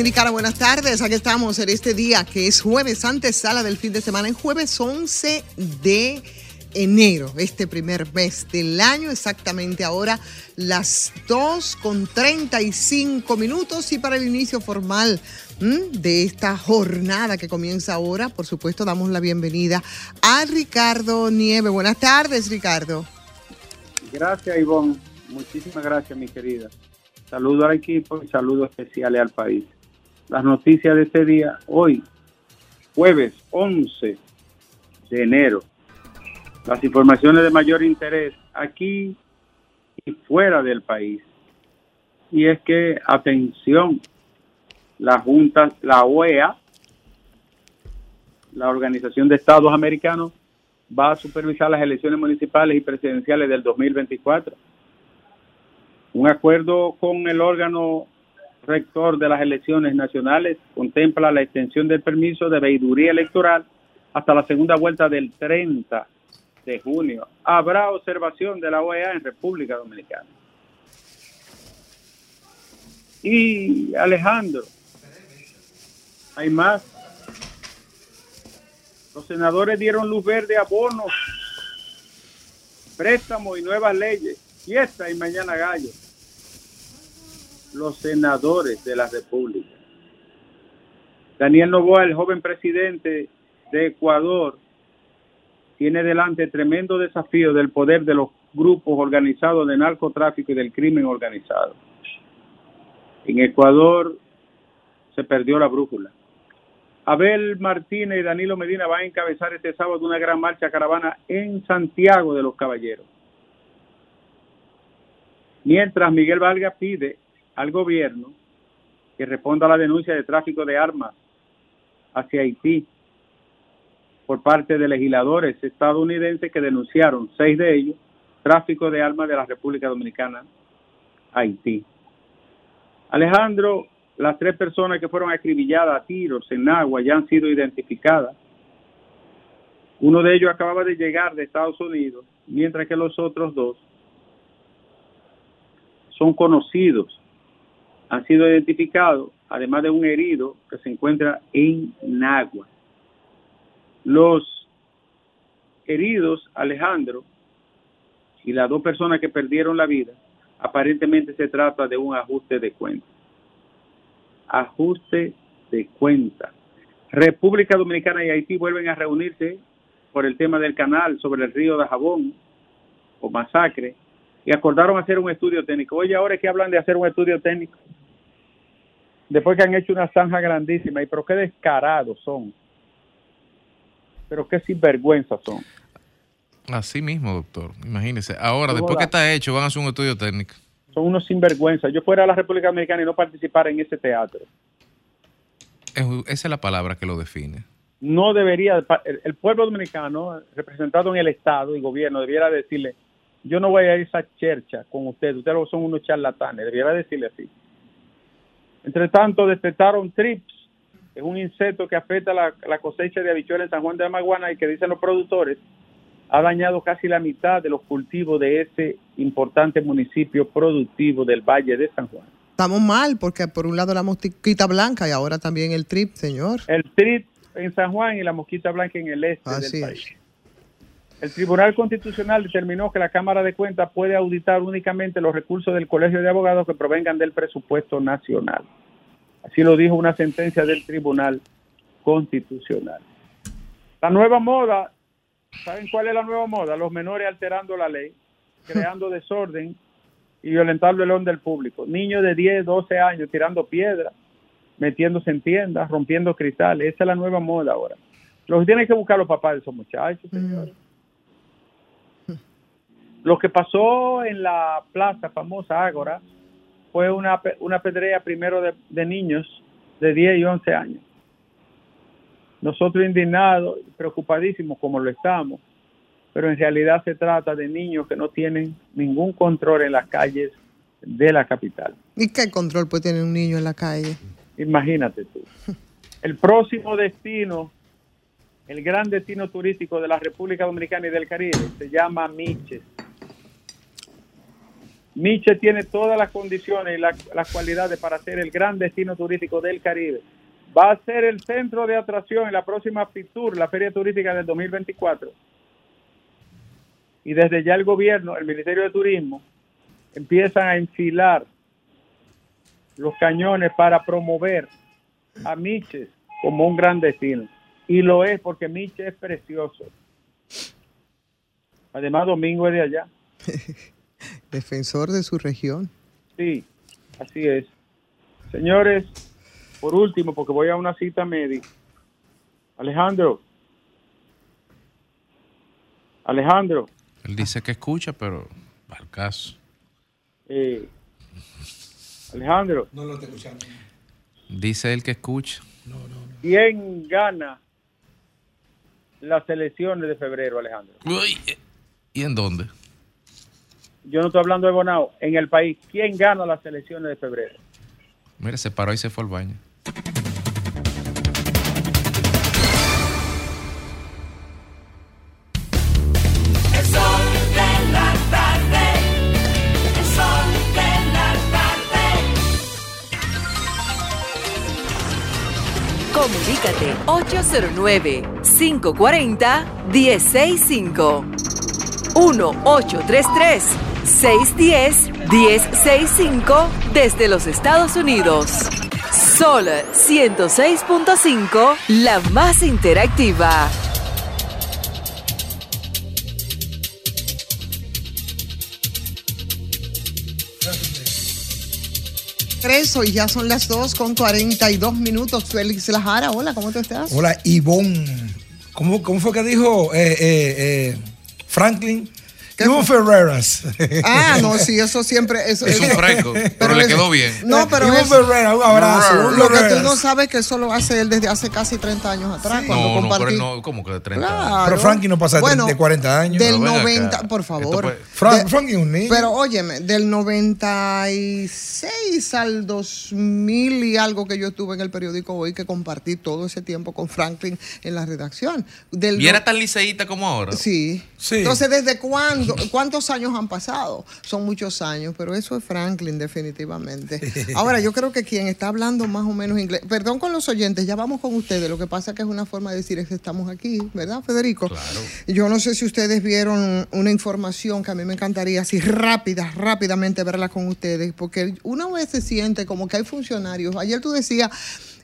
Dominicana, buenas tardes. Aquí estamos en este día que es jueves, antes sala del fin de semana, en jueves 11 de enero, este primer mes del año, exactamente ahora las 2 con 35 minutos y para el inicio formal de esta jornada que comienza ahora, por supuesto, damos la bienvenida a Ricardo Nieve. Buenas tardes, Ricardo. Gracias, Ivonne. Muchísimas gracias, mi querida. Saludo al equipo y saludos especiales al país. Las noticias de este día, hoy, jueves 11 de enero, las informaciones de mayor interés aquí y fuera del país. Y es que, atención, la Junta, la OEA, la Organización de Estados Americanos, va a supervisar las elecciones municipales y presidenciales del 2024. Un acuerdo con el órgano rector de las elecciones nacionales contempla la extensión del permiso de veiduría electoral hasta la segunda vuelta del 30 de junio. Habrá observación de la OEA en República Dominicana. Y Alejandro, hay más. Los senadores dieron luz verde a bonos, préstamos y nuevas leyes. Fiesta y mañana gallo. Los senadores de la República. Daniel Novoa, el joven presidente de Ecuador, tiene delante tremendo desafío del poder de los grupos organizados de narcotráfico y del crimen organizado. En Ecuador se perdió la brújula. Abel Martínez y Danilo Medina van a encabezar este sábado una gran marcha caravana en Santiago de los Caballeros. Mientras Miguel Valga pide al gobierno que responda a la denuncia de tráfico de armas hacia Haití por parte de legisladores estadounidenses que denunciaron, seis de ellos, tráfico de armas de la República Dominicana a Haití. Alejandro, las tres personas que fueron acribilladas a tiros en agua ya han sido identificadas. Uno de ellos acababa de llegar de Estados Unidos, mientras que los otros dos son conocidos, han sido identificados, además de un herido que se encuentra en Nagua. Los heridos, Alejandro, y las dos personas que perdieron la vida, aparentemente se trata de un ajuste de cuenta. Ajuste de cuenta. República Dominicana y Haití vuelven a reunirse por el tema del canal sobre el río de Jabón o masacre y acordaron hacer un estudio técnico. Oye, ahora es que hablan de hacer un estudio técnico. Después que han hecho una zanja grandísima, y pero qué descarados son pero qué sinvergüenza son. Así mismo, doctor. Imagínese. Ahora, después que está hecho, van a hacer un estudio técnico. Son unos sinvergüenzas. Yo fuera a la República Dominicana y no participara en ese teatro. esa es la palabra que lo define. No debería, el, pueblo dominicano, representado en el Estado y gobierno, debiera decirle, yo no voy a ir a esa chercha con ustedes, ustedes son unos charlatanes, debiera decirle así. Entre tanto, detectaron trips es un insecto que afecta la, cosecha de habichuelas en San Juan de la Maguana y que dicen los productores ha dañado casi la mitad de los cultivos de ese importante municipio productivo del Valle de San Juan. Estamos mal porque por un lado la mosquita blanca y ahora también el trip, señor. El trip en San Juan y la mosquita blanca en el este del país. El Tribunal Constitucional determinó que la Cámara de Cuentas puede auditar únicamente los recursos del Colegio de Abogados que provengan del presupuesto nacional. Así lo dijo una sentencia del Tribunal Constitucional. La nueva moda, ¿saben cuál es la nueva moda? Los menores alterando la ley, creando desorden y violentando el orden del público. Niños de 10, 12 años tirando piedras, metiéndose en tiendas, rompiendo cristales. Esa es la nueva moda ahora. Los tienen que buscar los papás de esos muchachos, señores. Lo que pasó en la plaza famosa Ágora, fue una, una pedrea primero de, niños de 10 y 11 años. Nosotros indignados, preocupadísimos como lo estamos, pero en realidad se trata de niños que no tienen ningún control en las calles de la capital. ¿Y qué control puede tener un niño en la calle? Imagínate tú. El próximo destino el gran destino turístico de la República Dominicana y del Caribe. Se llama Miches. Miches tiene todas las condiciones y las cualidades para ser el gran destino turístico del Caribe. Va a ser el centro de atracción en la próxima FITUR, la Feria Turística del 2024. Y desde ya el gobierno, el Ministerio de Turismo, empiezan a enfilar los cañones para promover a Miches como un gran destino. Y lo es porque Miche es precioso. Además, Domingo es de allá. Defensor de su región. Sí, así es. Señores, por último, porque voy a una cita médica. Alejandro. Alejandro. Él dice que escucha, pero al caso. Eh, Alejandro. No lo estoy escuchando. Dice él que escucha. No, no, no. ¿Quién gana las elecciones de febrero, Alejandro? ¿Y en dónde? Yo no estoy hablando de Bonao. En el país, ¿quién gana las elecciones de febrero? Mire, se paró y se fue al baño. Comunícate 809-540-1065. 1-833-610-1065 desde los Estados Unidos. Sol 106.5, la más interactiva. Tres, hoy ya son las 2 con 42 minutos. Félix Lajara, hola, ¿cómo te estás? Hola, Ivonne. ¿Cómo, cómo fue que dijo eh, eh, eh, Franklin? Ivo Ferreras. Ah, no, sí, eso siempre. Eso, es un fresco, pero, le quedó bien. No, pero. Ivo Ferreras, un abrazo. Lo que tú no sabes que eso lo hace él desde hace casi 30 años atrás. Cuando no, compartí. no, pero no, ¿cómo que de 30 años? Pero Frankie no pasa de 40 años. Del 90, por favor. Frankie es un niño. Pero óyeme, del 96 al 2000 y algo que yo estuve en el periódico hoy, que compartí todo ese tiempo con Franklin en la redacción. ¿Y era tan liceíta como ahora? Sí. sí. Entonces, ¿desde cuándo? ¿Cuántos años? han pasado, son muchos años, pero eso es Franklin definitivamente. Ahora, yo creo que quien está hablando más o menos inglés, perdón con los oyentes, ya vamos con ustedes, lo que pasa que es una forma de decir que estamos aquí, ¿verdad, Federico? Claro. Yo no sé si ustedes vieron una información que a mí me encantaría así rápida, rápidamente verla con ustedes, porque una vez se siente como que hay funcionarios, ayer tú decías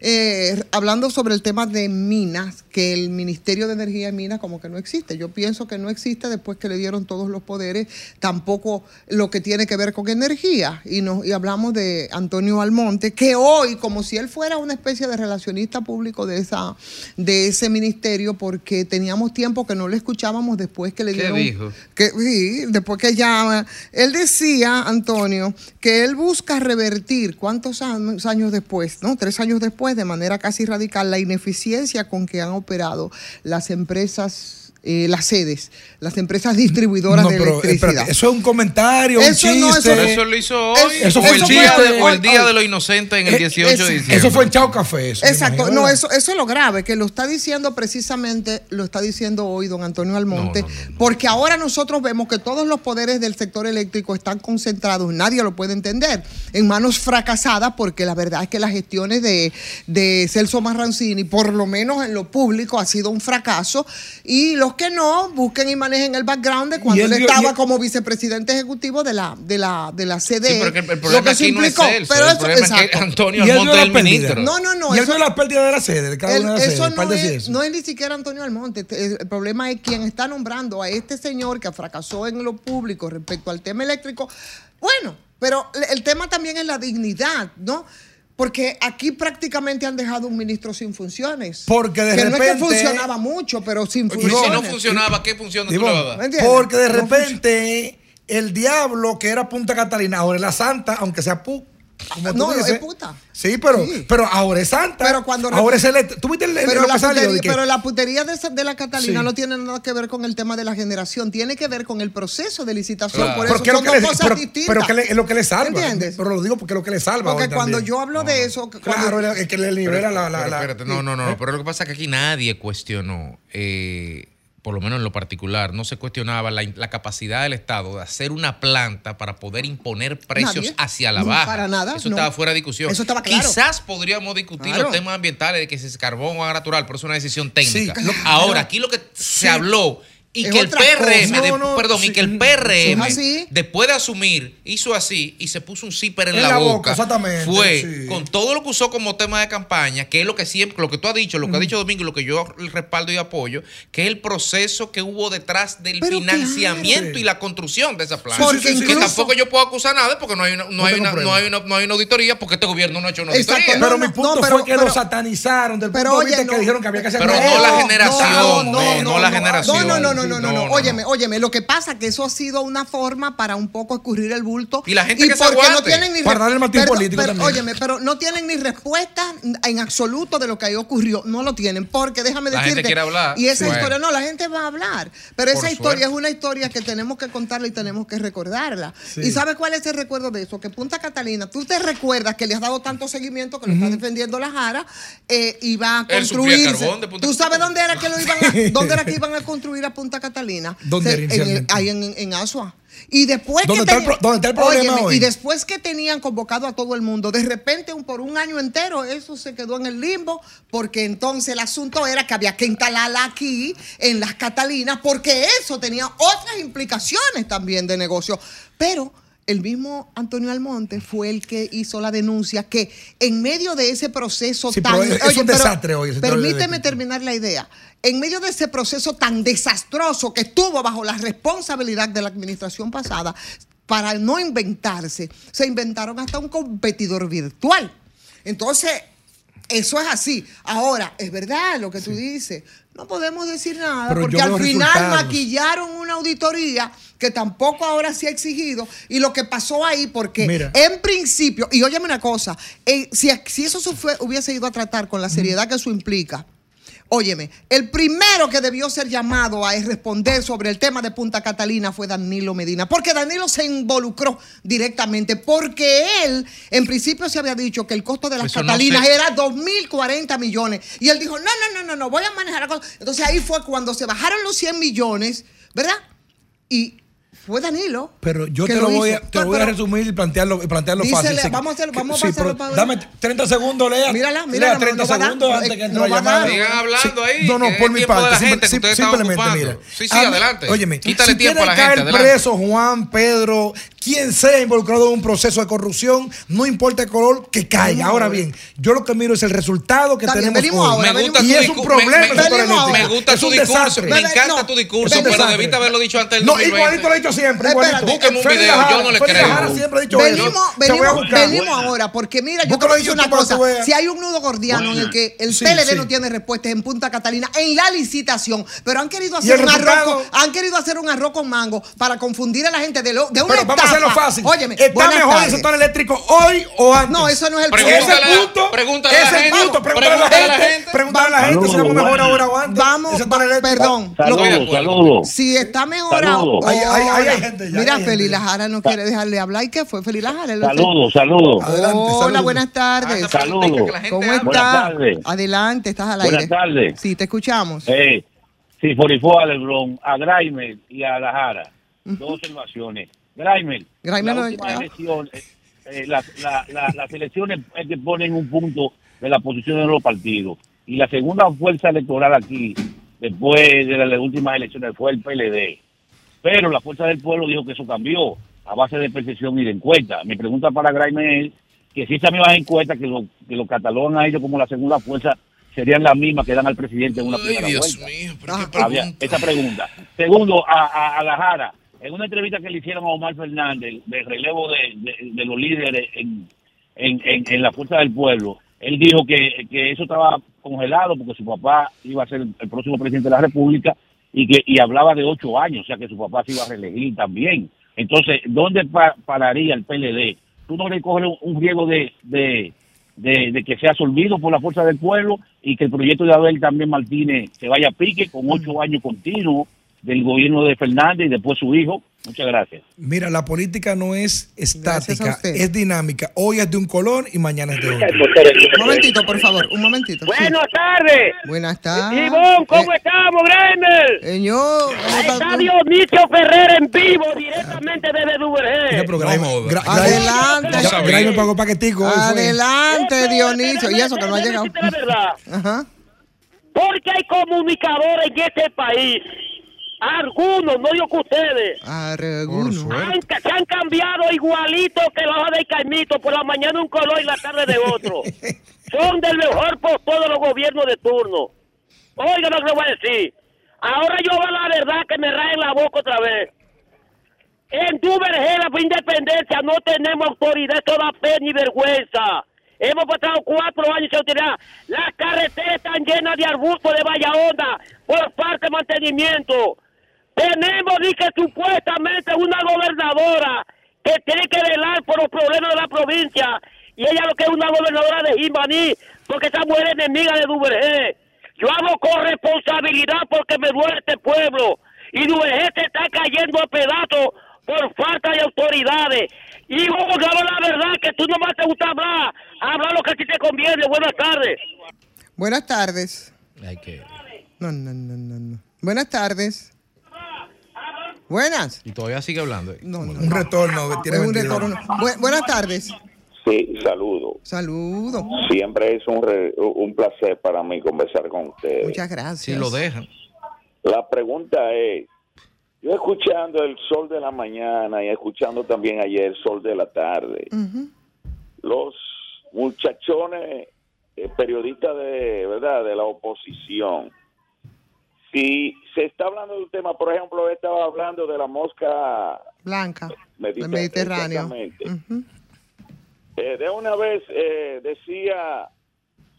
eh, hablando sobre el tema de minas, que el Ministerio de Energía y Minas como que no existe. Yo pienso que no existe después que le dieron todos los poderes, tampoco lo que tiene que ver con energía. Y, nos, y hablamos de Antonio Almonte, que hoy, como si él fuera una especie de relacionista público de, esa, de ese ministerio, porque teníamos tiempo que no le escuchábamos después que le dieron... dijo? Que, sí, después que ya... Él decía, Antonio, que él busca revertir, ¿cuántos años después? ¿No? Tres años después de manera casi radical la ineficiencia con que han operado las empresas eh, las sedes, las empresas distribuidoras de electricidad. eso es un comentario, eso un chiste. No, eso, eso, lo hizo hoy. eso fue el, día de, o el día de lo inocente en el 18 eh, de diciembre. Eso fue en Chao Café. Exacto. No, eso, eso es lo grave, que lo está diciendo precisamente, lo está diciendo hoy don Antonio Almonte, porque ahora nosotros vemos que todos los poderes del sector eléctrico están concentrados, nadie lo puede entender, en manos fracasadas, porque la verdad es que las gestiones de, de Celso Marrancini, por lo menos en lo público, ha sido un fracaso, y los que no, busquen y manejen el background de cuando él, estaba como vicepresidente ejecutivo de la, de la, de la CDE. Sí, pero el, problema aquí no es Celso, pero el problema es que Antonio Almonte es el ministro. No, no, no. Y eso, es la pérdida de la sede, de cada una de las eso no, es, no es ni siquiera Antonio Almonte. El problema es quien está nombrando a este señor que fracasó en lo público respecto al tema eléctrico. Bueno, pero el tema también es la dignidad, ¿no? Porque aquí prácticamente han dejado un ministro sin funciones. Porque de repente. No es que funcionaba mucho, pero sin funciones. Y si no funcionaba, ¿qué función tú Porque de repente el diablo que era Punta Catalina, ahora es la Santa, aunque sea Pu. Como tú No, dices. es puta. Sí, pero, Sí. pero ahora es santa. Pero cuando- ahora es el. ¿Tú viste el, Pero la, que putería, De que- pero la putería de, esa- de la Catalina Sí. no tiene nada que ver con el tema de la generación, tiene que ver con el proceso de licitación. Claro. Por pero eso ¿qué es lo son que dos le- cosas pero- distintas. pero ¿qué le- es lo que le salva. ¿Entiendes? Pero lo digo porque es lo que le salva. Porque cuando también. yo hablo de eso, Claro, es que le libera la. la, Pero la- espérate, no, no, no, no, pero lo que pasa es que aquí nadie cuestionó, eh, por lo menos en lo particular, no se cuestionaba la, la capacidad del Estado de hacer una planta para poder imponer precios Nadie. hacia la No, baja. para nada, Eso no. estaba fuera de discusión. Eso estaba claro. Quizás podríamos discutir Claro. los temas ambientales de que si es carbón o gas natural, pero es una decisión técnica. Sí, claro. Ahora, aquí lo que se habló y que el PRM, cosa. de- No, no, perdón, sí. y que el PRM, ¿Ah, sí? después de asumir, hizo así y se puso un zipper en, En la, la boca, boca, exactamente, fue sí. con todo lo que usó como tema de campaña, que es lo que siempre, lo que tú has dicho, lo que ha dicho Domingo y lo que yo respaldo y apoyo, que es el proceso que hubo detrás del Pero financiamiento y la construcción de esa planta. Porque que incluso- tampoco yo puedo acusar nada porque no hay una, no, No hay una, hay una, no hay una auditoría porque este gobierno no ha hecho una Exacto, auditoría. no, pero no, mi punto no, pero- fue que pero- lo satanizaron del Pero punto de oye, vista no. que dijeron que había que hacer Pero no la generación, no, no la generación. No, no, no, no, no, no, No, Óyeme, no. óyeme, lo que pasa es que eso ha sido una forma para un poco escurrir el bulto. Y la gente que se porque no tienen ni Para darle el político pero, también. Óyeme, pero no tienen ni respuesta en absoluto de lo que ahí ocurrió. No lo tienen, porque déjame La decirte. gente quiere hablar. Y esa Bueno. historia, no, la gente va a hablar. Pero esa Por historia suerte. es una historia que tenemos que contarla y tenemos que recordarla. Sí. ¿Y sabes cuál es el recuerdo de eso? Que Punta Catalina, tú te recuerdas que le has dado tanto seguimiento que lo está defendiendo la Jara, eh, iba a Él suplía construirse. ¿Tú sabes dónde era que lo iban a, dónde era que iban a construir a Punta Catalina? ¿Dónde era en, ahí en, en Asua. Y después ¿Dónde que está el teni- pro- dónde está el problema Óyeme, hoy? Y después que tenían convocado a todo el mundo, de repente un, por un año entero eso se quedó en el limbo, porque entonces el asunto era que había que instalarla aquí en las Catalinas, porque eso tenía otras implicaciones también de negocio. Pero el mismo Antonio Almonte fue el que hizo la denuncia que en medio de ese proceso Sí, tan... pero es- un pero desastre hoy Permíteme terminar la idea. En medio de ese proceso tan desastroso que estuvo bajo la responsabilidad de la administración pasada, para no inventarse, se inventaron hasta un competidor virtual. Entonces, eso es así. Ahora, es verdad lo que tú dices. No podemos decir nada Pero porque al final resultados. maquillaron una auditoría que tampoco ahora se ha exigido y lo que pasó ahí porque Mira. en principio, y óyeme una cosa, eh, si, si eso se fue- hubiese ido a tratar con la seriedad que eso implica, óyeme, el primero que debió ser llamado a responder sobre el tema de Punta Catalina fue Danilo Medina, porque Danilo se involucró directamente, porque él en principio se había dicho que el costo de las Eso no Catalinas sé. era 2.040 millones, y él dijo, no, no, no, no, no, voy a manejar la cosa. Entonces ahí fue cuando se bajaron los 100 millones, ¿verdad? Y fue Danilo. Pero yo que te lo, voy, a, te voy a resumir y plantearlo, y plantearlo Dísele, fácil. Vamos a hacer- vamos a sí, pasarlo pero para- Dame 30 segundos, Lea. Mírala, mírala, Lea 30 no segundos no, antes eh, que entre no la va a dar. llamada. Sigan hablando ahí, No, no, por mi parte. simplemente, ocupando. mira. Sí, sí, A mí- adelante. Óyeme, Quítale si tiempo a la tiene que gente, preso Juan, Pedro, quien sea involucrado en un proceso de corrupción, no importa el color, que caiga. Ahora bien, yo lo que miro es el resultado que tenemos venimos hoy. ahora, Me gusta y tu es un discu- problema. me- el me- sector venimos eléctrico. ahora. Me gusta Es tu un discurso, desastre. me encanta No, tu discurso, un pero debiste haberlo dicho antes del No, 2020. igualito lo he dicho siempre. Igualito. Búsqueme un video, yo no le creo. Lajara siempre ha dicho Venimos, eso. Venimos, venimos ahora, porque mira, yo te voy a decir una cosa. Si hay un nudo gordiano en el que el Sí, PLD sí. no tiene respuestas en Punta Catalina, en la licitación, pero han querido ¿Y hacer un arroz con, han querido hacer un arroz con mango para confundir a la gente de, lo, de hacerlo fácil. Óyeme, ¿Está buenas mejor el sector eléctrico hoy o antes? No, eso no es el Pregúntale punto. Ese a la- punto, pregúntale a la ese gente. punto, pregúntale a la Pregúntale a la gente, pregúntale a la gente si estamos mejor ahora o antes. Vamos, El sector eléctrico. perdón. Saludos, saludos. Si está mejor Saludos. ahora. Ahí- ahí- ahí hay gente ya, Mira, Feli. Lajara no quiere dejarle hablar. ¿Y qué fue Feli Lajara? Saludos, saludos. Adelante, Hola, buenas Ah, tardes. Saludos. gente ¿Cómo. Buenas estás? tardes. Adelante, estás al Buenas aire. tardes. Sí, te escuchamos. Eh, sí, Forifó a Lebrón, a Graimer y a La Jara. Dos observaciones. Graimer la última elección, eh, eh, la- la- la- las elecciones es que ponen un punto de la posición de los partidos. Y la segunda fuerza electoral aquí, después de las últimas elecciones, fue el PLD. Pero la fuerza del pueblo dijo que eso cambió a base de percepción y de encuesta. Mi pregunta para Graimer es que si esas mismas encuestas que lo, que lo catalogan a ellos como la segunda fuerza serían las mismas que dan al presidente en una Ay, primera Dios vuelta. mío, pero Ah, Había esa pregunta. Segundo, a, a, a la Jara, en una entrevista que le hicieron a Omar Fernández de relevo de, los líderes en, la Fuerza del Pueblo, él dijo que, eso estaba congelado porque su papá iba a ser el, próximo presidente de la República y que y hablaba de ocho años, o sea que su papá se iba a reelegir también. Entonces, ¿dónde pa- pararía el PLD tú no le coges un riesgo de, de que sea absorbido por la fuerza del pueblo y que el proyecto de Abel también Martínez se vaya a pique con ocho años continuos del gobierno de Fernández y después su hijo. Muchas gracias. Mira, la política no es estática, es dinámica. Hoy es de un color y mañana es de otro. Un momentito, por favor, un momentito. sí. Buenas tardes. Buenas tardes. Ivonne, ¿cómo Eh, estamos, Gremer? Señor, ¿cómo está? Dionisio Ferrer en vivo, directamente desde Duvergé. No. Gra- Adelante. No sabía. Gray me pagó paquetico. Adelante, Dionisio. Y eso que no ha llegado. La verdad, Ajá. porque hay comunicadores en este país. Algunos, no digo que ustedes. Alguno. Han, se han cambiado igualito que la hoja de caimito, por la mañana un color y la tarde de otro. Son del mejor postor de los gobiernos de turno. Oiga lo que voy a decir. Ahora yo veo la verdad que me raen la boca otra vez. En Duvergé, por independencia, no tenemos autoridad, esto da pena ni vergüenza. Hemos pasado cuatro años sin autoridad. Las carreteras están llenas de arbustos de valla onda por parte de mantenimiento. Tenemos, dice, supuestamente una gobernadora que tiene que velar por los problemas de la provincia. Y ella lo que es una gobernadora de Jimaní, porque esa mujer es enemiga de Duvergé. Yo hablo con responsabilidad porque me duele este pueblo. Y Duvergé se está cayendo a pedazos por falta de autoridades. Y vamos a hablar la verdad, que tú no más te gusta hablar. Habla lo que a ti te conviene. Buenas tardes. Buenas tardes. Hay que... No, no, no, no, no. Buenas tardes. Buenas. Y todavía sigue hablando. No, no. Un retorno. que tiene Es un 22. retorno. Bu- buenas tardes. Sí, saludo. Saludos. Siempre es un, re- un placer para mí conversar con ustedes. Muchas gracias. Si lo dejan. La pregunta es, yo escuchando el sol de la mañana y escuchando también ayer el sol de la tarde, los muchachones eh, periodistas de verdad de la oposición, si se está hablando de un tema, por ejemplo, estaba hablando de la mosca Blanca. Del Mediterráneo. Eh, de una vez eh, decía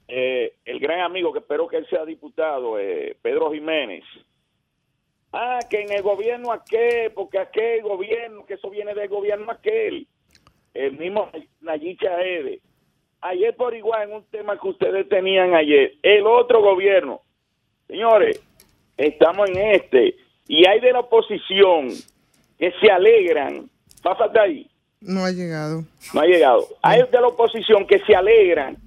eh, el gran amigo, que espero que él sea diputado, eh, Pedro Jiménez, ah, que en el gobierno aquel, porque aquel gobierno, que eso viene del gobierno aquel, el mismo Nayib Chaede. Ayer por igual en un tema que ustedes tenían ayer, el otro gobierno, señores, estamos en este, y hay de la oposición que se alegran, pásate ahí, No ha llegado. no ha llegado. Hay de la oposición que se alegran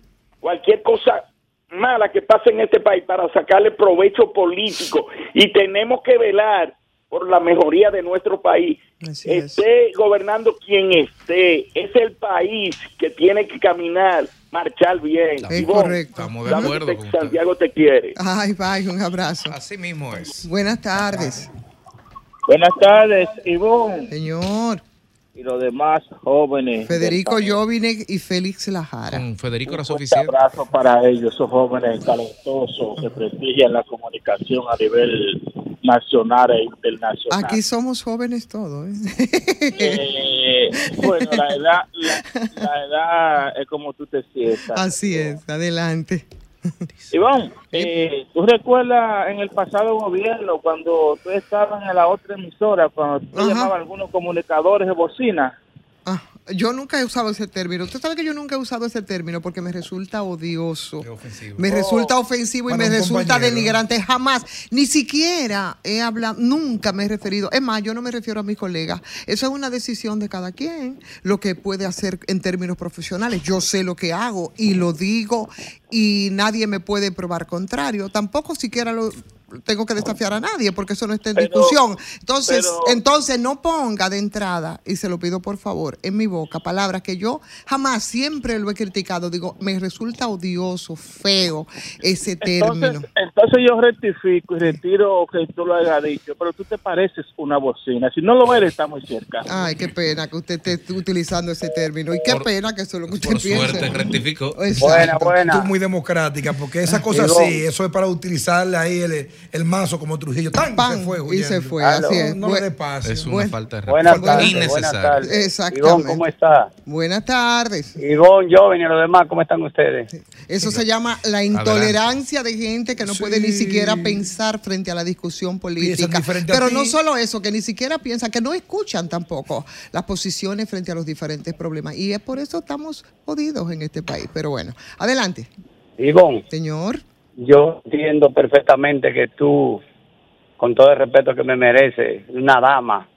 cualquier cosa mala que pase en este país para sacarle provecho político y tenemos que velar por la mejoría de nuestro país. Así es. esté gobernando quien esté, es el país que tiene que caminar, marchar bien. Es correcto. Estamos de acuerdo que con usted. Santiago te quiere. Ay, bye, un abrazo. Así mismo es. Buenas tardes, Buenas tardes, Ivonne señor. y los demás jóvenes. Federico. Jovine y Félix Lajara. Con Federico era Un suficiente. abrazo para ellos, esos jóvenes talentosos que prestigian la comunicación a nivel nacional e internacional. Aquí somos jóvenes todos. ¿eh? Eh, bueno, la edad, la, la edad es como tú te sientas. Así es, adelante. Iván, eh, ¿tú recuerdas en el pasado gobierno cuando tú estabas en la otra emisora, cuando tú Ajá. llamabas a algunos comunicadores de bocina? Ah, yo nunca he usado ese término. Usted sabe que yo nunca he usado ese término porque me resulta odioso. Ofensivo. Me resulta ofensivo y me resulta compañero. denigrante. Jamás, ni siquiera he hablado, nunca me he referido. Es más, yo no me refiero a mis colegas. Eso es una decisión de cada quien, lo que puede hacer en términos profesionales. Yo sé lo que hago y lo digo y nadie me puede probar contrario. Tampoco siquiera lo tengo que desafiar a nadie porque eso no está en Pero- discusión. Entonces, pero- entonces no ponga de entrada, y se lo pido por favor, en mi boca palabras que yo jamás siempre lo he criticado. Digo, me resulta odioso, feo ese término. Entonces, entonces yo rectifico y retiro que tú lo hayas dicho, pero tú te pareces una bocina. Si no lo eres, está muy cerca. Ay, qué pena que usted esté utilizando ese término. Y qué Por- pena que eso es lo que usted Por piensa. suerte rectificó. Buena, buena. Tú muy democrática, porque esa cosa Ivonne. sí, eso es para utilizarle ahí el, el mazo como Trujillo. ¡Tan! Pan, se fue, y se fue, así es. No, no le pase. Es una Bueno. falta de Buenas respeto tardes, buenas tardes. Exactamente. ¿cómo está? Buenas tardes. Ivonne, Joven y los demás, ¿cómo están ustedes? Eso se llama la intolerancia de gente que no puede ni siquiera pensar frente a la discusión política. Pero no solo eso, que ni siquiera piensan, que no escuchan tampoco las posiciones frente a los diferentes problemas. Y es por eso estamos jodidos en este país. Pero bueno, adelante, Ivonne, señor. Yo entiendo perfectamente que tú, con todo el respeto que me mereces, una dama,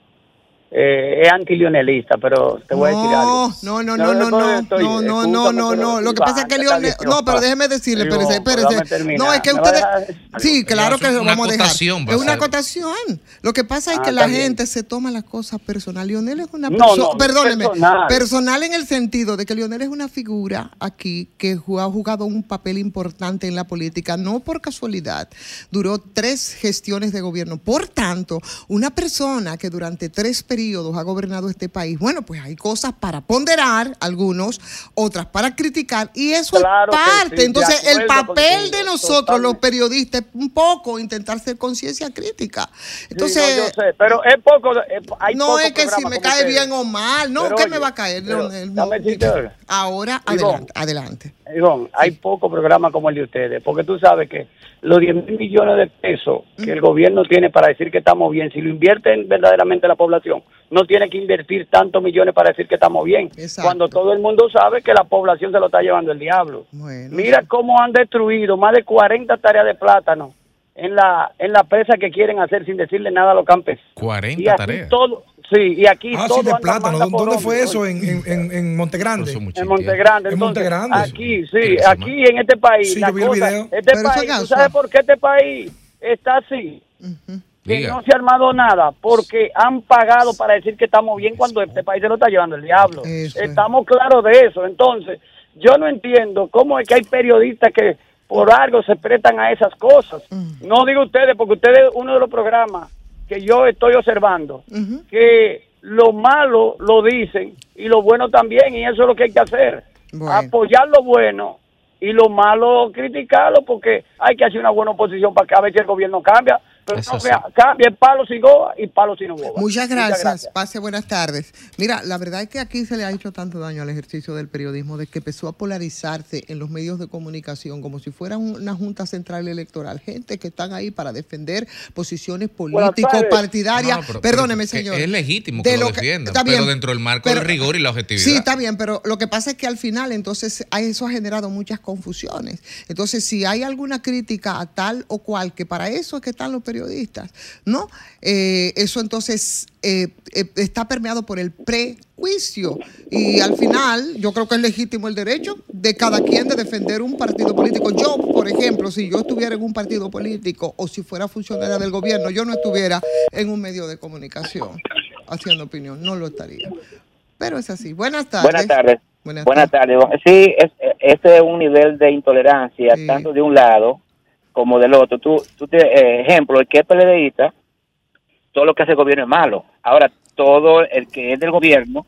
eh, es antilionelista, pero te voy a decir algo. No, no, no, no, no, no, estoy- no, no, no, no, no. Lo que pasa es que viciosa. no, pero déjeme decirle, Ivonne, espérese. No, es que ¿Me va a ustedes, sí, claro que Una lo vamos a dejar. Es una acotación. Lo que pasa es Ah, que la gente se toma las cosas personal. Lionel es una persona, no, perdóneme, personal. personal en el sentido de que Lionel es una figura aquí que ha jugado un papel importante en la política, no por casualidad. Duró tres gestiones de gobierno. Por tanto, una persona que durante tres periodos ha gobernado este país, bueno, pues hay cosas para ponderar, algunos, otras para criticar, y eso Claro es que parte. sí, Entonces, el papel de nosotros, los periodistas, es un poco intentar ser conciencia crítica. Entonces, Sí, no, yo sé, pero es poco. es- hay no es que si me cae bien o mal, no, Pero ¿qué oye, me va a caer? pero No, algo. Ahora, adelante, adelante. Hay pocos programas como el de ustedes, porque tú sabes que los 10 mil millones de pesos que el gobierno tiene para decir que estamos bien, si lo invierte en verdaderamente la población, no tiene que invertir tantos millones para decir que estamos bien, Exacto. cuando todo el mundo sabe que la población se lo está llevando el diablo. Bueno, Mira cómo han destruido más de 40 tareas de plátano en la en la presa que quieren hacer sin decirle nada a los campesinos. Y 40 aquí tareas. todo, sí, y aquí Ah, todo sí, de plátano. ¿Dónde fue eso? En, en, en, en Montegrande. En. Montegrande, En Montegrande. aquí, sí, aquí en este país, Sí, la yo vi el cosa- video. este Pero país, ¿tú sabes por qué este país está así? Que Diga. no se ha armado nada, porque han pagado para decir que estamos bien cuando este país se lo está llevando el diablo. Eso. Estamos claros de eso, entonces, yo no entiendo cómo es que hay periodistas que por algo se prestan a esas cosas. Mm. No digo ustedes, porque ustedes uno de los programas que yo estoy observando, que lo malo lo dicen y lo bueno también, y eso es lo que hay que hacer. Bueno. Apoyar lo bueno y lo malo criticarlo, porque hay que hacer una buena oposición para que a si el gobierno cambia. Pero Eso no sí. que cambie palo sin goba y palo sin goba. Muchas gracias. Pase buenas tardes. Mira, la verdad es que aquí se le ha hecho tanto daño al ejercicio del periodismo de que empezó a polarizarse en los medios de comunicación como si fuera un- una junta central electoral. Gente que están ahí para defender posiciones político-partidarias. No, Perdóneme, señor. Es legítimo De que lo, defiendan, está pero bien, dentro del marco pero- del rigor y la objetividad. Sí, está bien, pero lo que pasa es que al final entonces a eso ha generado muchas confusiones. Entonces, si hay alguna crítica a tal o cual, que para eso es que están los periodistas, ¿no? Eh, eso entonces eh, eh, está permeado por el prejuicio. Y al final, yo creo que es legítimo el derecho de cada quien de defender un partido político. Yo, por ejemplo, si yo estuviera en un partido político o si fuera funcionaria del gobierno, yo no estuviera en un medio de comunicación haciendo opinión, no lo estaría. Pero es así. Buenas tardes. Buenas tardes. Buenas Buenas tardes. Sí, es, este es un nivel de intolerancia, Sí. tanto de un lado como del otro. Tú, tú te, eh, ejemplo, el que es PLDista, todo lo que hace el gobierno es malo. Ahora, todo el que es del gobierno,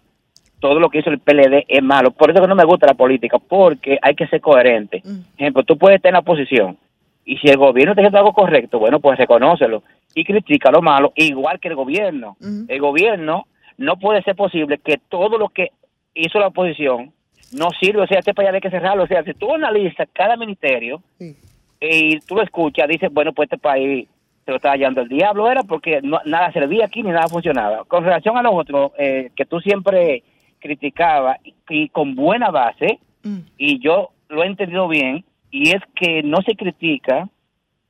todo lo que hizo el PLD es malo. Por eso que no me gusta la política, porque hay que ser coherente. Mm. Ejemplo, tú puedes estar en la oposición y si el gobierno te hace algo correcto, bueno, pues reconócelo y critica lo malo, igual que el gobierno. Ujú. El gobierno no puede ser posible que todo lo que hizo la oposición no sirve, o sea, este país hay que cerrarlo. O sea, si tú analizas cada ministerio Sí. Y tú lo escuchas, dices, bueno, pues este país se lo está hallando el diablo, era porque no- nada servía aquí ni nada funcionaba. Con relación a los otros, eh, que tú siempre criticabas y, y con buena base, Mm. y yo lo he entendido bien, y es que no se critica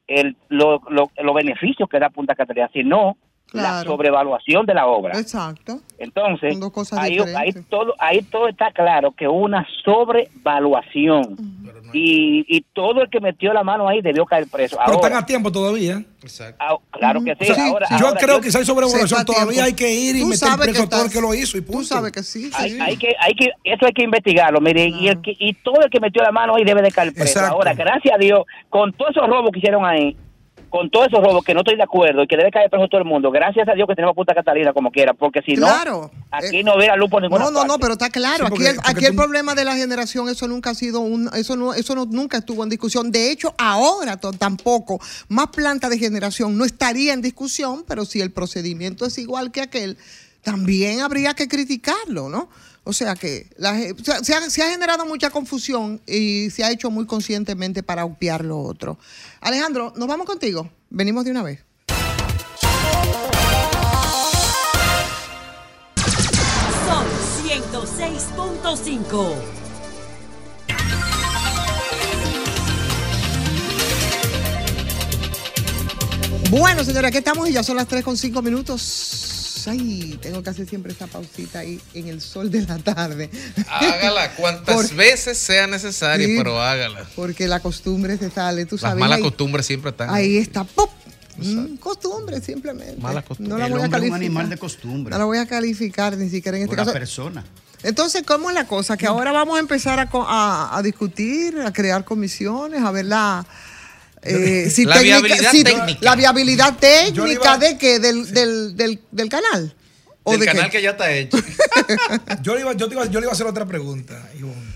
el, lo, lo- los beneficios que da Punta Catalina, sino la Claro. sobrevaluación de la obra. Exacto. Entonces, ahí, ahí todo, ahí todo está claro que una sobrevaluación. Y, y todo el que metió la mano ahí debió caer preso. Pero Ahora, están a tiempo todavía. Exacto. ah, claro que sí. Ahora, yo ahora creo yo- que si hay tiempo. todavía hay que ir y Tú meter preso a todo el que lo hizo y punto. Tú sabes que sí. hay, sí. hay que, hay que, eso hay que investigarlo, mire, y, el que, y todo el que metió la mano ahí debe de caer preso. Exacto. Ahora, gracias a Dios, con todos esos robos que hicieron ahí, con todos esos robos que no estoy de acuerdo y que debe caer preso todo el mundo, gracias a Dios que tenemos Punta Catalina como quiera, porque si Claro. no, aquí no hubiera luz por ninguna No, no, no, pero está claro. Sí, aquí porque- el, porque aquí el tú- problema de la generación, eso nunca ha sido un, eso no, eso no, nunca estuvo en discusión. De hecho, ahora tampoco, más planta de generación no estaría en discusión, pero si el procedimiento es igual que aquel, también habría que criticarlo, ¿no? O sea que la se, ha- se generado mucha confusión y se ha hecho muy conscientemente para obviar lo otro. Alejandro, nos vamos contigo. Venimos de una vez. Sol 106.5. Bueno, señora, aquí estamos y ya son las 3 con 5 minutos. Ay, tengo que hacer siempre esa pausita ahí en el sol de la tarde. Hágala cuantas Por- veces sea necesario, Sí. pero hágala. Porque la costumbre se sale, tú Las sabes. malas ahí, costumbres siempre están. ahí está, ¡pop! Mm, costumbre, simplemente. Malas costumbres. No la el voy a hombre es un calificar. animal de costumbre. No la voy a calificar ni siquiera en este la caso. persona. Entonces, ¿cómo es la cosa? Que ahora vamos a empezar a, a- a discutir, a crear comisiones, a ver la... eh, si La técnica- viabilidad si- técnica. La viabilidad Yo le técnica iba- de qué? Del, del, del, del canal. ¿O Del de qué? canal que ya está hecho. Yo le iba, yo te iba- yo le iba a hacer otra pregunta, Ivonne.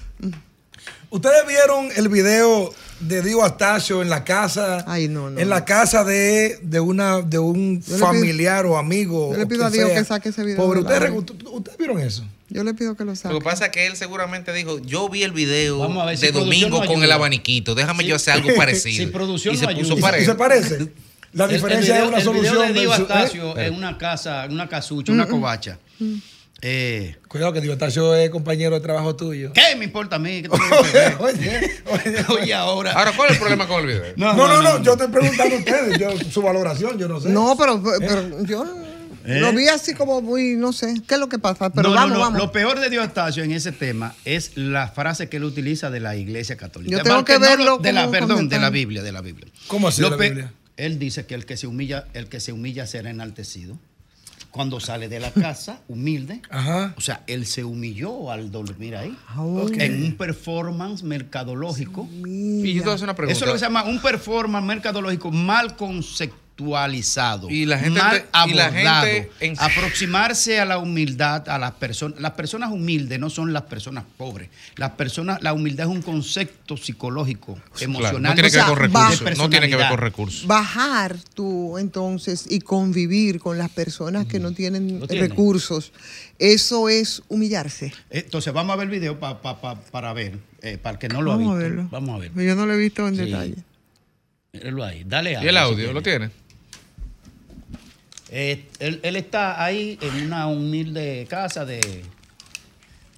¿Ustedes vieron el video de Dio Astacio en la casa? Ay, no, no, En la casa de, de una de un pido- familiar o amigo. yo le pido a Dios sea. que saque ese video Pobre, de la ¿ustedes, red. ¿ustedes- ¿ustedes vieron eso? Yo le pido que lo saque. Lo que pasa es que él seguramente dijo, yo vi el video Vamos a ver si de domingo no con el abaniquito, déjame Sí. yo hacer algo parecido. Si producción y se no puso. ¿Y se parece? La El- el diferencia video- es una el video solución. de Dio versus- Astacio ¿eh? en una casa, en una casucha, una covacha. Eh, Cuidado que Astacio es compañero de trabajo tuyo. ¿Qué me importa a mí? ¿Qué ver? Oye, oye, Oye, ahora. Ahora, ¿cuál es el problema con el video? No, no, no, yo estoy preguntando a ustedes yo, su valoración, yo no sé. No, pero, pero yo ¿Eh? lo vi así como muy, no sé, ¿qué es lo que pasa? Pero No, no, vamos, no, vamos. Lo peor de Dios Astacio en ese tema es la frase que él utiliza de la Iglesia Católica. Yo tengo que no verlo lo- de la, perdón, de la Biblia, de la Biblia. ¿Cómo así Lo de la Biblia? Él dice que el que se humilla, el que se humilla será enaltecido. Cuando sale de la casa, humilde. Ajá. O sea, él se humilló al dormir ahí. Ok. En un performance mercadológico. Y yo te voy a hacer una pregunta. Eso es lo que se llama un performance mercadológico mal Y la gente mal te- y la abordado. gente en- Aproximarse a la humildad, a las personas. Las personas humildes no son las personas pobres. Las personas, la humildad es un concepto psicológico, emocional. no tiene que ver con O sea, recursos. No tiene que ver con recursos. Bajar tú entonces y convivir con las personas que no tienen Lo tiene. recursos, eso es humillarse. Entonces, vamos a ver el video pa- pa- pa- para ver, eh, para el que no lo Vamos ha a verlo. Vamos a ver. Yo no lo he visto en Sí. detalle. Míralo ahí. Dale ¿Y el si audio lo tiene? Eh, él, él está ahí en una humilde casa de,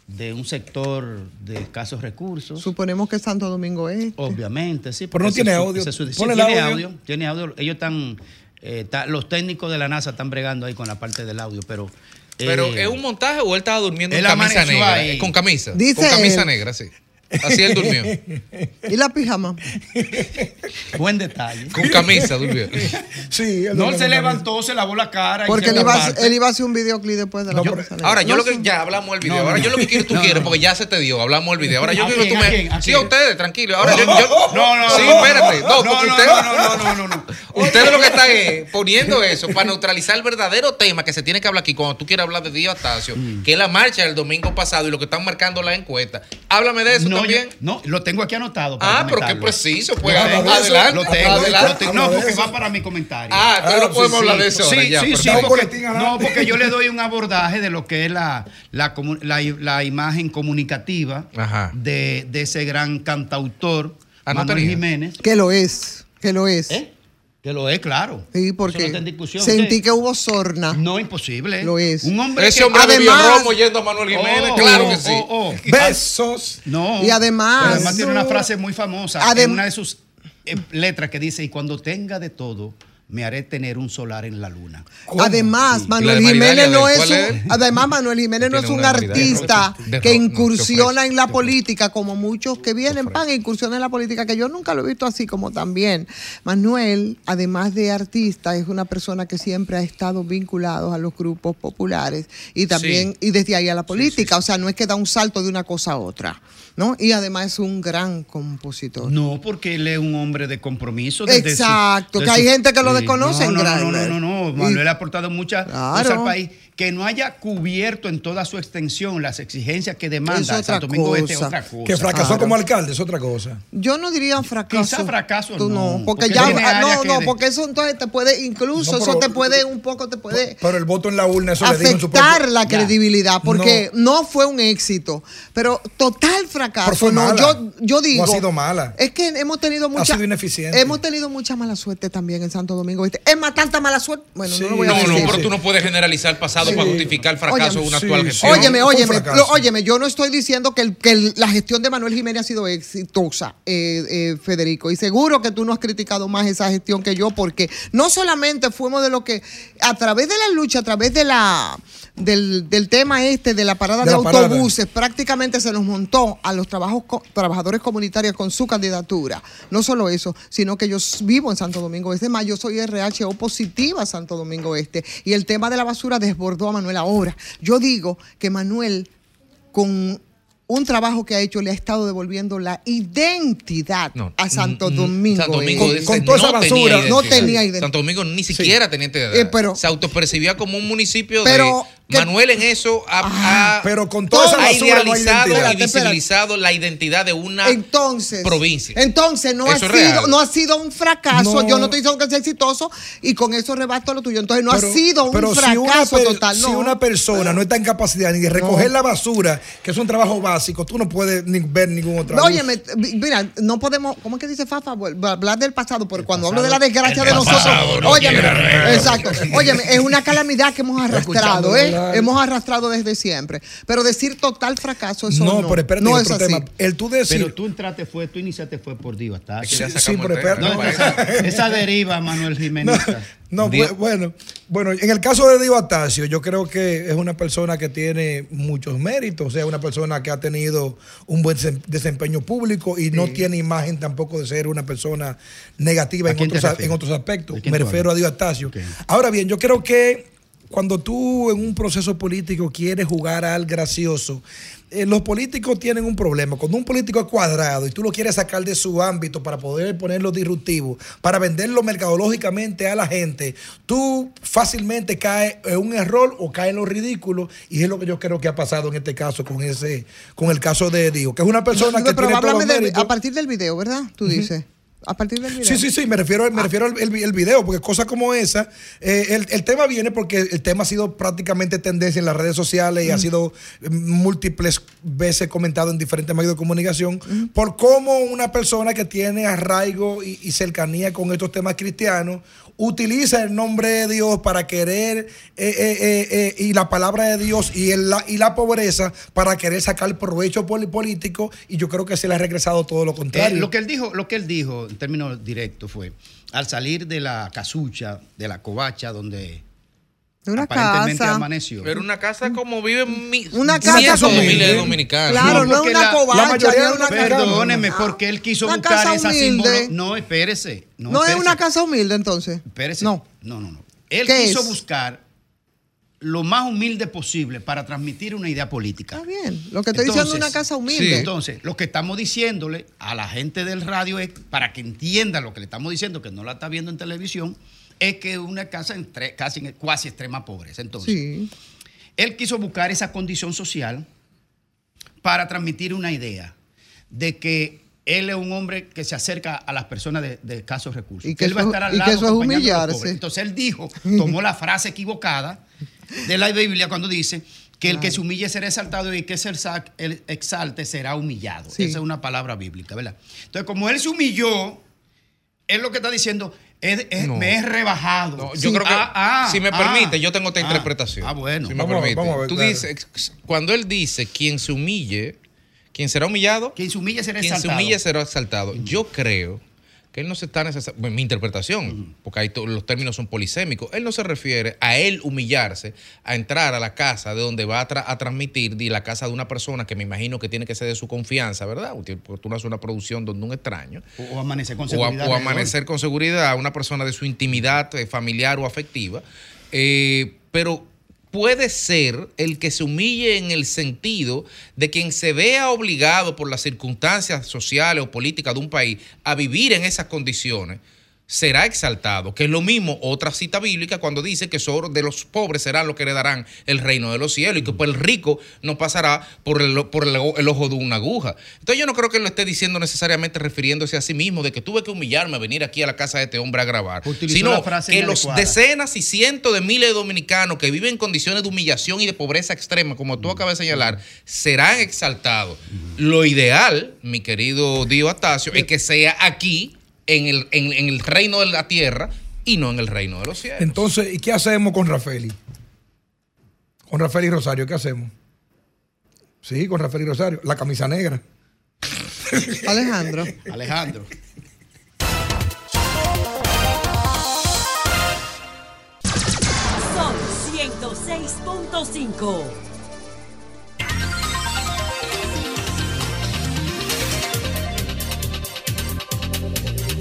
de un sector de escasos recursos. Suponemos que Santo Domingo es. Obviamente, sí. Pero no porque tiene audio. ese es su- sí, tiene audio. audio. Tiene audio. Ellos están, eh, está- los técnicos de la NASA están bregando ahí con la parte del audio, pero... Pero eh, ¿es un montaje o él estaba durmiendo en camisa negra? ahí. Eh, Con camisa. Dice con camisa él. negra, sí. Así él durmió. ¿Y la pijama? Buen detalle. Con camisa durmió. Sí, él No, él se levantó, se lavó la cara. y Porque se él iba, él iba a hacer un videoclip después de la negra. Ahora, yo No lo que ya hablamos del video. No, Ahora, no, yo lo que quiero tú no, quieres, no. porque ya se te dio. Hablamos del video. Ahora, yo ¿A quiero que tú a me. quién, a Sí, a ustedes, tranquilo. Ahora, yo. yo- No, no, Sí, no. espérate. No, No, porque no, ustedes. no, no, no, no, no. Ustedes lo que están es poniendo eso para neutralizar el verdadero tema que se tiene que hablar aquí cuando tú quieres hablar de Dio Astacio, Mm. que es la marcha del domingo pasado y lo que están marcando las encuestas. Háblame de eso no, también. no, lo tengo aquí anotado. para Ah, pero qué preciso. Pues eso. adelante. Lo tengo, adelante. lo tengo. No, porque eso. va para mi comentario. Ah, entonces Ah, no podemos sí, hablar de eso ahora Sí, ya. sí, pero- sí, porque, no, porque yo le doy un abordaje de lo que es la, la, comu- la, la imagen comunicativa de, de ese gran cantautor, Ah, no Manuel. Jiménez. Que lo es, que lo es. ¿Eh? Que lo es, claro. Sí, no porque discusión. sentí ¿Qué? que hubo sorna. No, imposible. Lo es. Un hombre Ese que- hombre Además- romo yendo a Manuel Jiménez. Oh, claro oh, que sí. oh, oh. Besos. No. Y además- Pero además tiene una frase muy famosa Adem- en una de sus eh, letras que dice, y cuando tenga de todo, me haré tener un solar en la luna. Además, Sí. Manuel ¿Y la de Jiménez no es un, es? además Manuel Jiménez no es un de artista de- que incursiona en la política como muchos que vienen pan e incursionan en la política que yo nunca lo he visto así como también. Manuel, además de artista, es una persona que siempre ha estado vinculado a los grupos populares y también y desde ahí a la política, o sea, no es que da un salto de una cosa a otra, ¿no? Y además es un gran compositor. No, porque él es un hombre de compromiso. desde su- Exacto, que hay su- gente que lo desconoce en No, no, no, no, no, no. Y- Manuel ha aportado muchas cosas Claro. al país que no haya cubierto en toda su extensión las exigencias que Es demanda Santo Domingo Este, cosa. otra cosa. Que fracasó como alcalde, es otra cosa. Yo no diría fracaso. Quizá fracaso Tú no, no, porque, porque ya ah, no, no, de- porque eso entonces te puede incluso No, eso pero- te puede un poco te puede Pero el voto en la urna, eso le dijo en su propio- afectar la Ya. credibilidad porque no. fue un éxito, pero total Pero fracaso. fue No, mala. yo yo digo ha sido mala. Es que hemos tenido mucha sido ineficiente. Hemos tenido mucha mala suerte también en Santo Domingo Este. Es más tanta mala suerte. Bueno, no lo voy a No, no, pero tú no puedes generalizar el pasado Sí. para justificar el fracaso de una Sí, actual gestión. Óyeme, óyeme, lo- óyeme, yo no estoy diciendo que, el- que el- la gestión de Manuel Jiménez ha sido exitosa, eh, eh, Federico, y seguro que tú no has criticado más esa gestión que yo, porque no solamente fuimos de lo que, a través de la lucha, a través de la del, del tema este de la parada De de, la parada. autobuses, prácticamente se nos montó a los trabajos co- trabajadores comunitarios con su candidatura. No solo eso, sino que yo vivo en Santo Domingo Este, más yo soy RHO positiva a Santo Domingo Este, y el tema de la basura desbordó a Manuel ahora. Yo digo que Manuel, con un trabajo que ha hecho, le ha estado devolviendo la identidad a Santo Domingo. Santo Domingo Este. dice, no tenía identidad. no tenía identidad. Santo Domingo ni siquiera tenía identidad. Eh, pero- se autopercibía como un municipio Pero de Manuel en eso ha, ha- pero con toda esa ha no idealizado y visibilizado la identidad de una Entonces, provincia. Entonces no ha, Eso sido, no ha sido un fracaso. No. Yo no estoy diciendo que sea exitoso y con eso rebato lo tuyo. Entonces no Pero- ha sido un pero si fracaso una total. Si no. una persona no está en capacidad ni de recoger No. la basura, que es un trabajo básico, tú no puedes ni ver ningún otro. Óyeme, mira, no podemos, ¿cómo es que dice Fafa? Hablar del pasado, pero cuando hablo de la desgracia de nosotros, óyeme, exacto, óyeme, es una calamidad que hemos arrastrado, ¿eh? Hemos arrastrado desde siempre. Pero decir total fracaso, eso no. No, pero espérate, no es otro así. tema. El tú decir. Pero tú entraste fue, tú iniciaste fue por Dios, ¿está? Sí, sí, pero espérate. No, esa, esa deriva, Manuel Jiménez. No, bu- bueno, bueno, en el caso de Dio Atacio, yo creo que es una persona que tiene muchos méritos, o sea, una persona que ha tenido un buen desem- desempeño público y no tiene imagen tampoco de ser una persona negativa ¿A en otros, en aspectos. ¿De quién Me refiero a Dio Atacio. Ahora bien, yo creo que cuando tú en un proceso político quieres jugar al gracioso, eh, los políticos tienen un problema. Cuando un político es cuadrado y tú lo quieres sacar de su ámbito para poder ponerlo disruptivo, para venderlo mercadológicamente a la gente, tú fácilmente caes en un error o caes en lo ridículo. Y es lo que yo creo que ha pasado en este caso con ese, con el caso de Dio, que es una persona No, que pero tiene háblame a partir del video, ¿verdad? Tú dices. A partir del video. Sí, sí, sí, me refiero, Ah. me refiero al el, el video, porque cosas como esa, eh, el, el tema viene porque el tema ha sido prácticamente tendencia en las redes sociales y ha Mm. sido eh, múltiples veces comentado en diferentes medios de comunicación, por cómo una persona que tiene arraigo y, y cercanía con estos temas cristianos utiliza el nombre de Dios para querer, eh, eh, eh, y la palabra de Dios y, el- la, y la pobreza para querer sacar provecho político, y yo creo que se le ha regresado todo lo contrario. lo que él dijo, lo que él dijo en términos directos fue al salir de la casucha, de la covacha, donde Una aparentemente casa. amaneció. Pero una casa como viven mi- Una casa cientos de como- miles de dominicanos. Claro, no es una la- covacha, la mayoría no es de una casa- Perdóneme, Ah, porque él quiso una buscar casa esa humilde. símbolo. No, espérese. No, No, es una casa humilde entonces. Espérese. No. No, no, no. Él ¿Qué quiso es? buscar lo más humilde posible para transmitir una idea política. Está bien. Lo que estoy diciendo es una casa humilde. Sí, entonces, lo que estamos diciéndole a la gente del radio es, para que entienda lo que le estamos diciendo, que no la está viendo en televisión, es que es una casa en casi en cuasi extrema pobreza. Entonces, Sí. él quiso buscar esa condición social para transmitir una idea de que él es un hombre que se acerca a las personas de, de escasos recursos. Y que él va a estar al y que eso es humillarse. Entonces él dijo, tomó la frase equivocada de la Biblia cuando dice que el que se humille será exaltado y el que se exalte será humillado. Sí. Esa es una palabra bíblica, ¿verdad? Entonces, como él se humilló, él lo que está diciendo es, es- No. me he rebajado. No, Sí. yo creo que, Ah, ah, si me ah. permite, yo tengo esta Ah, interpretación. Ah, bueno. Si me Vamos permite. vamos a ver, Tú claro. dices, cuando él dice, quien se humille, quien será humillado, Quien se humille será quien se exaltado. humille será exaltado. Yo creo que él no se está necesariamente, mi interpretación, porque ahí los términos son polisémicos, él no se refiere a él humillarse, a entrar a la casa de donde va a, tra- a transmitir, de la casa de una persona que me imagino que tiene que ser de su confianza, ¿verdad? Porque tú no haces una producción donde un extraño. O, o amanecer con O, a- seguridad. o amanecer con seguridad a una persona de su intimidad eh, familiar o afectiva. Eh, pero puede ser el que se humille en el sentido de quien se vea obligado por las circunstancias sociales o políticas de un país a vivir en esas condiciones. Será exaltado, que es lo mismo otra cita bíblica cuando dice que solo de los pobres serán los que heredarán el reino de los cielos y que pues, el rico no pasará por el, por el, el ojo de una aguja. Entonces yo no creo que él lo esté diciendo necesariamente refiriéndose a sí mismo, de que tuve que humillarme a venir aquí a la casa de este hombre a grabar, Utilizó sino que los decenas y cientos de miles de dominicanos que viven en condiciones de humillación y de pobreza extrema, como tú acabas de señalar, serán exaltados. Lo ideal, mi querido Dio Astacio, es que sea aquí, en el, en- en el reino de la tierra, y no en el reino de los cielos. Entonces, ¿y qué hacemos con Rafaeli? Con Rafael y Rosario, ¿qué hacemos? Sí, con Rafael y Rosario. La camisa negra. Alejandro. Alejandro. Son 106.5.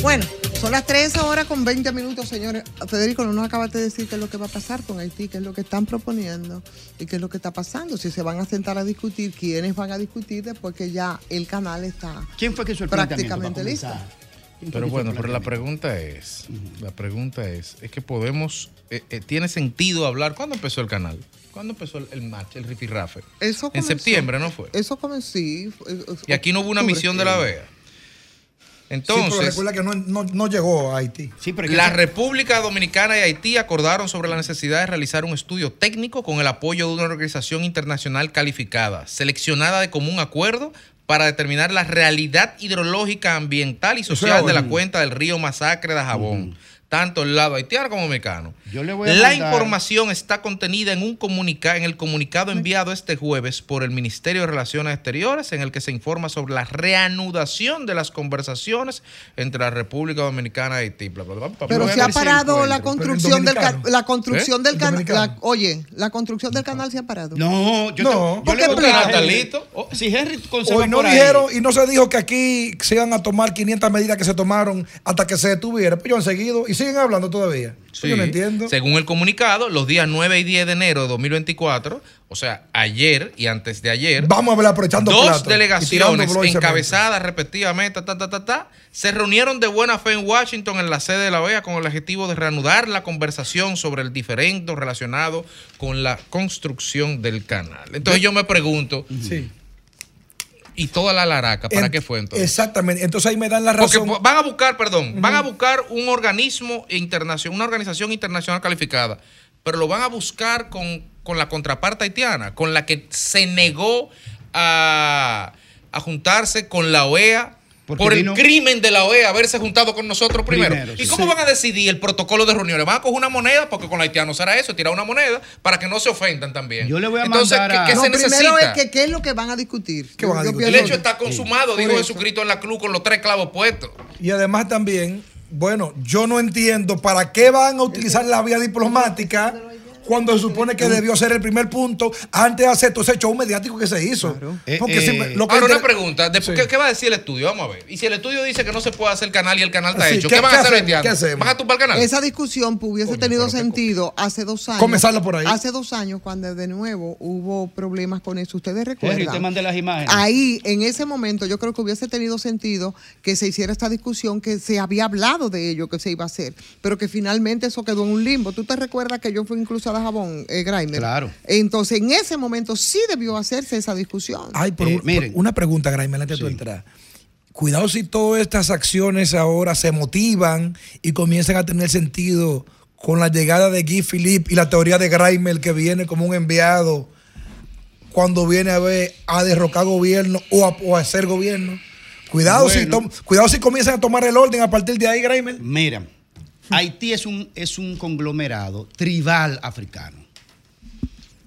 Bueno, son las 3 ahora con 20 minutos, señores. Federico, no nos acabas de decir qué es lo que va a pasar con Haití, qué es lo que están proponiendo y qué es lo que está pasando. Si se van a sentar a discutir, quiénes van a discutir después que ya el canal está ¿Quién fue que hizo el planteamiento prácticamente listo. Pero bueno, pero la pregunta es, la pregunta es, es que podemos, eh, eh, ¿tiene sentido hablar? ¿Cuándo empezó el canal? ¿Cuándo empezó el, el match, el rifirrafe? Eso En septiembre, ¿no fue? Eso comenzó, sí. Y aquí no hubo una misión de la Sí, Entonces, pero recuerda que no, no- no llegó a Haití. la República Dominicana y Haití acordaron sobre la necesidad de realizar un estudio técnico con el apoyo de una organización internacional calificada, seleccionada de común acuerdo para determinar la realidad hidrológica, ambiental y social de la cuenca del río Masacre de Jabón. Tanto el lado haitiano como dominicano. Yo le voy a La mandar- información está contenida en un comunica en el comunicado enviado este jueves por el Ministerio de Relaciones Exteriores, en el que se informa sobre la reanudación de las conversaciones entre la República Dominicana y Haití. bla, bla, bla, bla, Pero bla. se ha parado la construcción del dominicano. ca- la construcción ¿Eh? del El canal. Oye, la construcción del canal se ha parado. No, yo, No. te, yo le. Oh, Si Henry Hoy no por ahí- dijeron y no se dijo que aquí se iban a tomar 500 medidas que se tomaron hasta que se detuviera. Pues ellos han seguido y siguen hablando todavía. Pues yo no Sí. Entiendo. Según el comunicado, los días 9 y 10 de enero de 2024, o sea, ayer y antes de ayer, Vamos a aprovechando dos plato delegaciones encabezadas respectivamente, ta, ta, ta, ta, se reunieron de buena fe en Washington en la sede de la OEA con el objetivo de reanudar la conversación sobre el diferendo relacionado con la construcción del canal. Entonces yo me pregunto, Sí. ¿Y toda la laraca para qué fue entonces? Exactamente. Entonces ahí me dan la Porque razón. van a buscar, perdón, van a buscar un organismo internacional, una organización internacional calificada, pero lo van a buscar con, con la contraparte haitiana, con la que se negó a, a juntarse con la OEA Porque por vino- el crimen de la OEA haberse juntado con nosotros primero. Primero, ¿Y sí. cómo van a decidir el protocolo de reuniones? Van a coger una moneda, porque con los haitianos será eso, tirar una moneda para que no se ofendan también. Yo le voy a Entonces, mandar ¿qué, a- qué No, se primero necesita? es que qué es lo que van a discutir. ¿Qué van a Yo discutir? el hecho está consumado, Por dijo. Jesucristo en la cruz con los tres clavos puestos. Y además también, bueno, yo no entiendo para qué van a utilizar la vía diplomática cuando se supone que debió ser el primer punto antes de hacer todo ese show mediático que se hizo. Porque Eh, si eh, me- lo que Ahora una pregunta, Sí. ¿qué, qué va a decir el estudio? Vamos a ver. Y si el estudio dice que no se puede hacer canal y el canal está Sí, hecho, ¿qué- ¿qué, van qué a hacer? ¿Qué hacemos? ¿Van a tumbar el canal? Esa discusión hubiese tenido sentido hace dos años. Comenzarla por ahí. Hace dos años, cuando de nuevo hubo problemas con eso. Ustedes recuerdan. te mandé las imágenes. Ahí, en ese momento, yo creo que hubiese tenido sentido que se hiciera esta discusión, que se había hablado de ello, que se iba a hacer, pero que finalmente eso quedó en un limbo. ¿Tú te recuerdas que yo fui incluso a Jabón, eh? Claro. Entonces, en ese momento sí debió hacerse esa discusión. Ay, por, Eh, un- miren. una pregunta, Graimel, antes de tú entrar. Cuidado si todas estas acciones ahora se motivan y comienzan a tener sentido con la llegada de Guy Philippe y la teoría de Graimel que viene como un enviado cuando viene a ver a derrocar gobierno o a, o a hacer gobierno. Cuidado, si Bueno. cuidado si comienzan a tomar el orden a partir de ahí, Graimel. Mira, Haití es un, es un conglomerado tribal africano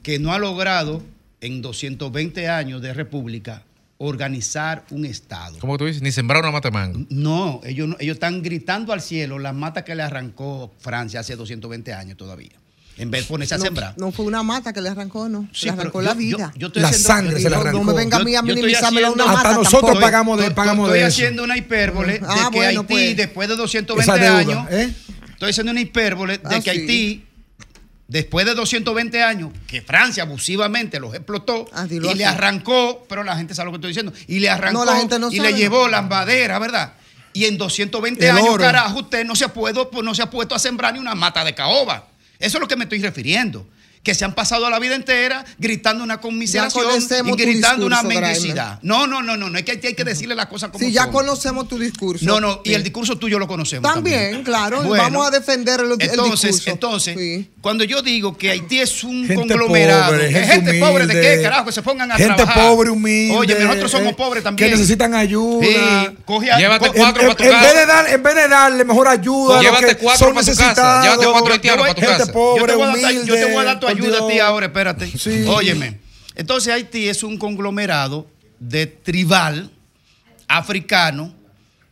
que no ha logrado en 220 años de república organizar un Estado. ¿Cómo tú dices? Ni sembrar una mata de mango. No, ellos, ellos están gritando al cielo las matas que le arrancó Francia hace 220 años todavía. En vez de ponerse a no, sembrar. no fue una mata que le arrancó, no. Sí, le arrancó yo- la yo- vida. yo estoy La haciendo- sangre se la No, no arrancó. me venga a mí a Yo- yo estoy a una mata. Hasta nosotros tampoco. pagamos de, Estoy- pagamos estoy de eso. haciendo una hipérbole de que bueno, Haití, pues. después de 220 Esa deuda, años, ¿eh? estoy haciendo una hipérbole de que sí. Haití, después de 220 años, que Francia abusivamente los explotó Ah, y le arrancó, pero la gente sabe lo que estoy diciendo, y le arrancó No, la gente no y sabe, le llevó las maderas, ¿verdad? Y en 220 El años, oro. carajo, usted no se, ha puesto, pues, no se ha puesto a sembrar ni una mata de caoba. Eso es lo que me estoy refiriendo. Que se han pasado la vida entera gritando una conmiseración y gritando una mendicidad. No, no, no, no, no es que hay hay que decirle las cosas como Sí, ya son. conocemos tu discurso. No, no, y Sí. el discurso tuyo lo conocemos. También, También, claro. Bueno, vamos a defender el, el Entonces, discurso. entonces, Sí. cuando yo digo que Haití es un Gente conglomerado, pobre, ¿es gente gente pobre de qué, carajo? Que se pongan a Gente trabajar. pobre, humilde. Oye, nosotros somos eh, pobres también. Que necesitan ayuda. Sí, coge a- Llévate co- cuatro en, para tu en- en casa. vez de dar, en vez de darle mejor ayuda a los Llévate que cuatro son para tu casa. necesitados, Llévate cuatro haitianos para tu gente casa. pobre, yo, te voy a dar, humilde. yo te voy a dar tu ayuda a ti ahora, espérate. Sí. Óyeme. Entonces Haití es un conglomerado de tribal africano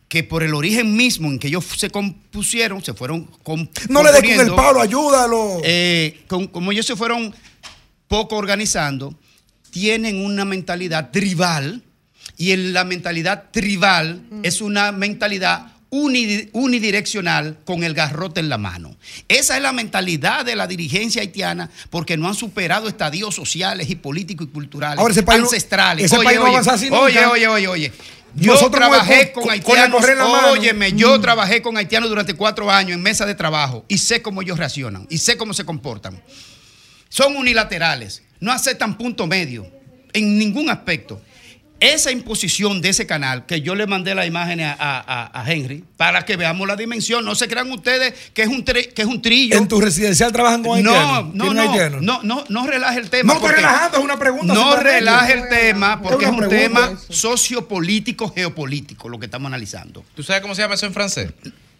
que por el origen mismo en que ellos se compusieron, se fueron No le des con el palo, ayúdalo. eh, con- como ellos se fueron poco organizando, tienen una mentalidad tribal y en la mentalidad tribal es una mentalidad unidireccional con el garrote en la mano. Esa es la mentalidad de la dirigencia haitiana porque no han superado estadios sociales y políticos y culturales Ahora, ese país no- ancestrales. ese oye, país no oye, nunca. oye, oye, oye, oye. Yo Nosotros trabajé con- con, con- con la haitianos. la. Óyeme, yo trabajé con haitianos durante cuatro años en mesa de trabajo y sé cómo ellos reaccionan y sé cómo se comportan. Son unilaterales, no aceptan punto medio en ningún aspecto. Esa imposición de ese canal, que yo le mandé la imagen a, a- Henry, para que veamos la dimensión, no se crean ustedes que es un, tri- que es un trillo. En tu residencial trabajan con No, haitianos. no, ¿Tienen no, haitianos? no, no, no relaje el tema. No estoy relajando, es una pregunta. No relaje el tema porque Es un tema sociopolítico, geopolítico, lo que estamos analizando. ¿Tú sabes cómo se llama eso en francés?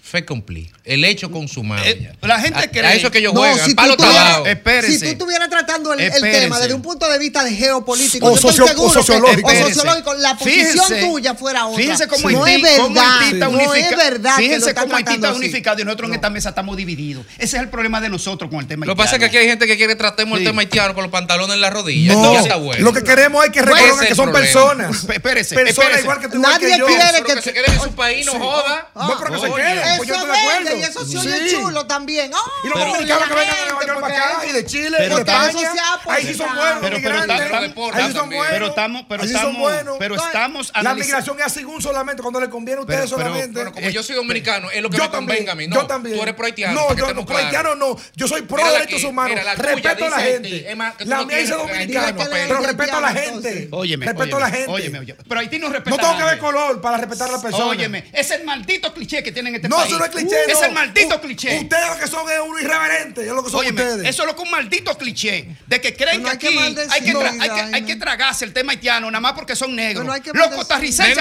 Fait accompli. El hecho consumado. Eh, la gente a, cree- a eso que ellos No, juegan. si el palo tú tuvieras- talado. Espérese. Si tú estuvieras tratando el, el tema desde un punto de vista de geopolítico, O yo estoy socio- o seguro que- sociológico. o sociológico, la posición Fíjense- tuya fuera otra. Fíjense cómo no Haití, es cómo verdad, Haití está no es unificado. verdad que Fíjense cómo Haití está así. unificado y nosotros en esta mesa estamos divididos. Ese es el problema de nosotros con el tema Lo que pasa es que aquí hay gente que quiere tratemos Sí. el tema haitiano con los pantalones en la rodilla. No, está bueno. lo que queremos es que reconozcan que son personas. Esp- espérese, Personas espérese. igual que tú, Nadie que yo. quiere que que se quede en su país, no joda. No, pero que se Oye. Pues Eso yo es estoy de acuerdo. y eso se oye Sí. chulo también. ¡Oh! Y los Pero- dominicanos que vengan de Nueva York para acá y de Chile, Pero de España. ha Ahí sí son buenos. Pero- pero Ahí sí son buenos. Pero estamos- pero estamos- pero estamos La migración es según solamente cuando le conviene a ustedes Pero- pero- solamente. Bueno, como yo soy dominicano, es lo que yo me convenga a mí. No, yo también. Tú eres pro haitiano. No, yo no, pro haitiano no. Yo soy pro derechos humanos. tuya respeto a la gente. La mía dice dominicano. Pero respeto a la gente. Óyeme, Respeto a la gente. óyeme. Pero Haití no respeta No tengo que ver color para respetar a la persona. Óyeme, es el maldito cliché que tienen en este país. Eso no es cliché. Es no. el maldito U- cliché. Ustedes lo que son es uno irreverente. Es lo que son Óyeme, ustedes. eso es lo que un maldito cliché de que creen hay que que aquí hay que, hay, que, hay que tragarse el tema haitiano nada más porque son negros. No hay que los costarricenses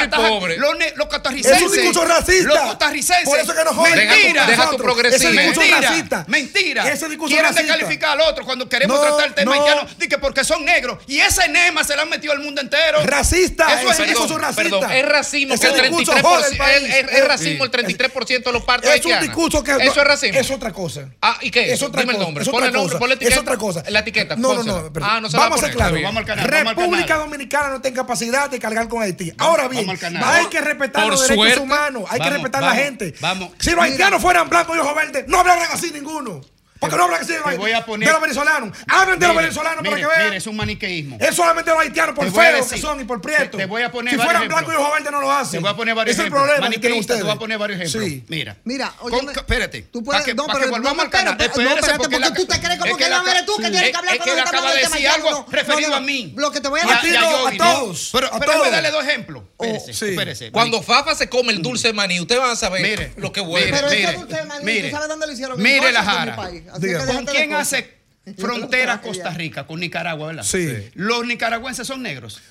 los, los costarricenses. Es un discurso racista. Los costarricenses. Por eso que no joden. Mentira. Deja tu progresismo. Mentira, racista. mentira. Ese discurso Quieren racista. descalificar al otro cuando queremos No, tratar el tema no. haitiano di que porque son negros. Y ese enema se le han metido al mundo entero. Racista. Eso es ese discurso racista. es racismo Ese que el discurso 33%, jode el país. es, es- es racismo el 33% los Es un discurso que. Eso es racismo. Es otra cosa. Ah, ¿y qué es? Otra Dime el cosa, nombre. es Ponle otra nombre, cosa, ponle etiqueta. Es otra cosa. La etiqueta. No, no, no. Ah, no se la vamos a ser claros. República. Dominicana no tiene capacidad de cargar con Haití. Ahora bien, hay que respetar los derechos humanos. Hay que respetar a la gente. vamos. Si los haitianos fueran blancos y ojos verdes, no hablaran así ninguno. Porque no hablan así de, voy a poner- de los venezolanos. Hablen de los venezolanos mire, para que vean. Mire, es un maniqueísmo. Es solamente los haitianos por feos que decir- son y por prietos. te- te voy a poner Si varios fueran blancos y ojos verdes no lo hacen. Te voy a poner varios Ese ejemplos. es el problema que tienen ustedes. te voy a poner varios ejemplos. Sí. Mira. Mira, Con- óyeme, espérate. Tú puedes, que, no, pero que volvamos no, al canal. espérate, no, espérate, porque la- tú te crees como es que eres tú que tienes que hablar es cuando acaba hablo de decir tema algo referido a mí. Lo que te voy a Y a- todos, Pero, déjame darle dos ejemplos. Espérese, sí. espérese. Cuando Fafa se come el dulce de maní, ustedes van a saber lo que huele. mire, Pero mire, ese dulce de maní, mire. ¿tú sabes dónde lo hicieron? Mire la jara. ¿Con quién hace frontera Costa. Rica? Con Nicaragua, ¿verdad? Sí. Los nicaragüenses son negros.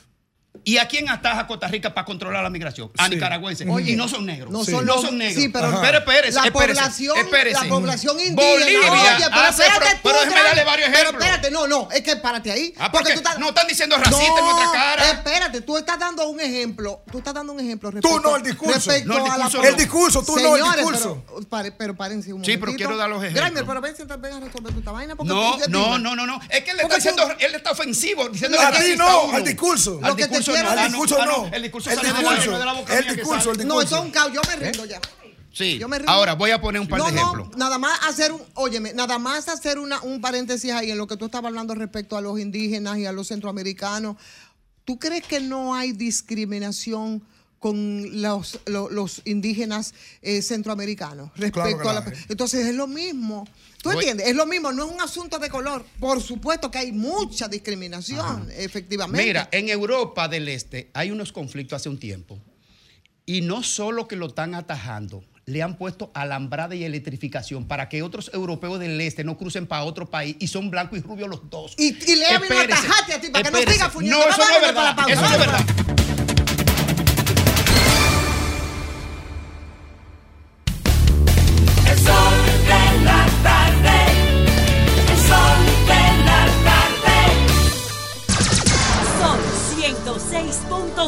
¿Y a quién ataja Costa Rica para controlar la migración? A Sí. nicaragüenses. Oye, y no son negros. no Sí. son no son negros. sí, pero- pero espérese, La espérese, población- espérese. la población indígena. Bolivia Oye, pero hace espérate fron- tú, Pero déjeme darle varios Pero ejemplos. espérate, no, no, es que párate ahí. Ah, porque tú estás- no están diciendo racista en nuestra cara. Espérate, tú estás dando un ejemplo. Tú estás dando un ejemplo. Tú no, el discurso. respecto No, el a la- discurso no. El discurso, tú no, el discurso. Pero, pare- pero párense un Sí, momentito. pero quiero dar los ejemplos. Graimer, pero ven, ven a resolver tu vaina. porque No, tú- no, no, no, no. Es que él está Porque diciendo, tú- él está ofensivo, diciendo A ti racista no, al discurso. Al te discurso no. Ah, discurso ah, no. El discurso El de la boca El el No, esto es un caos. Yo me rindo ya. Sí. Yo me rindo. Ahora voy a poner un par no, de no, ejemplos. nada más hacer un, óyeme, nada más hacer una, un paréntesis ahí en lo que tú estabas hablando respecto a los indígenas y a los centroamericanos. ¿Tú crees que no hay discriminación con los, lo- los indígenas eh, centroamericanos respecto Claro a la, entonces es lo mismo ¿Tú entiendes? Es lo mismo, no es un asunto de color. Por supuesto que hay mucha discriminación, efectivamente. Mira, en Europa del Este hay unos conflictos hace un tiempo. Y no solo que lo están atajando, le han puesto alambrada y electrificación para que otros europeos del este no crucen para otro país y son blanco y rubio los dos. Y, y le a Espérese, atajarte a ti para que no siga. No, eso no es verdad. para la Eso no es verdad.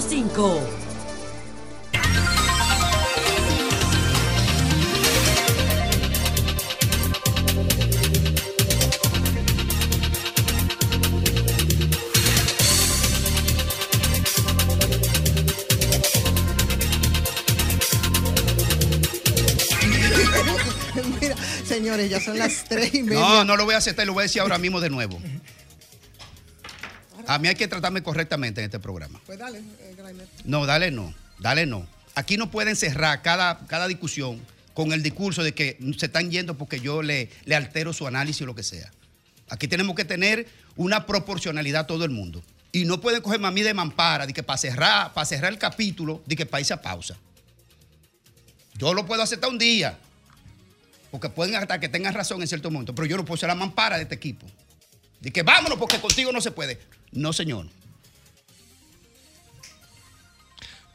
105. Mira, señores, ya son las tres y media. No, no lo voy a aceptar, lo voy a decir ahora mismo de nuevo. A mí hay que tratarme correctamente en este programa. Pues dale, eh. No, dale no, dale no. Aquí no pueden cerrar cada, cada discusión con el discurso de que se están yendo porque yo le, le altero su análisis o lo que sea. Aquí tenemos que tener una proporcionalidad todo el mundo. Y no pueden cogerme a mí de mampara, de que para cerrar, para cerrar el capítulo, de que para irse a pausa. Yo lo puedo aceptar un día, porque pueden hasta que tengan razón en cierto momento, pero yo no puedo ser la mampara de este equipo. De que vámonos porque contigo no se puede. No, señor.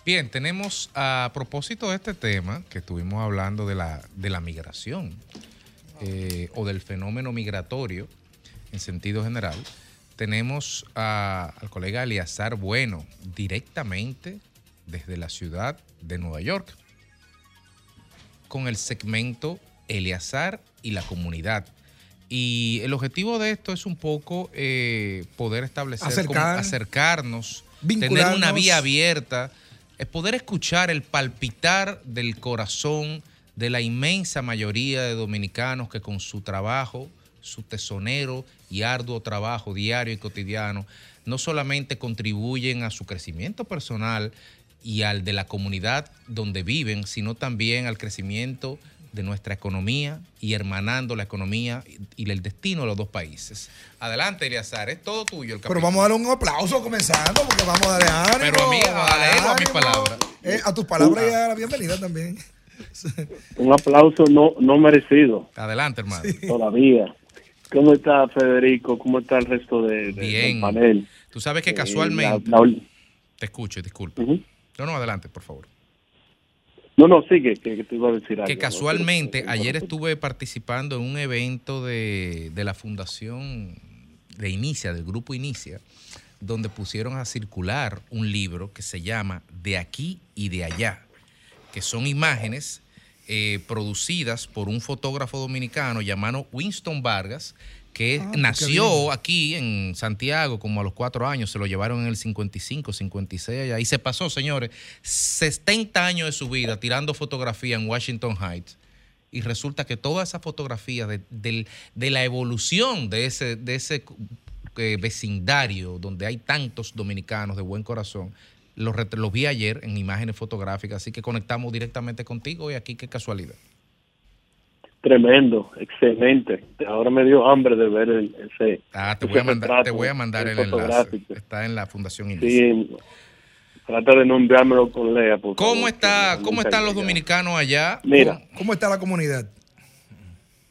Bien, tenemos a propósito de este tema que estuvimos hablando de la, de la migración eh, o del fenómeno migratorio en sentido general, tenemos al colega Eliazar Bueno directamente desde la ciudad de Nueva York con el segmento Eleazar y la comunidad. Y el objetivo de esto es un poco eh, poder establecer, Acercar. cómo acercarnos, tener una vía abierta, es poder escuchar el palpitar del corazón de la inmensa mayoría de dominicanos que con su trabajo, su tesonero y arduo trabajo diario y cotidiano, no solamente contribuyen a su crecimiento personal y al de la comunidad donde viven, sino también al crecimiento de nuestra economía y hermanando la economía y el destino de los dos países. Adelante, Eliazar, es todo tuyo el Pero vamos a darle un aplauso comenzando, porque vamos a darle ánimo. Pero amigo, a leerlo a mis palabras. Eh, a tus palabras y a la bienvenida también. Un aplauso no, no merecido Adelante, hermano. todavía. ¿Cómo está Federico? ¿Cómo está el resto de, de- Bien. del panel? Tú sabes que Eh, casualmente... la- la- Te escucho, disculpe. Ujú. No, no, adelante, por favor. No, no, sigue, que, que te iba a decir algo. Que casualmente ayer estuve participando en un evento de, de la Fundación de Inicia, del grupo Inicia, donde pusieron a circular un libro que se llama De aquí y de allá, que son imágenes eh, producidas por un fotógrafo dominicano llamado Winston Vargas, que Ah, nació aquí en Santiago como a los cuatro años, se lo llevaron en el 55, 56 allá, y se pasó, señores, 70 años de su vida tirando fotografía en Washington Heights. Y resulta que toda esa fotografía de, de la evolución de ese, de ese eh, vecindario donde hay tantos dominicanos de buen corazón, los, los vi ayer en imágenes fotográficas, así que conectamos directamente contigo y aquí qué casualidad. Tremendo, excelente. Ahora me dio hambre de ver el- ese. Ah, te ese voy a mandar, te voy a mandar el enlace. fotográfico. Está en la Fundación Inicia. Sí, trata de no enviármelo con Lea, por ¿Cómo favor, está, cómo están los dominicanos allá? Mira, ¿Cómo está la comunidad?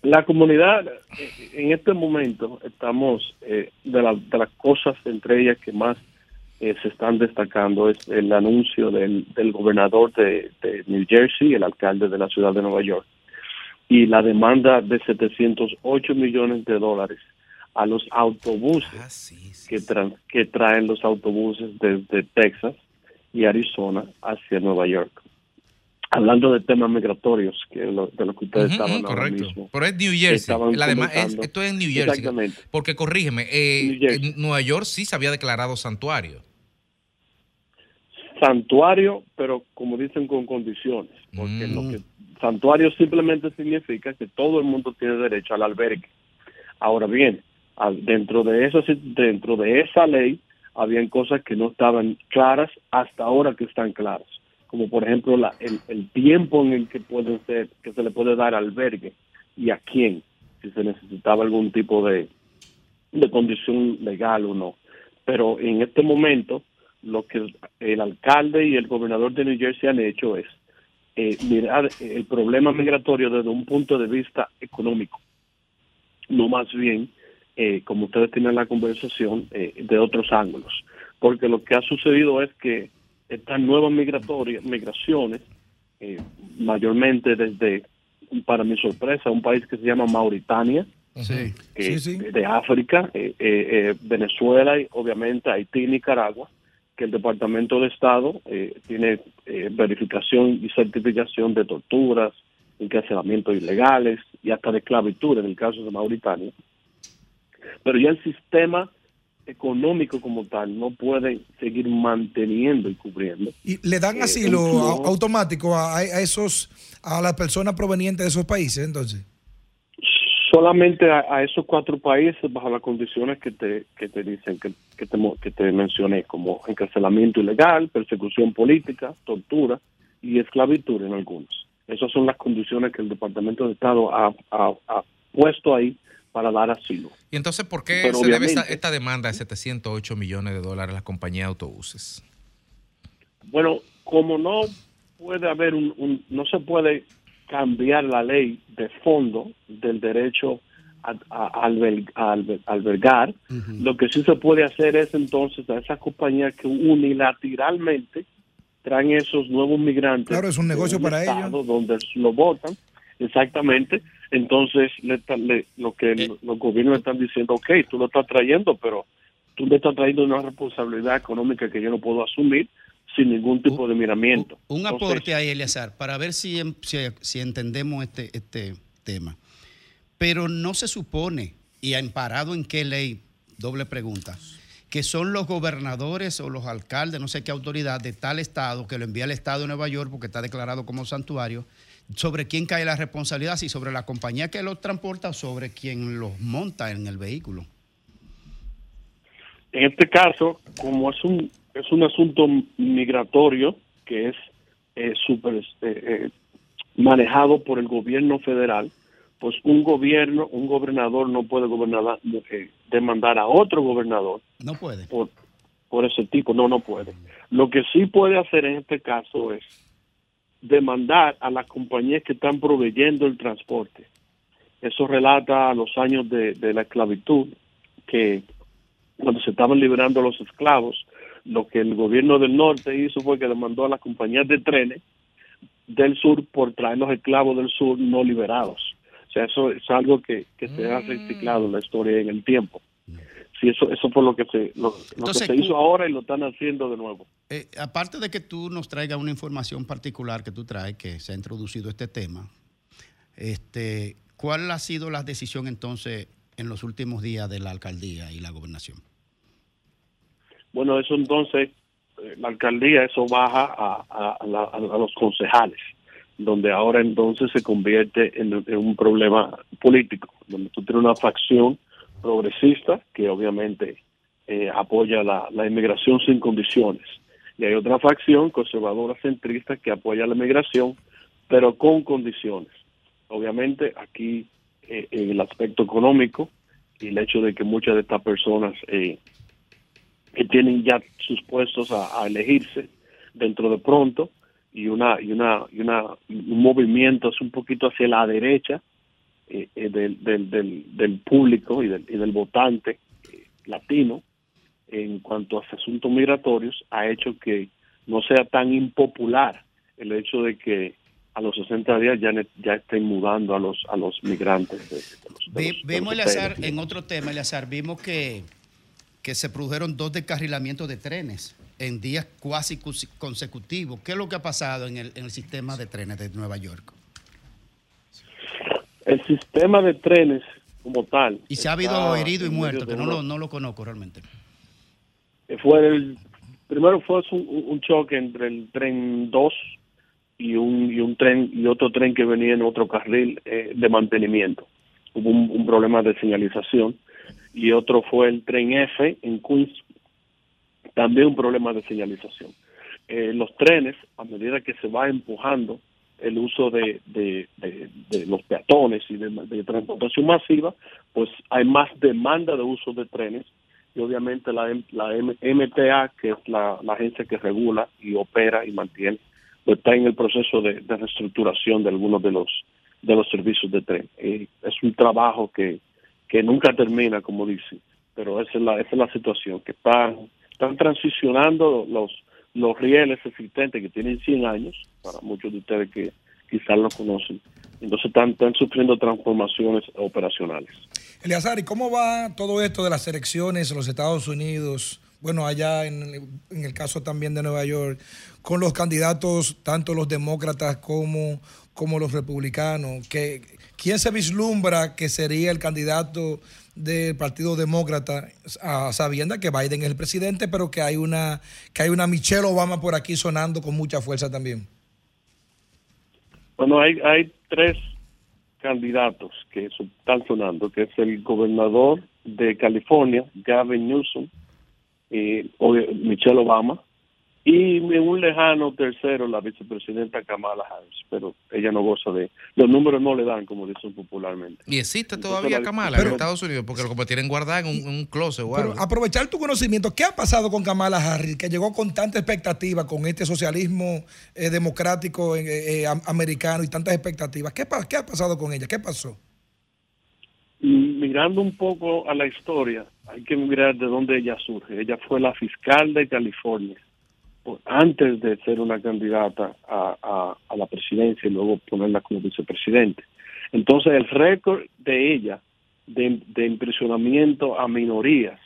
La comunidad, eh, en este momento, estamos eh, de, la- de las cosas entre ellas que más eh, se están destacando es el anuncio del, del gobernador de, de New Jersey, el alcalde de la ciudad de Nueva York, y la demanda de 708 millones de dólares a los autobuses que, tra- que traen los autobuses desde Texas y Arizona hacia Nueva York. Hablando de temas migratorios, que lo- de lo que ustedes Ujú, estaban ujú, ahora correcto. mismo. Pero es New Jersey. Estaban La es- esto es New Jersey. Exactamente. Porque corrígeme, eh, New Jersey. en Nueva York sí se había declarado santuario. santuario, pero como dicen con condiciones, porque lo que santuario simplemente significa que todo el mundo tiene derecho al albergue. Ahora bien, dentro de si- dentro de esa ley habían cosas que no estaban claras hasta ahora que están claras, como por ejemplo la- el, el tiempo en el que puede ser que se le puede dar albergue y a quién, si se necesitaba algún tipo de de condición legal o no. Pero en este momento, lo que el alcalde y el gobernador de New Jersey han hecho es eh, mirar el problema migratorio desde un punto de vista económico, no más bien, eh, como ustedes tienen la conversación, eh, de otros ángulos. Porque lo que ha sucedido es que estas nuevas migratorias, migraciones, eh, mayormente desde, para mi sorpresa, un país que se llama Mauritania, Sí. eh, de África, eh, eh, eh, Venezuela y obviamente Haití y Nicaragua, que el Departamento de Estado eh, tiene eh, verificación y certificación de torturas, encarcelamientos ilegales y hasta de esclavitud en el caso de Mauritania. Pero ya el sistema económico como tal no puede seguir manteniendo y cubriendo. Y le dan Eh, asilo automático a, a esos a las personas provenientes de esos países, entonces. Solamente a, a esos cuatro países bajo las condiciones que te, que te dicen, que, que, te, que te mencioné, como encarcelamiento ilegal, persecución política, tortura y esclavitud en algunos. Esas son las condiciones que el Departamento de Estado ha, ha- ha puesto ahí para dar asilo. Y entonces, ¿por qué Pero se debe esta, esta demanda de 708 millones de dólares a la compañía de autobuses? Bueno, como no puede haber un, un- no se puede cambiar la ley de fondo del derecho a, a alber- a alber- albergar, lo que sí se puede hacer es entonces a esas compañías que unilateralmente traen esos nuevos migrantes. Claro, es un negocio para estado Donde lo votan, exactamente. Entonces, le le- lo que Eh. los gobiernos están diciendo, ok, tú lo estás trayendo, pero tú me estás trayendo una responsabilidad económica que yo no puedo asumir sin ningún tipo de miramiento. Un Entonces, aporte ahí, Eleazar, para ver si, em- si, si entendemos este, este tema. Pero no se supone, y amparado en qué ley, doble pregunta, que son los gobernadores o los alcaldes, no sé qué autoridad de tal estado que lo envía al estado de Nueva York porque está declarado como santuario, sobre quién cae la responsabilidad, si sobre la compañía que los transporta o sobre quien los monta en el vehículo. En este caso, como es un es un asunto migratorio que es eh, super, eh, eh, manejado por el gobierno federal, pues un gobierno, un gobernador no puede gobernar, eh, demandar a otro gobernador No puede. por, por ese tipo, no, no puede. Lo que sí puede hacer en este caso es demandar a las compañías que están proveyendo el transporte. Eso relata a los años de, de la esclavitud, que cuando se estaban liberando a los esclavos, lo que el gobierno del norte hizo fue que demandó a las compañías de trenes del sur por traer los esclavos del sur no liberados. O sea, eso es algo que, que se ha reciclado en la historia y en el tiempo. Sí, eso, eso fue lo que se, lo, que se hizo ahora y lo están haciendo de nuevo. Eh, aparte de que tú nos traigas una información particular que tú traes, que se ha introducido este tema, este, ¿cuál ha sido la decisión entonces en los últimos días de la alcaldía y la gobernación? Bueno, eso entonces, eh, la alcaldía, eso baja a, a- a la- a los concejales, donde ahora entonces se convierte en, un problema político, donde tú tienes una facción progresista que obviamente eh, apoya la, la inmigración sin condiciones. Y hay otra facción conservadora centrista que apoya la inmigración, pero con condiciones. Obviamente aquí eh, en el aspecto económico y el hecho de que muchas de estas personas eh, que tienen ya sus puestos a, a elegirse dentro de pronto y una y una y una un movimiento es un poquito hacia la derecha eh, eh, del, del, del, del público y del, y del votante eh, latino en cuanto a asuntos migratorios ha hecho que no sea tan impopular el hecho de que a los 60 días ya, ne- ya estén mudando a los a los migrantes. de- de los- de los Eleazar, hoteles. en otro tema, Eleazar, vimos que, que se produjeron dos descarrilamientos de trenes en días cuasi consecutivos. ¿Qué es lo que ha pasado en el, en el sistema de trenes de Nueva York? El sistema de trenes como tal. Y si ha habido herido y muerto, que no lo, no lo conozco realmente. Eh, fue el primero fue un, un choque entre el tren 2 y un y un tren y otro tren que venía en otro carril eh, de mantenimiento hubo un, un problema de señalización y otro fue el tren F en Queens también un problema de señalización Eh, los trenes a medida que se va empujando el uso de, de, los peatones y de, transportación masiva pues hay más demanda de uso de trenes y obviamente la, la MTA, que es la, la agencia que regula y opera y mantiene, pues está en el proceso de, de reestructuración de algunos de los de los servicios de tren. Eh, es un trabajo que, que nunca termina, como dicen, pero esa es la, esa es la situación, que están, están transicionando los, los rieles existentes que tienen 100 años, para muchos de ustedes que quizás lo conocen, entonces están, están sufriendo transformaciones operacionales. Eleazar, ¿y cómo va todo esto de las elecciones en los Estados Unidos? Bueno, allá en, en el caso también de Nueva York, con los candidatos, tanto los demócratas como, como los republicanos. Que, ¿Quién se vislumbra que sería el candidato del Partido Demócrata, a sabiendo que Biden es el presidente, pero que hay una que hay una Michelle Obama por aquí sonando con mucha fuerza también? Bueno, hay, hay tres candidatos que están sonando, que es el gobernador de California, Gavin Newsom, eh, o Michelle Obama, y en un lejano tercero la vicepresidenta Kamala Harris, pero ella no goza de... Los números no le dan, como dicen popularmente. Y existe Entonces, todavía la- Kamala en Estados Unidos porque lo tienen guardada en un, en un closet o Pero algo. aprovechar tu conocimiento, ¿qué ha pasado con Kamala Harris, que llegó con tanta expectativa, con este socialismo eh, democrático eh, eh, am- americano y tantas expectativas? ¿Qué, ¿Qué ha pasado con ella? ¿Qué pasó? Y mirando un poco a la historia, hay que mirar de dónde ella surge. Ella fue la fiscal de California antes de ser una candidata a, la presidencia y luego ponerla como vicepresidente. Entonces el récord de ella de, de impresionamiento a minorías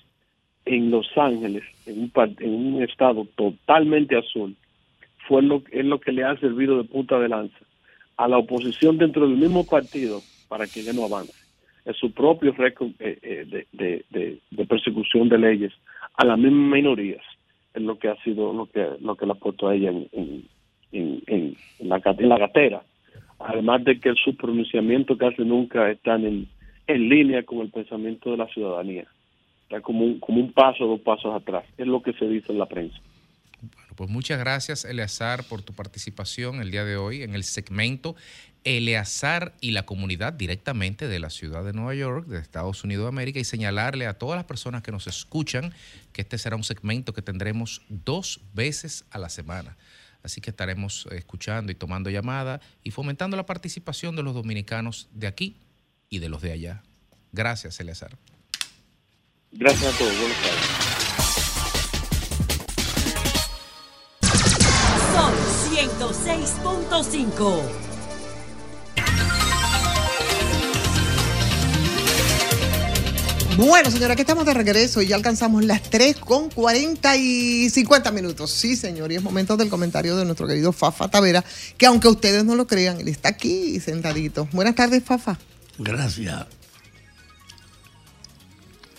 en Los Ángeles, en un, en un estado totalmente azul, fue lo, es lo que le ha servido de punta de lanza a la oposición dentro del mismo partido para que ella no avance. Es su propio récord eh, eh, de- de- de persecución de leyes a las mismas minorías es lo que ha sido lo que lo que la ha puesto a ella en, en, en- en- la, gatera. Además de que sus pronunciamientos casi nunca están en, en línea con el pensamiento de la ciudadanía. Está como un, como un paso dos pasos atrás. Es lo que se dice en la prensa. Pues muchas gracias, Eleazar, por tu participación el día de hoy en el segmento Eleazar y la comunidad directamente de la ciudad de Nueva York, de Estados Unidos de América, y señalarle a todas las personas que nos escuchan que este será un segmento que tendremos dos veces a la semana. Así que estaremos escuchando y tomando llamadas y fomentando la participación de los dominicanos de aquí y de los de allá. Gracias, Eleazar. Gracias a todos. Buenas tardes. Sol 106.5. Bueno, señora, aquí estamos de regreso y ya alcanzamos las 3 con 40 y 50 minutos. Sí, señor, y es momento del comentario de nuestro querido Fafa Tavera, que aunque ustedes no lo crean, él está aquí sentadito. Buenas tardes, Fafa. Gracias.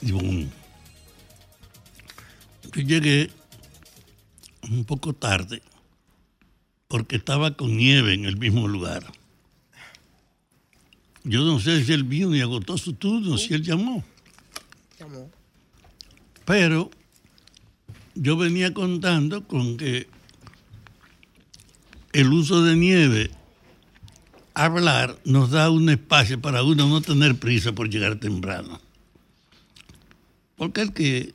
Ivonne. Yo llegué un poco tarde porque estaba con nieve en el mismo lugar. Yo no sé si él vino y agotó su turno, si él llamó. Pero yo venía contando con que el uso de nieve, hablar, nos da un espacio para uno no tener prisa por llegar temprano. Porque el que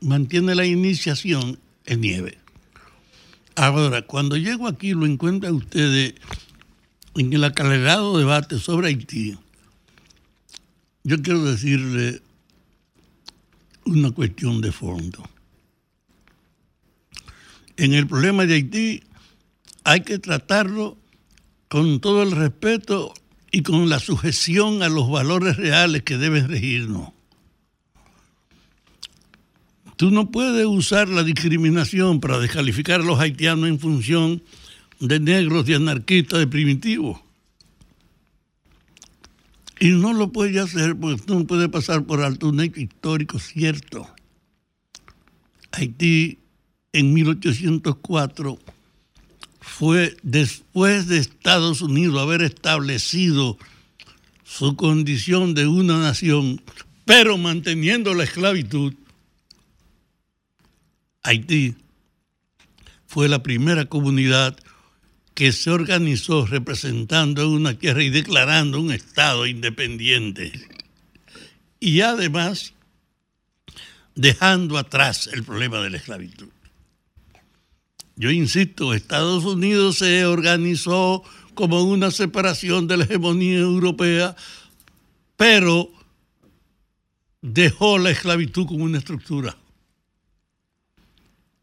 mantiene la iniciación es nieve. Ahora, cuando llego aquí, lo encuentro a ustedes en el acelerado debate sobre Haití. Yo quiero decirle una cuestión de fondo. En el problema de Haití hay que tratarlo con todo el respeto y con la sujeción a los valores reales que deben regirnos. Tú no puedes usar la discriminación para descalificar a los haitianos en función de negros, de anarquistas, de primitivos. Y no lo puedes hacer porque no puedes pasar por alto un hecho histórico cierto. Haití en 1804 fue después de Estados Unidos haber establecido su condición de una nación, pero manteniendo la esclavitud, Haití fue la primera comunidad que se organizó representando una tierra y declarando un Estado independiente. Y además dejando atrás el problema de la esclavitud. Yo insisto, Estados Unidos se organizó como una separación de la hegemonía europea, pero dejó la esclavitud como una estructura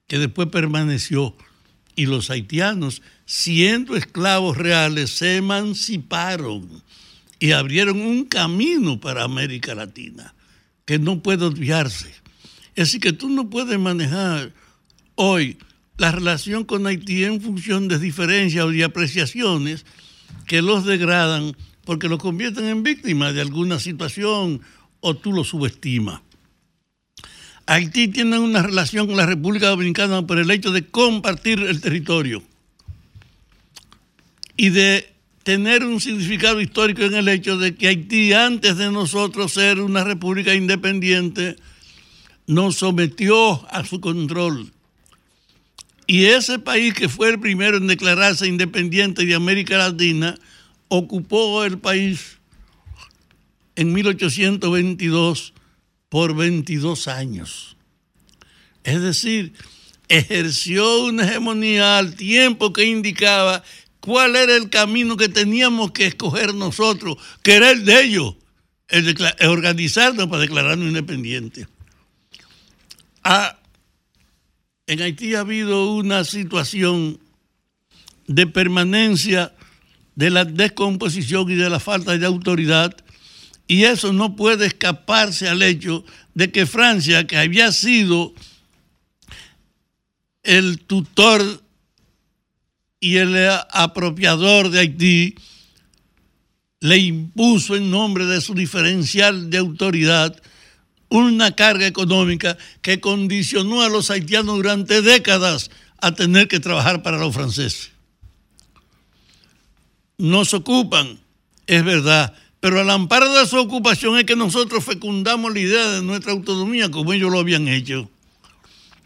que después permaneció y los haitianos, siendo esclavos reales, se emanciparon y abrieron un camino para América Latina que no puede obviarse. Decir, que tú no puedes manejar hoy la relación con Haití en función de diferencias o de apreciaciones que los degradan porque los convierten en víctimas de alguna situación o tú los subestimas. Haití tiene una relación con la República Dominicana por el hecho de compartir el territorio y de tener un significado histórico en el hecho de que Haití, antes de nosotros ser una república independiente, nos sometió a su control. Y ese país que fue el primero en declararse independiente de América Latina, ocupó el país en 1822 por 22 años. Es decir, ejerció una hegemonía al tiempo que indicaba cuál era el camino que teníamos que escoger nosotros, que era el de ellos, el de organizarnos para declararnos independientes. Ah, en Haití ha habido una situación de permanencia de la descomposición y de la falta de autoridad, y eso no puede escaparse al hecho de que Francia, que había sido el tutor y el apropiador de Haití, le impuso en nombre de su diferencial de autoridad una carga económica que condicionó a los haitianos durante décadas a tener que trabajar para los franceses. Nos ocupan, es verdad, pero al amparo de su ocupación es que nosotros fecundamos la idea de nuestra autonomía como ellos lo habían hecho.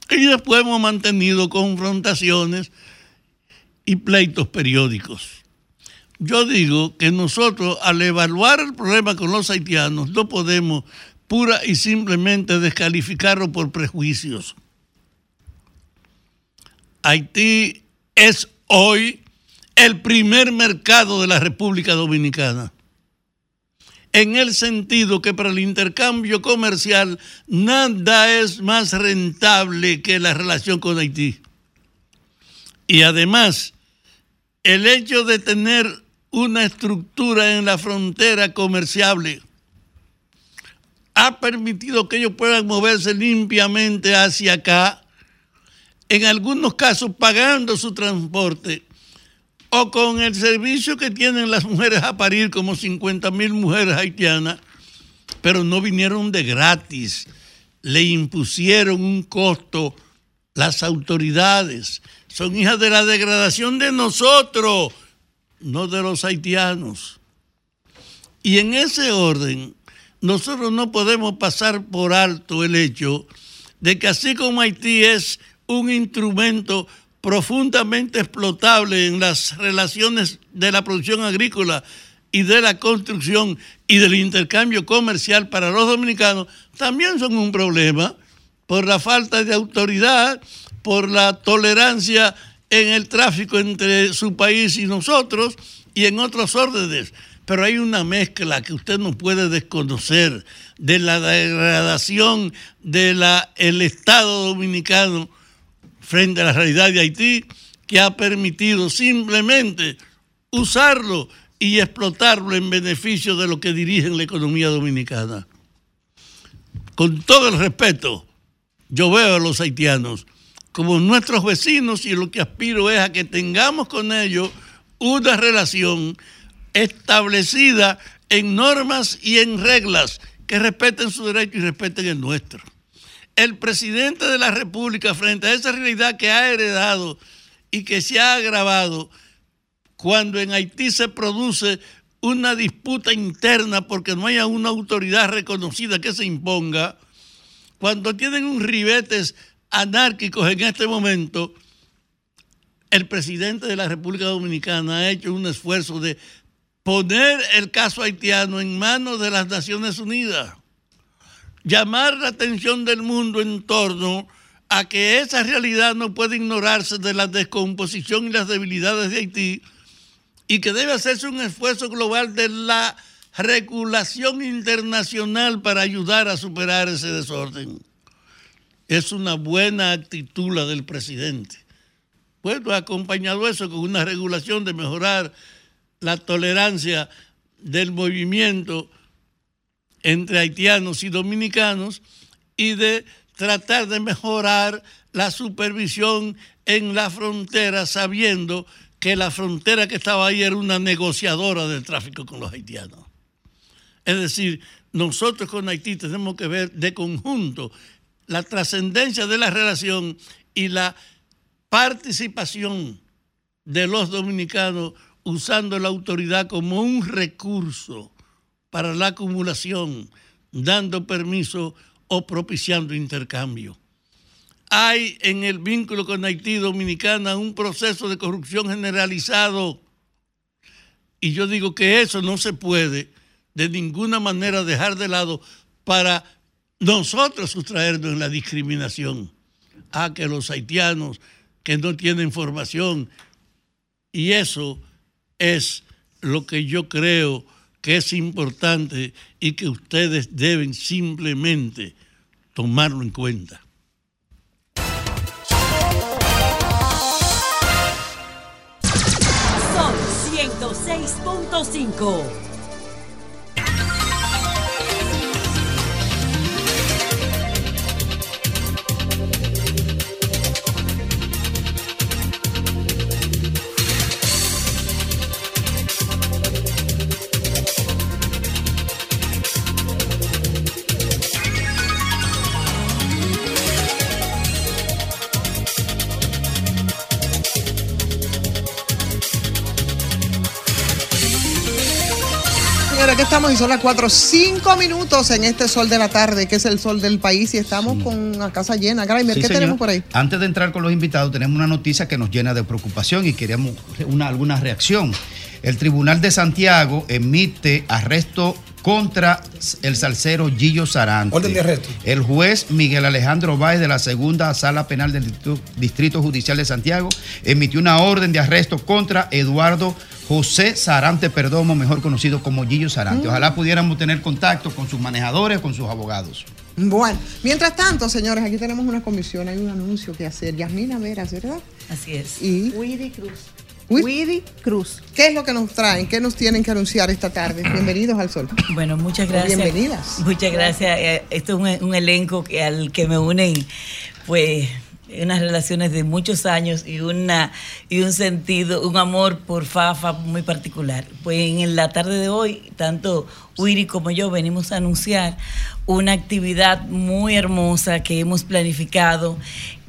Y después hemos mantenido confrontaciones y pleitos periódicos. Yo digo que nosotros al evaluar el problema con los haitianos no podemos pura y simplemente descalificarlo por prejuicios. Haití es hoy el primer mercado de la República Dominicana. En el sentido que para el intercambio comercial nada es más rentable que la relación con Haití. Y además, el hecho de tener una estructura en la frontera comerciable ha permitido que ellos puedan moverse limpiamente hacia acá, en algunos casos pagando su transporte o con el servicio que tienen las mujeres a parir, como 50 mil mujeres haitianas, pero no vinieron de gratis, le impusieron un costo las autoridades, son hijas de la degradación de nosotros, no de los haitianos. Y en ese orden, nosotros no podemos pasar por alto el hecho de que así como Haití es un instrumento profundamente explotable en las relaciones de la producción agrícola y de la construcción y del intercambio comercial para los dominicanos, también son un problema por la falta de autoridad, por la tolerancia en el tráfico entre su país y nosotros y en otros órdenes. pero hay una mezcla que usted no puede desconocer de la degradación del Estado dominicano frente a la realidad de Haití que ha permitido simplemente usarlo y explotarlo en beneficio de lo que dirigen la economía dominicana. Con todo el respeto, yo veo a los haitianos como nuestros vecinos y lo que aspiro es a que tengamos con ellos una relación establecida en normas y en reglas que respeten su derecho y respeten el nuestro. El presidente de la República, frente a esa realidad que ha heredado y que se ha agravado, cuando en Haití se produce una disputa interna porque no haya una autoridad reconocida que se imponga, cuando tienen un ribetes anárquicos en este momento, el presidente de la República Dominicana ha hecho un esfuerzo de poner el caso haitiano en manos de las Naciones Unidas, llamar la atención del mundo en torno a que esa realidad no puede ignorarse de la descomposición y las debilidades de Haití y que debe hacerse un esfuerzo global de la regulación internacional para ayudar a superar ese desorden. Es una buena actitud la del presidente. Bueno, acompañado eso con una regulación de mejorar la tolerancia del movimiento entre haitianos y dominicanos y de tratar de mejorar la supervisión en la frontera, sabiendo que la frontera que estaba ahí era una negociadora del tráfico con los haitianos. Es decir, nosotros con Haití tenemos que ver de conjunto la trascendencia de la relación y la participación de los dominicanos usando la autoridad como un recurso para la acumulación, dando permiso o propiciando intercambio. Hay en el vínculo con Haití Dominicana un proceso de corrupción generalizado. Y yo digo que eso no se puede de ninguna manera dejar de lado para nosotros sustraernos en la discriminación. A que los haitianos que no tienen formación. Y eso es lo que yo creo que es importante y que ustedes deben simplemente tomarlo en cuenta. Son 106.5. estamos y son las 4, 5 minutos en este sol de la tarde, que es el sol del país, y estamos con la casa llena. Graimer, Sí, ¿qué señor. tenemos por ahí? Antes de entrar con los invitados, tenemos una noticia que nos llena de preocupación y queríamos una, alguna reacción. El Tribunal de Santiago emite arresto contra el salsero Gillo Sarante. Orden de arresto. El juez Miguel Alejandro Báez de la segunda sala penal del Distrito, Distrito Judicial de Santiago emitió una orden de arresto contra Eduardo José Sarante Perdomo, mejor conocido como Gillo Sarante. Mm. Ojalá pudiéramos tener contacto con sus manejadores, con sus abogados. Bueno, mientras tanto, señores, aquí tenemos una comisión, hay un anuncio que hacer. Yasmina Veras, ¿verdad? Así es. Y Willy Cruz. Willy Cruz. ¿Qué es lo que nos traen? ¿Qué nos tienen que anunciar esta tarde? Bienvenidos al sol. Bueno, muchas gracias. Bienvenidas. Muchas gracias. Eh, Esto es un, un elenco que, al que me unen, pues, unas relaciones de muchos años y una y un sentido, un amor por Fafa muy particular. Pues en la tarde de hoy, tanto Wiri como yo venimos a anunciar una actividad muy hermosa que hemos planificado.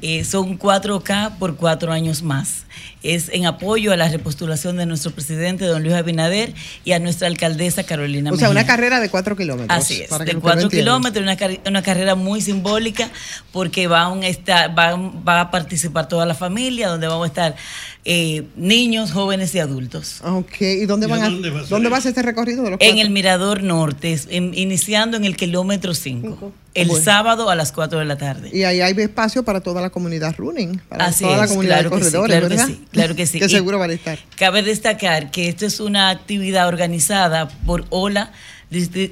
Eh, son 4K por cuatro años más. Es en apoyo a la repostulación de nuestro presidente, don Luis Abinader, y a nuestra alcaldesa Carolina O sea, una carrera de cuatro kilómetros. Así es, de cuatro kilómetros, una, car- una carrera muy simbólica porque va a, un esta- va, va a participar toda la familia, donde vamos a estar eh, niños, jóvenes y adultos. Ok, ¿y dónde ¿Y van a, dónde va a ser dónde va a ser este recorrido de los En el mirador norte, en- iniciando en el kilómetro 5, el Bueno. sábado a las 4 de la tarde. Y ahí hay espacio para toda la comunidad running, para Así toda la es, comunidad claro de que sí, corredores, claro que ¿verdad? sí, claro que sí. que Y- seguro van a estar. Cabe destacar que esto es una actividad organizada por OLA,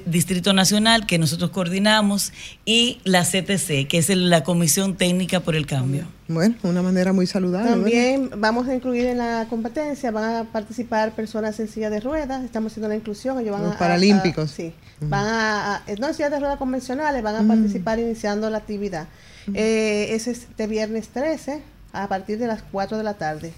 Distrito Nacional, que nosotros coordinamos, y la CTC, que es la Comisión Técnica por el Cambio. Bueno, una manera muy saludable. ¿verdad? También vamos a incluir en la competencia, van a participar personas en silla de ruedas, estamos haciendo la inclusión, ellos van Los a- paralímpicos. a- sí, van a, a- no en sillas de ruedas convencionales, van a participar iniciando la actividad. Eh, ese es este viernes 13 a partir de las 4 de la tarde.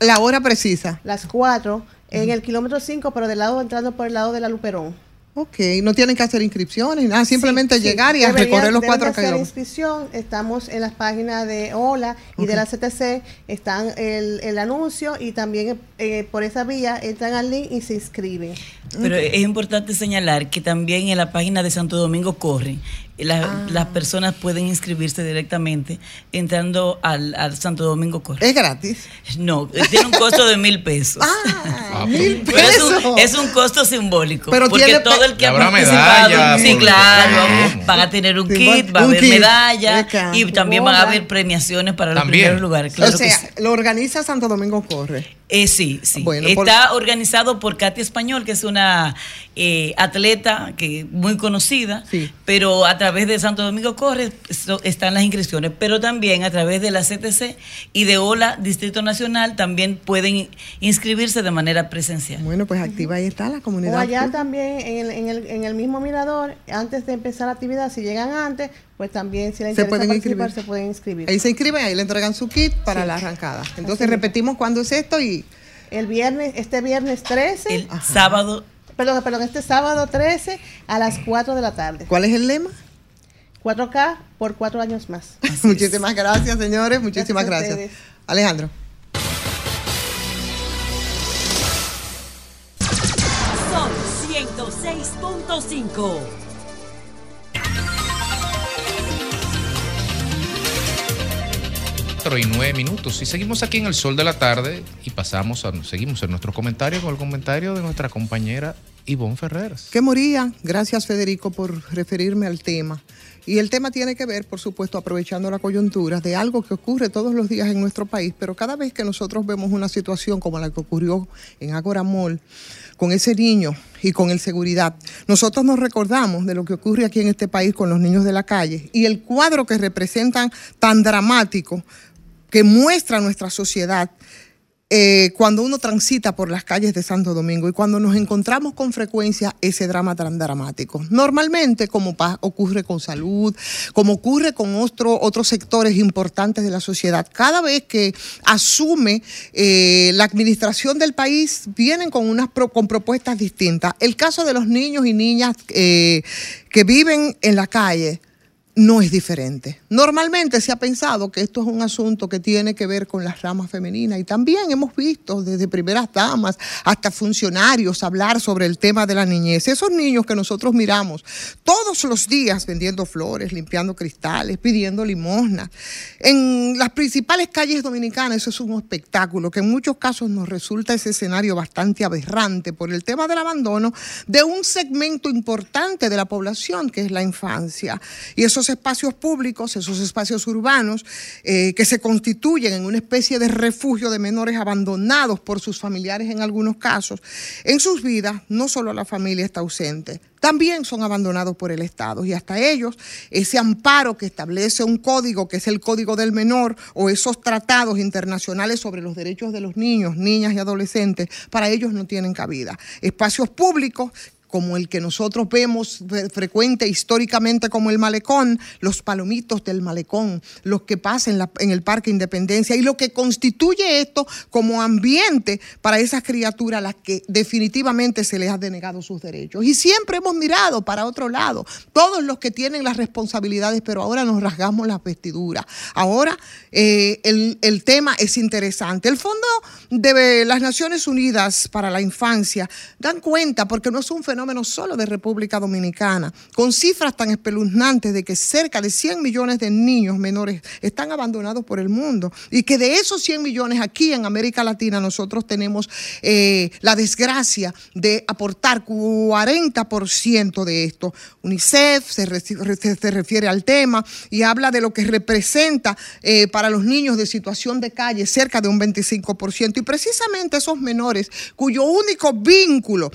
La hora precisa. Las 4 en el kilómetro 5, pero del lado entrando por el lado de la Luperón. Ok, no tienen que hacer inscripciones, nada, simplemente Sí, sí. llegar y a Deberían- recorrer los cuatro de hacer inscripción, estamos en las páginas de OLA y de la CTC, están el, el anuncio y también eh, por esa vía entran al link y se inscriben. Pero es importante señalar que también en la página de Santo Domingo Corre, la- Ah. las personas pueden inscribirse directamente entrando al, al Santo Domingo Corre. ¿Es gratis? No, tiene un costo de mil pesos. Ah, mil Pero es un, pesos. es un costo simbólico. Pero porque tiene todo el que ha participado, medalla sí, claro, Ah. van a tener un kit, va a haber kit. medalla Acá. y también van a haber premiaciones para los primeros lugares. Claro o que sea, sí. lo organiza Santo Domingo Corre. Eh, sí, sí. Bueno, Está por- organizado por Katy Español, que es una eh, atleta que muy conocida, pero a través de Santo Domingo Corre so- están las inscripciones, pero también a través de la CTC y de OLA Distrito Nacional también pueden inscribirse de manera presencial. Bueno, pues activa ahí está la O comunidad. allá Cruz. también en el, en, el, en el mismo mirador, antes de empezar la actividad, si llegan antes, pues también si les Se interesa pueden participar, inscribir. se pueden inscribir. Ahí se inscriben, ahí le entregan su kit para Sí. la arrancada. Entonces Así repetimos cuándo es esto y El viernes, este viernes 13. El sábado. Perdón, perdón, este sábado 13 a las 4 de la tarde. ¿cuál es el lema? 4K por cuatro años más. Muchísimas gracias, señores. Muchísimas Gracias. Alejandro. Sol 106.5. Cuatro y nueve minutos. Y seguimos aquí en el sol de la tarde y pasamos a, seguimos en nuestro comentario con el comentario de nuestra compañera Ivonne Ferreras. ¿Qué moría? Gracias, Federico, por referirme al tema. Y el tema tiene que ver, por supuesto, aprovechando la coyuntura de algo que ocurre todos los días en nuestro país, pero cada vez que nosotros vemos una situación como la que ocurrió en Agora Mall, con ese niño y con el seguridad, nosotros nos recordamos de lo que ocurre aquí en este país con los niños de la calle y el cuadro que representan tan dramático que muestra nuestra sociedad eh, cuando uno transita por las calles de Santo Domingo y cuando nos encontramos con frecuencia ese drama tan dramático. Normalmente, como ocurre con salud, como ocurre con otro- otros sectores importantes de la sociedad, cada vez que asume eh, la administración del país, vienen con, unas con propuestas distintas. El caso de los niños y niñas eh, que viven en la calle, no es diferente. Normalmente se ha pensado que esto es un asunto que tiene que ver con las ramas femeninas y también hemos visto desde primeras damas hasta funcionarios hablar sobre el tema de la niñez. Esos niños que nosotros miramos todos los días vendiendo flores, limpiando cristales, pidiendo limosna. En las principales calles dominicanas eso es un espectáculo que en muchos casos nos resulta ese escenario bastante aberrante por el tema del abandono de un segmento importante de la población que es la infancia. Y esos espacios públicos, esos espacios urbanos eh, que se constituyen en una especie de refugio de menores abandonados por sus familiares en algunos casos, en sus vidas no solo la familia está ausente, también son abandonados por el Estado y hasta ellos ese amparo que establece un código que es el Código del Menor o esos tratados internacionales sobre los derechos de los niños, niñas y adolescentes, para ellos no tienen cabida. Espacios públicos como el que nosotros vemos fre- frecuente históricamente como el malecón, los palomitos del malecón, los que pasan en el Parque Independencia y lo que constituye esto como ambiente para esas criaturas a las que definitivamente se les ha denegado sus derechos. Y siempre hemos mirado para otro lado, todos los que tienen las responsabilidades, pero ahora nos rasgamos las vestiduras. Ahora eh, el, el tema es interesante. El Fondo de las Naciones Unidas para la Infancia dan cuenta, porque no es un fenómeno fenómeno solo de República Dominicana, con cifras tan espeluznantes de que cerca de 100 millones de niños menores están abandonados por el mundo y que de esos 100 millones aquí en América Latina nosotros tenemos eh, la desgracia de aportar 40% de esto. UNICEF se, se- se refiere al tema y habla de lo que representa eh, para los niños de situación de calle cerca de un 25%. Y precisamente esos menores cuyo único vínculo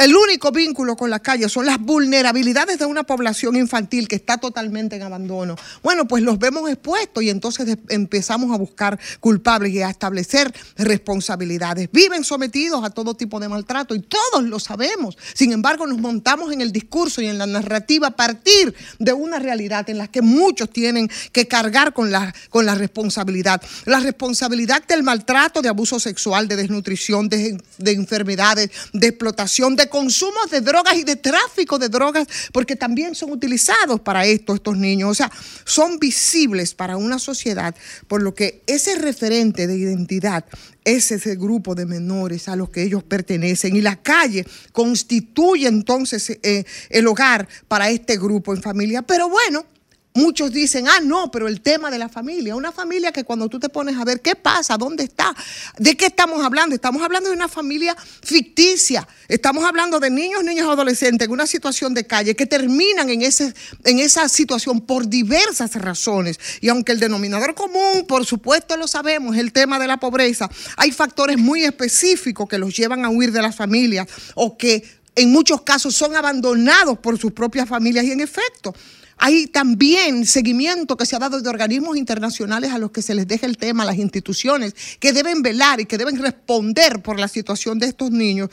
el único vínculo con la calle son las vulnerabilidades de una población infantil que está totalmente en abandono. Bueno, pues los vemos expuestos y entonces empezamos a buscar culpables y a establecer responsabilidades. Viven sometidos a todo tipo de maltrato y todos lo sabemos. Sin embargo, nos montamos en el discurso y en la narrativa a partir de una realidad en la que muchos tienen que cargar con la, con la responsabilidad. La responsabilidad del maltrato, de abuso sexual, de desnutrición, de, de enfermedades, de explotación, de consumo de drogas y de tráfico de drogas, porque también son utilizados para esto estos niños. O sea, son visibles para una sociedad, por lo que ese referente de identidad es ese grupo de menores a los que ellos pertenecen y la calle constituye entonces eh, el hogar para este grupo en familia. Pero bueno, Muchos dicen, ah, no, pero el tema de la familia, una familia que cuando tú te pones a ver qué pasa, dónde está, de qué estamos hablando, estamos hablando de una familia ficticia, estamos hablando de niños, niños, adolescentes en una situación de calle que terminan en, ese, en esa situación por diversas razones. Y aunque el denominador común, por supuesto lo sabemos, es el tema de la pobreza, hay factores muy específicos que los llevan a huir de las familias o que en muchos casos son abandonados por sus propias familias y en efecto. Hay también seguimiento que se ha dado de organismos internacionales a los que se les deja el tema, las instituciones que deben velar y que deben responder por la situación de estos niños.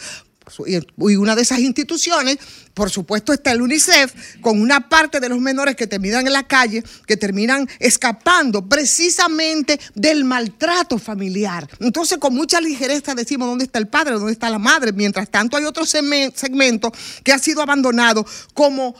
Y una de esas instituciones, por supuesto, está el UNICEF, con una parte de los menores que terminan en la calle, que terminan escapando precisamente del maltrato familiar. Entonces, con mucha ligereza decimos dónde está el padre, dónde está la madre. Mientras tanto, hay otro segmen- segmento que ha sido abandonado como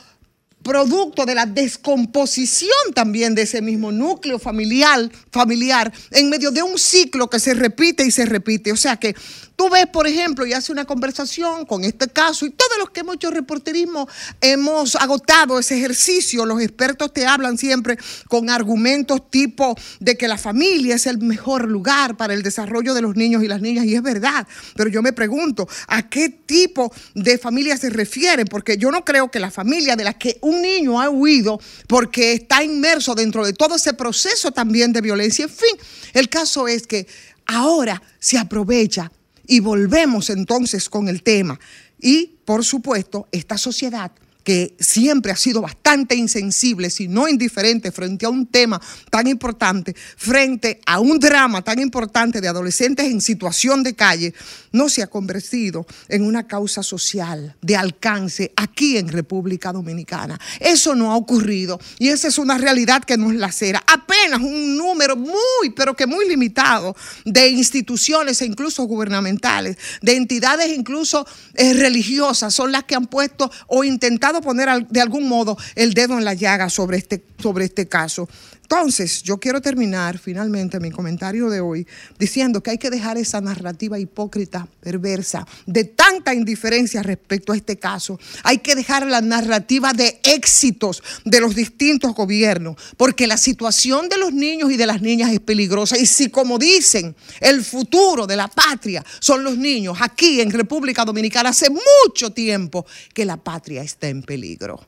producto de la descomposición también de ese mismo núcleo familiar, familiar en medio de un ciclo que se repite y se repite. O sea que tú ves, por ejemplo, y hace una conversación con este caso y todos los que hemos hecho reporterismo hemos agotado ese ejercicio. Los expertos te hablan siempre con argumentos tipo de que la familia es el mejor lugar para el desarrollo de los niños y las niñas y es verdad. Pero yo me pregunto, ¿a qué tipo de familia se refieren? Porque yo no creo que la familia de la que un niño ha huido porque está inmerso dentro de todo ese proceso también de violencia. En fin, el caso es que ahora se aprovecha y volvemos entonces con el tema. Y, por supuesto, esta sociedad que siempre ha sido bastante insensible, si no indiferente, frente a un tema tan importante, frente a un drama tan importante de adolescentes en situación de calle, no se ha convertido en una causa social de alcance aquí en República Dominicana. Eso no ha ocurrido y esa es una realidad que nos lacera. Apenas un número muy, pero que muy limitado de instituciones e incluso gubernamentales, de entidades incluso eh, religiosas, son las que han puesto o intentado poner de algún modo el dedo en la llaga sobre este, sobre este caso. Entonces, yo quiero terminar finalmente mi comentario de hoy diciendo que hay que dejar esa narrativa hipócrita, perversa, de tanta indiferencia respecto a este caso. Hay que dejar la narrativa de éxitos de los distintos gobiernos, porque la situación de los niños y de las niñas es peligrosa. Y si, como dicen, el futuro de la patria son los niños, aquí en República Dominicana hace mucho tiempo que la patria está en peligro.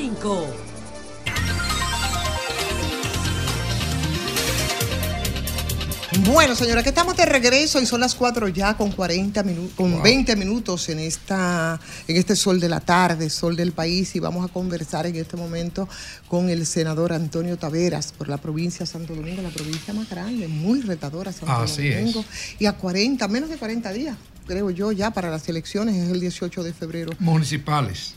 106.5. Bueno, señora, que estamos de regreso y son las 4 ya con 40 minutos, con 20 minutos en esta, en este sol de la tarde, sol del país, y vamos a conversar en este momento con el senador Antonio Taveras por la provincia de Santo Domingo, la provincia más grande, muy retadora Santo Así es. Domingo. Y a 40, menos de 40 días, creo yo, ya para las elecciones, es el 18 de febrero. Municipales.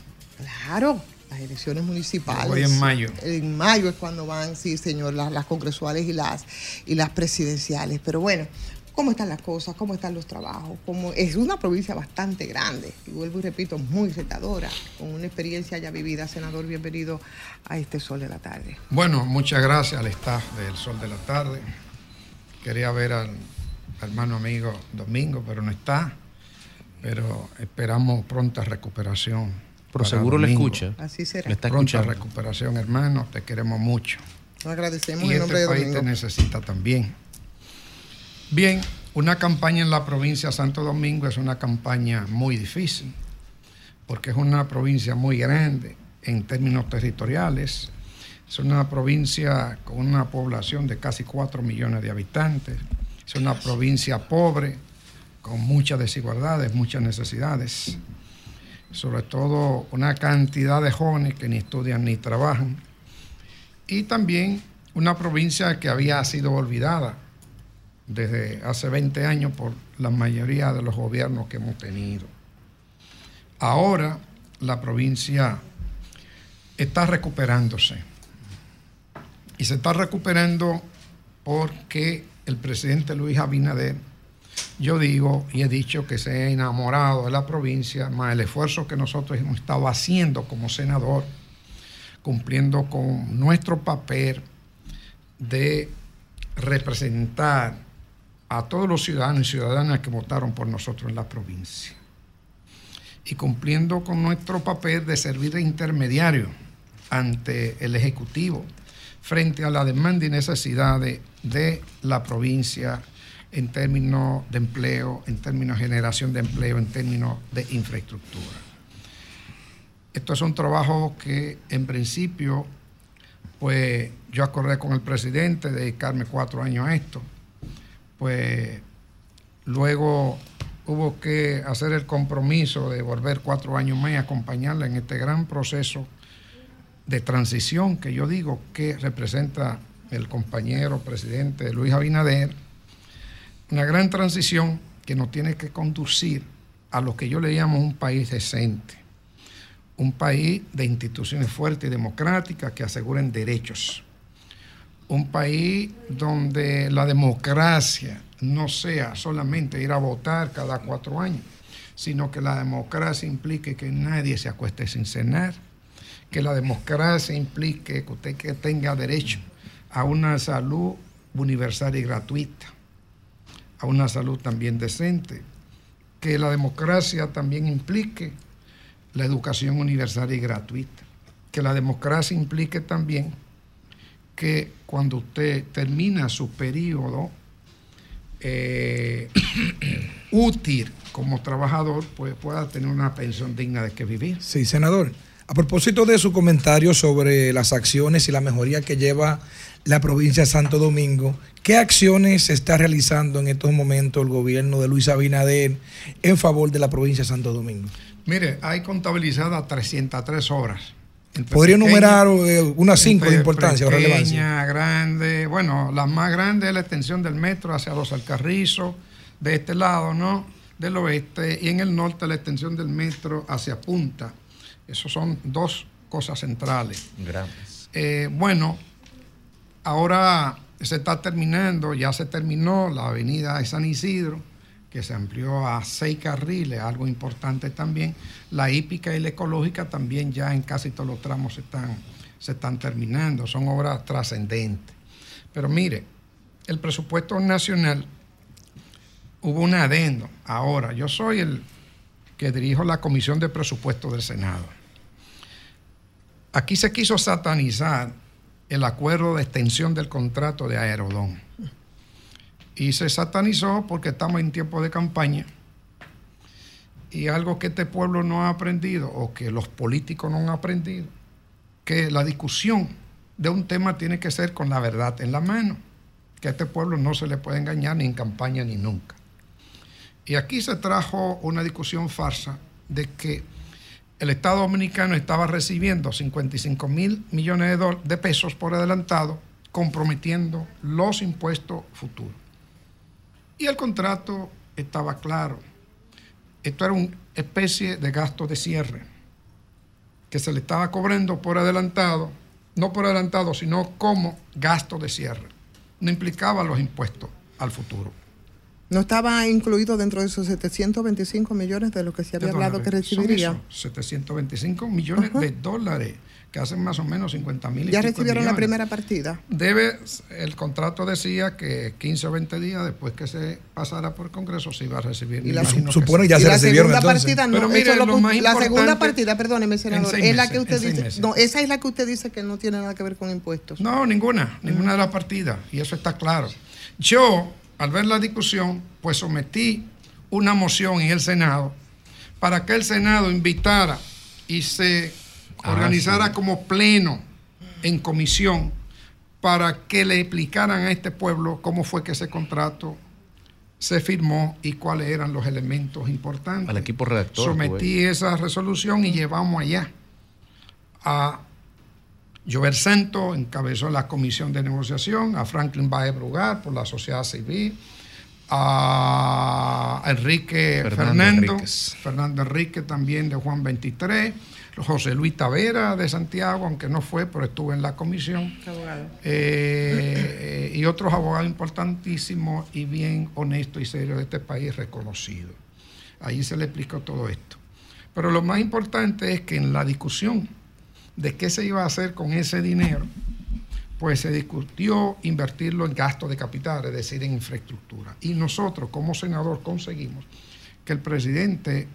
Claro, las elecciones municipales. Hoy en mayo. En mayo es cuando van, sí, señor, las, las congresuales y las, y las presidenciales. Pero bueno, ¿cómo están las cosas? ¿Cómo están los trabajos? ¿Cómo? Es una provincia bastante grande, y vuelvo y repito, muy retadora, con una experiencia ya vivida. Senador, bienvenido a este Sol de la Tarde. Bueno, muchas gracias al staff del Sol de la Tarde, Quería ver al hermano amigo Domingo, pero no está. Pero esperamos pronta recuperación. Pero seguro le escucha. Así será. Le está pronta escuchando. recuperación, hermano. Te queremos mucho. Lo agradecemos Y en nombre este de país Domingo. te necesita también. Bien, una campaña en la provincia de Santo Domingo es una campaña muy difícil, porque es una provincia muy grande en términos territoriales. Es una provincia con una población de casi 4 millones de habitantes. Es una provincia pobre, con muchas desigualdades, muchas necesidades. Sobre todo una cantidad de jóvenes que ni estudian ni trabajan y también una provincia que había sido olvidada desde hace 20 años por la mayoría de los gobiernos que hemos tenido. Ahora la provincia está recuperándose y se está recuperando porque el presidente Luis Abinader, yo digo y he dicho que se ha enamorado de la provincia, más el esfuerzo que nosotros hemos estado haciendo como senador, cumpliendo con nuestro papel de representar a todos los ciudadanos y ciudadanas que votaron por nosotros en la provincia. Y cumpliendo con nuestro papel de servir de intermediario ante el Ejecutivo frente a la demanda y necesidades de la provincia en términos de empleo, en términos de generación de empleo, en términos de infraestructura. Esto es un trabajo que en principio, pues yo acordé con el presidente de dedicarme cuatro años a esto. Pues luego hubo que hacer el compromiso de volver cuatro años más y acompañarla en este gran proceso de transición que yo digo que representa el compañero presidente Luis Abinader. Una gran transición que nos tiene que conducir a lo que yo le llamo un país decente un país de instituciones fuertes y democráticas que aseguren derechos. Un país donde la democracia no sea solamente ir a votar cada cuatro años, sino que la democracia implique que nadie se acueste sin cenar, que la democracia implique que usted tenga derecho a una salud universal y gratuita, a una salud también decente, que la democracia también implique la educación universal y gratuita. Que la democracia implique también que cuando usted termina su periodo eh, útil como trabajador, pues pueda tener una pensión digna de que vivir. Sí, senador. A propósito de su comentario sobre las acciones y la mejoría que lleva la provincia de Santo Domingo, ¿qué acciones se está realizando en estos momentos el gobierno de Luis Abinader en favor de la provincia de Santo Domingo? Mire, hay contabilizadas 303 obras. ¿Podría pequeña- enumerar eh, unas cinco de importancia o relevancia? Pequeña, grande. Bueno, la más grande es la extensión del metro hacia los Alcarrizos, de este lado, ¿no? Del oeste, y en el norte la extensión del metro hacia Punta. Esas son dos cosas centrales. Grandes. Eh, bueno, ahora se está terminando, ya se terminó la avenida de San Isidro, que se amplió a seis carriles, algo importante también. La hípica y la ecológica también ya en casi todos los tramos se están, se están terminando, son obras trascendentes. Pero mire, el presupuesto nacional hubo un adendo. Ahora, yo soy el que dirijo la Comisión de Presupuesto del Senado. Aquí se quiso satanizar el acuerdo de extensión del contrato de Aerodón. Y se satanizó porque estamos en tiempo de campaña. Y algo que este pueblo no ha aprendido, o que los políticos no han aprendido, que la discusión de un tema tiene que ser con la verdad en la mano. Que a este pueblo no se le puede engañar ni en campaña ni nunca. Y aquí se trajo una discusión farsa de que el Estado Dominicano estaba recibiendo 55 mil millones de, de pesos por adelantado, comprometiendo los impuestos futuros. Y el contrato estaba claro. Esto era una especie de gasto de cierre que se le estaba cobrando por adelantado, no por adelantado, sino como gasto de cierre. No implicaba los impuestos al futuro. No estaba incluido dentro de esos 725 millones de lo que se había hablado que dólares. Son recibiría. eso, 725 millones de dólares, que hacen más o menos 50 mil. Ya recibieron la primera partida. Debe, el contrato decía que 15 o 20 días después que se pasara por Congreso se iba a recibir. Y la- Su- supone ya y se la recibieron, segunda entonces. partida no, Pero mire, es lo lo más la segunda partida, perdóneme, senador, es la que usted dice, meses. no, esa es la que usted dice que no tiene nada que ver con impuestos. No, ninguna, ninguna de las partidas, y eso está claro. Yo, al ver la discusión, pues sometí una moción en el Senado para que el Senado invitara y se Ah, organizara sí. como pleno en comisión para que le explicaran a este pueblo cómo fue que ese contrato se firmó y cuáles eran los elementos importantes. Al equipo redactor. Sometí esa resolución y llevamos allá a Jover Santo encabezó la comisión de negociación, a Franklin Baez Brugar por la sociedad civil, a Enrique Fernando Fernando, Enrique también de Juan 23, José Luis Tavera de Santiago, aunque no fue, pero estuvo en la comisión, eh, y otros abogados importantísimos y bien honestos y serios de este país reconocidos. Ahí se le explicó todo esto. Pero lo más importante es que en la discusión de qué se iba a hacer con ese dinero, pues se discutió invertirlo en gasto de capital, es decir, en infraestructura. Y nosotros como senador conseguimos que el presidente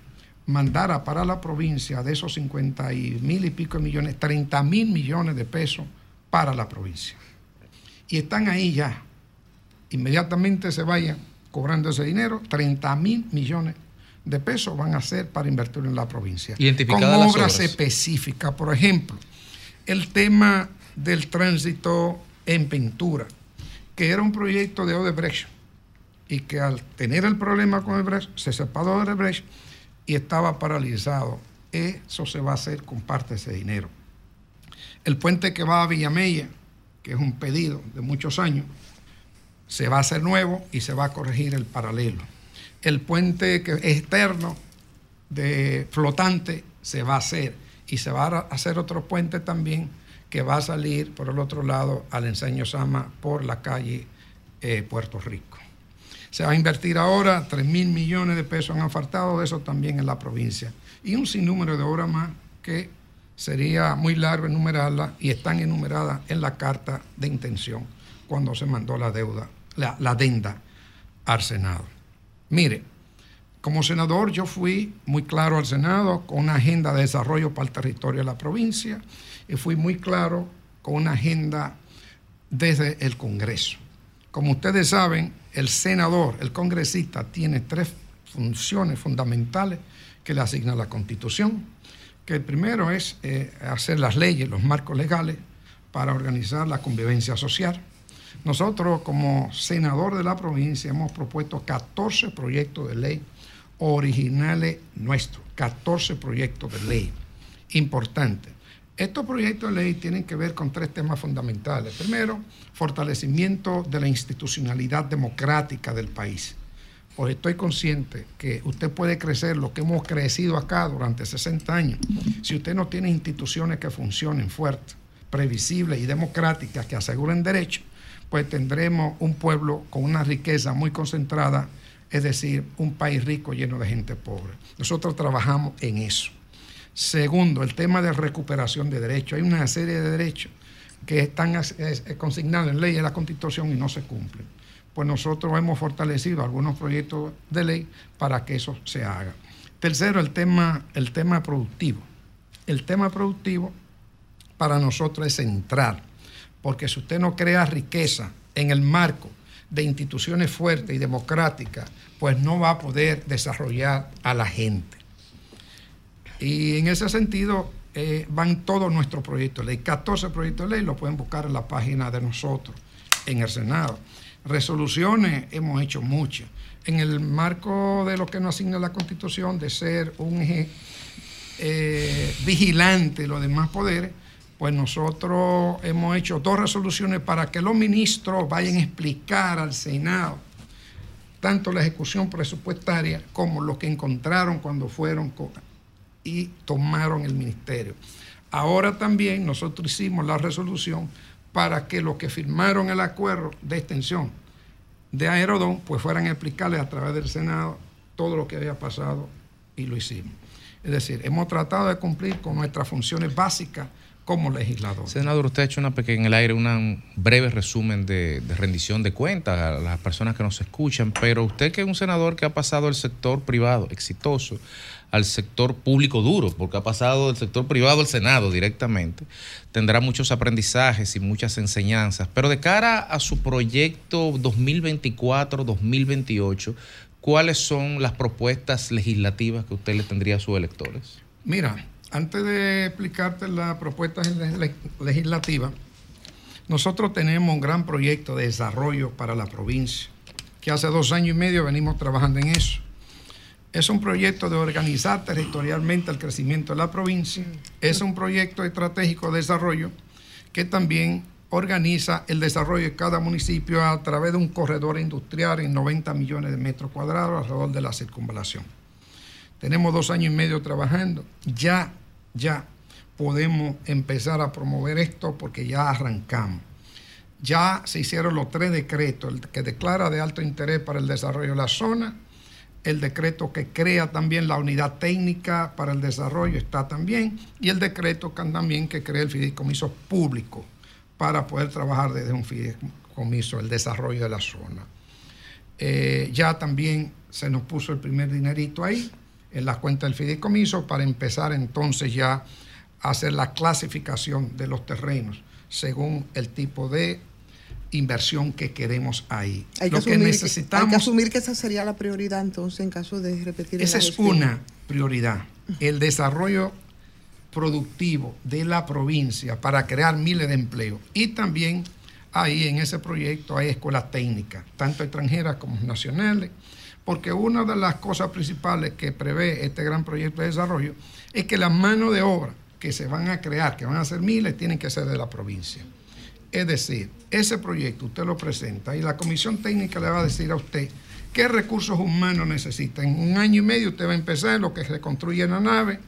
mandara para la provincia de esos 50 y mil y pico de millones, 30 mil millones de pesos para la provincia. Y están ahí ya. Inmediatamente se vayan cobrando ese dinero, 30 mil millones de pesos van a ser para invertir en la provincia. Con las obras. específicas. Por ejemplo, el tema del tránsito en pintura, que era un proyecto de Odebrecht y que al tener el problema con Odebrecht se separó de Odebrecht y estaba paralizado. Eso se va a hacer con parte de ese dinero. El puente que va a Villamella, que es un pedido de muchos años, se va a hacer nuevo y se va a corregir el paralelo. El puente que externo de flotante se va a hacer y se va a hacer otro puente también que va a salir por el otro lado al enseño Sama por la calle eh, Puerto Rico. Se va a invertir ahora 3 mil millones de pesos han faltado de eso también en la provincia. Y un sinnúmero de obras más que sería muy largo enumerarlas y están enumeradas en la carta de intención cuando se mandó la deuda, la, la adenda al Senado. Mire, como senador yo fui muy claro al Senado con una agenda de desarrollo para el territorio de la provincia y fui muy claro con una agenda desde el Congreso. Como ustedes saben, el senador, el congresista, tiene tres funciones fundamentales que le asigna la Constitución, que el primero es eh, hacer las leyes, los marcos legales para organizar la convivencia social. Nosotros como senador de la provincia hemos propuesto 14 proyectos de ley originales nuestros, 14 proyectos de ley importantes. Estos proyectos de ley tienen que ver con tres temas fundamentales. Primero, fortalecimiento de la institucionalidad democrática del país. Pues estoy consciente que usted puede crecer lo que hemos crecido acá durante 60 años. Si usted no tiene instituciones que funcionen fuertes, previsibles y democráticas que aseguren derechos, pues tendremos un pueblo con una riqueza muy concentrada, es decir, un país rico lleno de gente pobre. Nosotros trabajamos en eso. Segundo, el tema de recuperación de derechos. Hay una serie de derechos que están es consignados en ley de la Constitución y no se cumplen. Pues nosotros hemos fortalecido algunos proyectos de ley para que eso se haga. Tercero, el tema, el tema productivo. El tema productivo para nosotros es central, porque si usted no crea riqueza en el marco de instituciones fuertes y democráticas, pues no va a poder desarrollar a la gente. Y en ese sentido eh, van todos nuestros proyectos de ley. 14 proyectos de ley lo pueden buscar en la página de nosotros, en el Senado. Resoluciones hemos hecho muchas. En el marco de lo que nos asigna la Constitución de ser un eje eh, vigilante de los demás poderes, pues nosotros hemos hecho dos resoluciones para que los ministros vayan a explicar al Senado tanto la ejecución presupuestaria como lo que encontraron cuando fueron y tomaron el ministerio. Ahora también nosotros hicimos la resolución para que los que firmaron el acuerdo de extensión de Aerodón, pues fueran a explicarles a través del Senado todo lo que había pasado y lo hicimos. Es decir, hemos tratado de cumplir con nuestras funciones básicas como legislador. Senador, usted ha hecho una pequeña, en el aire una- un breve resumen de, de rendición de cuentas a las personas que nos escuchan, pero usted que es un senador que ha pasado del sector privado exitoso al sector público duro, porque ha pasado del sector privado al Senado directamente, tendrá muchos aprendizajes y muchas enseñanzas, pero de cara a su proyecto 2024-2028, ¿cuáles son las propuestas legislativas que usted le tendría a sus electores? Mira, antes de explicarte la propuesta le- legislativa, nosotros tenemos un gran proyecto de desarrollo para la provincia, que hace dos años y medio venimos trabajando en eso. Es un proyecto de organizar territorialmente el crecimiento de la provincia. Es un proyecto estratégico de desarrollo que también organiza el desarrollo de cada municipio a través de un corredor industrial en 90 millones de metros cuadrados alrededor de la circunvalación. Tenemos dos años y medio trabajando. Ya, ya podemos empezar a promover esto porque ya arrancamos. Ya se hicieron los tres decretos, el que declara de alto interés para el desarrollo de la zona, el decreto que crea también la unidad técnica para el desarrollo está también, y el decreto que también que crea el fideicomiso público para poder trabajar desde un fideicomiso el desarrollo de la zona. Eh, ya también se nos puso el primer dinerito ahí en la cuenta del fideicomiso para empezar entonces ya a hacer la clasificación de los terrenos según el tipo de inversión que queremos ahí. Hay que, Lo que asumir, necesitamos hay que asumir que esa sería la prioridad entonces en caso de repetir esa es una prioridad, el desarrollo productivo de la provincia para crear miles de empleos. Y también ahí en ese proyecto hay escuelas técnicas, tanto extranjeras como nacionales, porque una de las cosas principales que prevé este gran proyecto de desarrollo es que las manos de obra que se van a crear, que van a ser miles, tienen que ser de la provincia. Es decir, ese proyecto usted lo presenta y la comisión técnica le va a decir a usted qué recursos humanos necesita. En un año y medio usted va a empezar lo que se construye en la nave.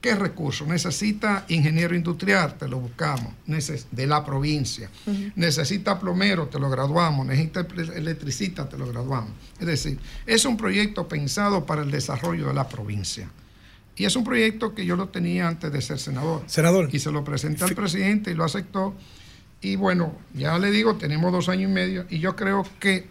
¿Qué recursos? Necesita ingeniero industrial, te lo buscamos, neces- de la provincia. Necesita plomero, te lo graduamos. Necesita ele- electricista, te lo graduamos. Es decir, es un proyecto pensado para el desarrollo de la provincia. Y es un proyecto que yo lo tenía antes de ser senador. Senador. Y se lo presenté al presidente y lo aceptó. Y bueno, ya le digo, tenemos dos años y medio y yo creo que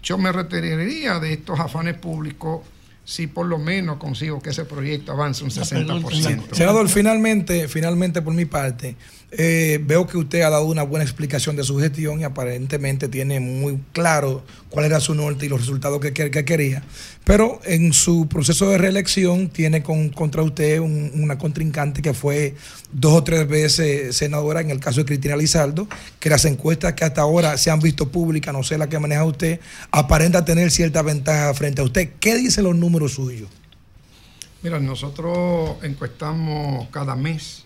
yo me retiraría de estos afanes públicos si por lo menos consigo que ese proyecto avance un 60%. Senador, finalmente, finalmente por mi parte, eh, veo que usted ha dado una buena explicación de su gestión y aparentemente tiene muy claro cuál era su norte y los resultados que, que- que quería. Pero en su proceso de reelección tiene con, contra usted un- una contrincante que fue dos o tres veces senadora, en el caso de Cristina Lizardo, que las encuestas que hasta ahora se han visto públicas, no sé la que maneja usted, aparenta tener cierta ventaja frente a usted. ¿Qué dicen los números suyos? Mira, nosotros encuestamos cada mes.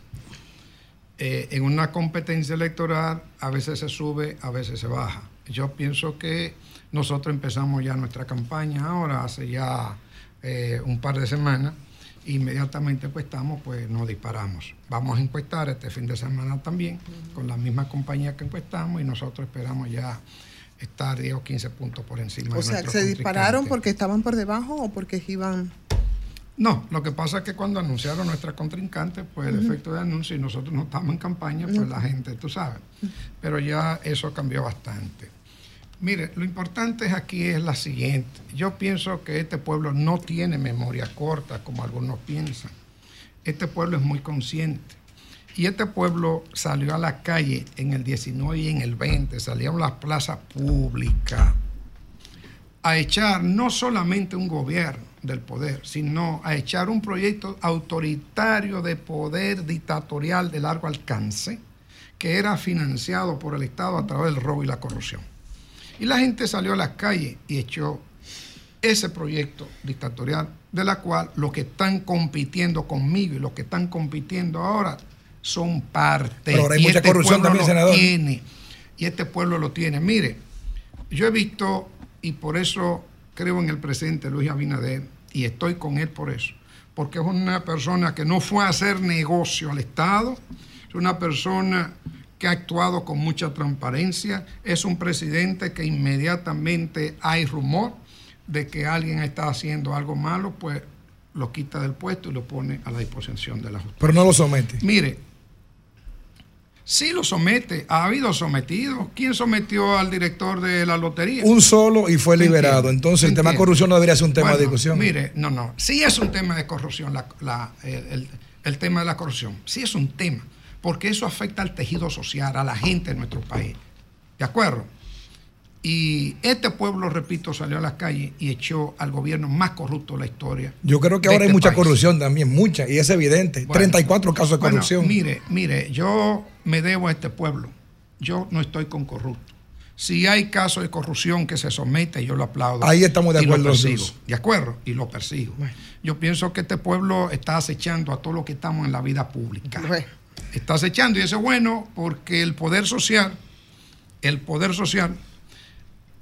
Eh, en una competencia electoral a veces se sube, a veces se baja. Yo pienso que nosotros empezamos ya nuestra campaña ahora, hace ya eh, un par de semanas, inmediatamente encuestamos, pues nos disparamos. Vamos a encuestar este fin de semana también con la misma compañía que encuestamos y nosotros esperamos ya estar 10 o 15 puntos por encima O de sea, ¿se dispararon porque estaban por debajo o porque iban...? No, lo que pasa es que cuando anunciaron nuestra contrincante, pues el efecto de anuncio y nosotros no estamos en campaña, pues la gente, tú sabes. Pero ya eso cambió bastante. Mire, lo importante aquí es la siguiente. Yo pienso que este pueblo no tiene memoria corta, como algunos piensan. Este pueblo es muy consciente. Y este pueblo salió a la calle en el 19 y en el 20, salieron a las plazas públicas a echar no solamente un gobierno del poder, sino a echar un proyecto autoritario de poder dictatorial de largo alcance que era financiado por el Estado a través del robo y la corrupción. Y la gente salió a las calles y echó ese proyecto dictatorial, de la cual los que están compitiendo conmigo y los que están compitiendo ahora son parte. Pero ahora hay Y mucha este corrupción pueblo también, lo senador. tiene. Y este pueblo lo tiene. Mire, yo he visto, y por eso creo en el presidente Luis Abinader, y estoy con él por eso, porque es una persona que no fue a hacer negocio al Estado, es una persona que ha actuado con mucha transparencia. Es un presidente que inmediatamente hay rumor de que alguien está haciendo algo malo, pues lo quita del puesto y lo pone a la disposición de la justicia. Pero no lo somete. Mire, sí lo somete, ha habido sometidos. ¿Quién sometió al director de la lotería? Un solo y fue ¿Se liberado. Entonces ¿Se el tema de corrupción no debería ser un tema de discusión. Mire, no, no. Sí es un tema de corrupción, la- el- el tema de la corrupción. Sí es un tema, porque eso afecta al tejido social, a la gente de nuestro país. ¿De acuerdo? Y este pueblo, repito, salió a las calles y echó al gobierno más corrupto de la historia. Yo creo que ahora hay este mucha país. corrupción también, mucha, y es evidente. Bueno, 34 casos de bueno, corrupción. mire, mire, yo me debo a este pueblo. Yo no estoy con corrupto. Si hay casos de corrupción que se somete, yo lo aplaudo. Ahí estamos de y lo acuerdo persigo. De acuerdo, y lo persigo. Yo pienso que este pueblo está acechando a todos los que estamos en la vida pública. Está acechando y eso es bueno porque el poder social, el poder social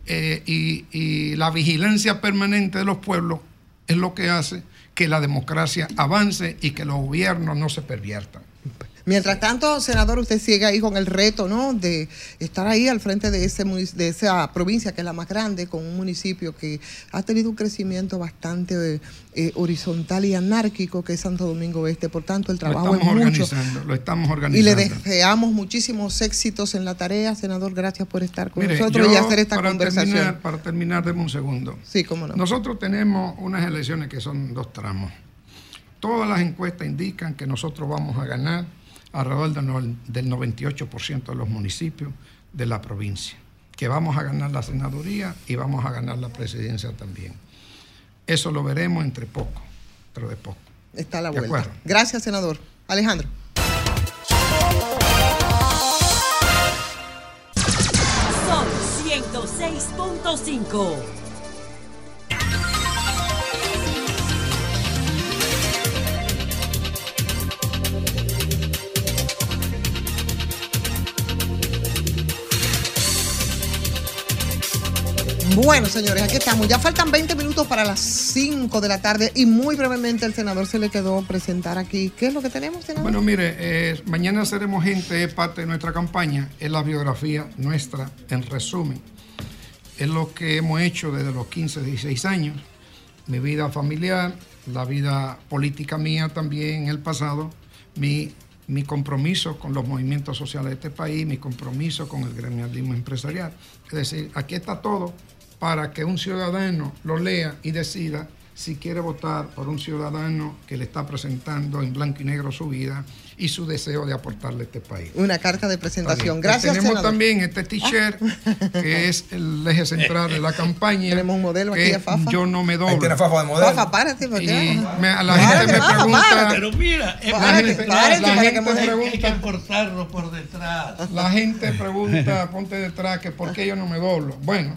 eh, y, y la vigilancia permanente de los pueblos es lo que hace que la democracia avance y que los gobiernos no se perviertan. Mientras tanto, senador, usted sigue ahí con el reto, ¿no? De estar ahí al frente de, ese, de esa provincia que es la más grande, con un municipio que ha tenido un crecimiento bastante eh, horizontal y anárquico, que es Santo Domingo Este. Por tanto, el trabajo es estamos mucho. organizando, lo estamos Y organizando. le deseamos muchísimos éxitos en la tarea, senador. Gracias por estar con Mire, nosotros y hacer esta para conversación. Terminar, para terminar, deme un segundo. Sí, cómo no. Nosotros tenemos unas elecciones que son dos tramos. Todas las encuestas indican que nosotros vamos a ganar alrededor del no- del 98% de los municipios de la provincia, que vamos a ganar la senaduría y vamos a ganar la presidencia también. Eso lo veremos entre poco, pero de poco. Está a la vuelta. acuerdo. Gracias, senador. Alejandro. Sol 106.5. Bueno, señores, aquí estamos. Ya faltan 20 minutos para las 5 de la tarde y muy brevemente el senador se le quedó presentar aquí. ¿Qué es lo que tenemos, senador? Bueno, mire, eh, mañana seremos gente, es parte de nuestra campaña, es la biografía nuestra, en resumen. Es lo que hemos hecho desde los 15, 16 años, mi vida familiar, la vida política mía también en el pasado, mi, mi compromiso con los movimientos sociales de este país, mi compromiso con el gremialismo empresarial. Es decir, aquí está todo para que un ciudadano lo lea y decida si quiere votar por un ciudadano que le está presentando en blanco y negro su vida y su deseo de aportarle a este país. Una carta de presentación. Bien. Gracias, Tenemos senador. también este t-shirt que es el eje central de la campaña. Tenemos un modelo aquí de Fafa. Yo no me doblo. Tiene Fafa de modelo. Fafa, párate, ¿por qué? Y me- a la Párate, gente me pregunta. párate. Pero mira, es La Párate, gente, párate, la para que gente me- hay que pregunta. cortarlo por detrás. La gente pregunta, ponte detrás, que por qué yo no me doblo. Bueno,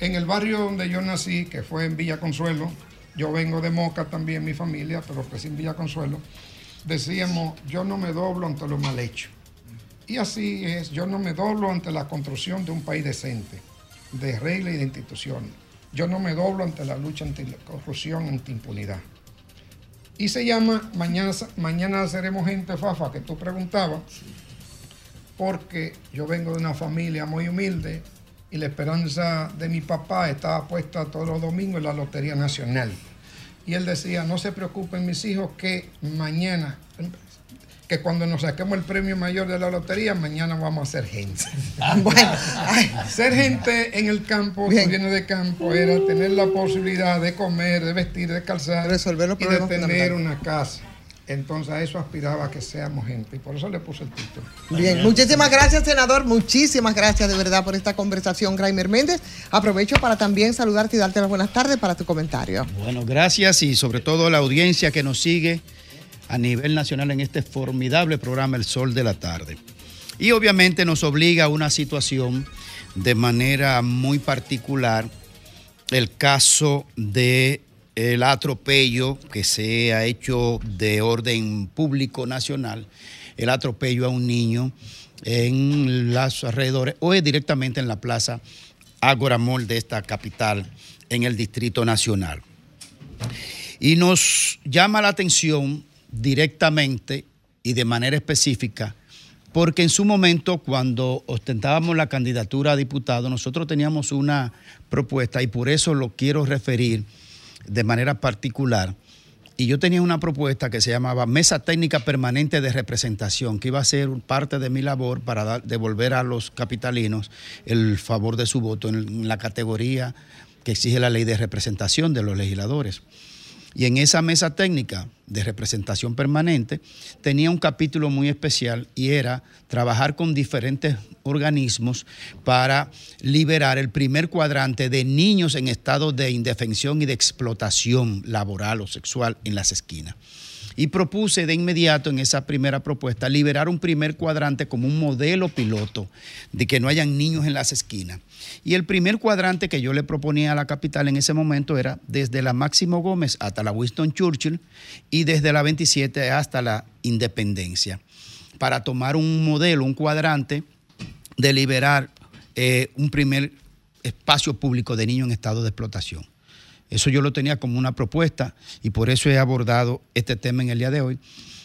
en el barrio donde yo nací, que fue en Villa Consuelo, yo vengo de Moca también, mi familia, pero crecí en Villa Consuelo, decíamos, yo no me doblo ante lo mal hecho. Y así es, yo no me doblo ante la construcción de un país decente, de reglas y de instituciones. Yo no me doblo ante la lucha anti la corrupción, anti impunidad. Y se llama Mañana, mañana seremos gente fafa, que tú preguntabas, porque yo vengo de una familia muy humilde y la esperanza de mi papá estaba puesta todos los domingos en la Lotería Nacional. Y él decía, no se preocupen mis hijos que mañana, que cuando nos saquemos el premio mayor de la lotería, mañana vamos a ser gente. bueno, ser gente en el campo, tú vienes de campo, era tener la posibilidad de comer, de vestir, de calzar Resolver los y de tener una casa. Entonces a eso aspiraba que seamos gente y por eso le puse el título. Bien, muchísimas gracias, senador. Muchísimas gracias de verdad por esta conversación, Graimer Méndez. Aprovecho para también saludarte y darte las buenas tardes para tu comentario. Bueno, gracias y sobre todo la audiencia que nos sigue a nivel nacional en este formidable programa El Sol de la Tarde. Y obviamente nos obliga a una situación de manera muy particular, el caso de el atropello que se ha hecho de orden público nacional, el atropello a un niño en los alrededores o directamente en la plaza Ágora Mall de esta capital en el Distrito Nacional. Y nos llama la atención directamente y de manera específica porque en su momento, cuando ostentábamos la candidatura a diputado, nosotros teníamos una propuesta y por eso lo quiero referir de manera particular. Y yo tenía una propuesta que se llamaba Mesa Técnica Permanente de Representación, que iba a ser parte de mi labor para devolver a los capitalinos el favor de su voto en la categoría que exige la ley de representación de los legisladores. Y en esa mesa técnica de representación permanente tenía un capítulo muy especial y era trabajar con diferentes organismos para liberar el primer cuadrante de niños en estado de indefensión y de explotación laboral o sexual en las esquinas. Y propuse de inmediato en esa primera propuesta liberar un primer cuadrante como un modelo piloto de que no hayan niños en las esquinas. Y el primer cuadrante que yo le proponía a la capital en ese momento era desde la Máximo Gómez hasta la Winston Churchill y desde la 27 hasta la Independencia, para tomar un modelo, un cuadrante de liberar eh, un primer espacio público de niños en estado de explotación. Eso yo lo tenía como una propuesta y por eso he abordado este tema en el día de hoy.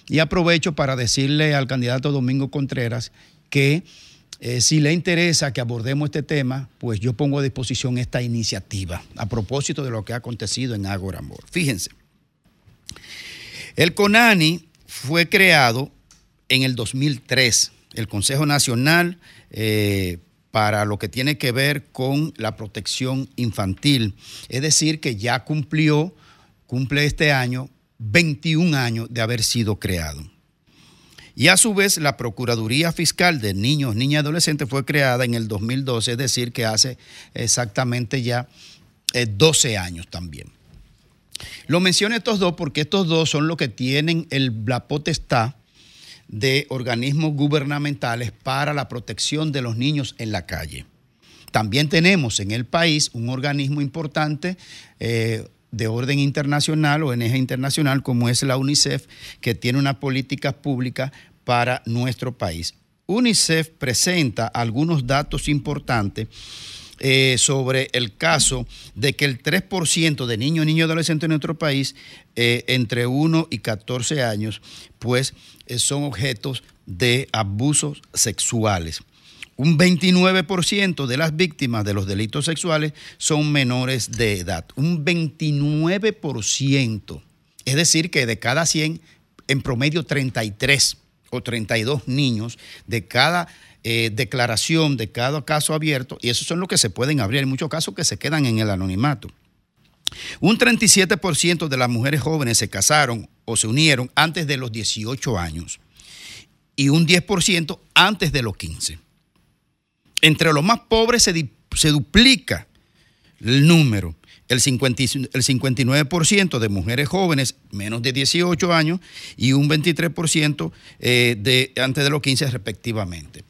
Y aprovecho para decirle al candidato Domingo Contreras que eh, si le interesa que abordemos este tema, pues yo pongo a disposición esta iniciativa a propósito de lo que ha acontecido en Ágora Amor. Fíjense, el CONANI fue creado en el 2003, el Consejo Nacional eh, para lo que tiene que ver con la protección infantil. Es decir, que ya cumplió, cumple este año 21 años de haber sido creado. Y a su vez, la Procuraduría Fiscal de Niños, Niñas y Adolescentes fue creada en el 2012, es decir, que hace exactamente ya eh, 12 años también. Lo menciono estos dos porque estos dos son los que tienen el, la potestad de organismos gubernamentales para la protección de los niños en la calle. También tenemos en el país un organismo importante eh, de orden internacional o ONG internacional como es la UNICEF, que tiene una política pública para nuestro país. UNICEF presenta algunos datos importantes eh, sobre el caso de que el 3% de niños, niños y adolescentes en nuestro país, eh, entre 1 y 14 años, pues eh, son objetos de abusos sexuales. Un 29% de las víctimas de los delitos sexuales son menores de edad. Un 29%. Es decir, que de cada 100, en promedio 33 o 32 niños de cada eh, declaración, de cada caso abierto, y esos son los que se pueden abrir. Hay muchos casos que se quedan en el anonimato. Un 37% de las mujeres jóvenes se casaron o se unieron antes de los 18 años y un 10% antes de los 15. Entre los más pobres se, duplica el número. El, 50 y- el 59% de mujeres jóvenes menos de 18 años y un 23% eh, de, antes de los 15 respectivamente.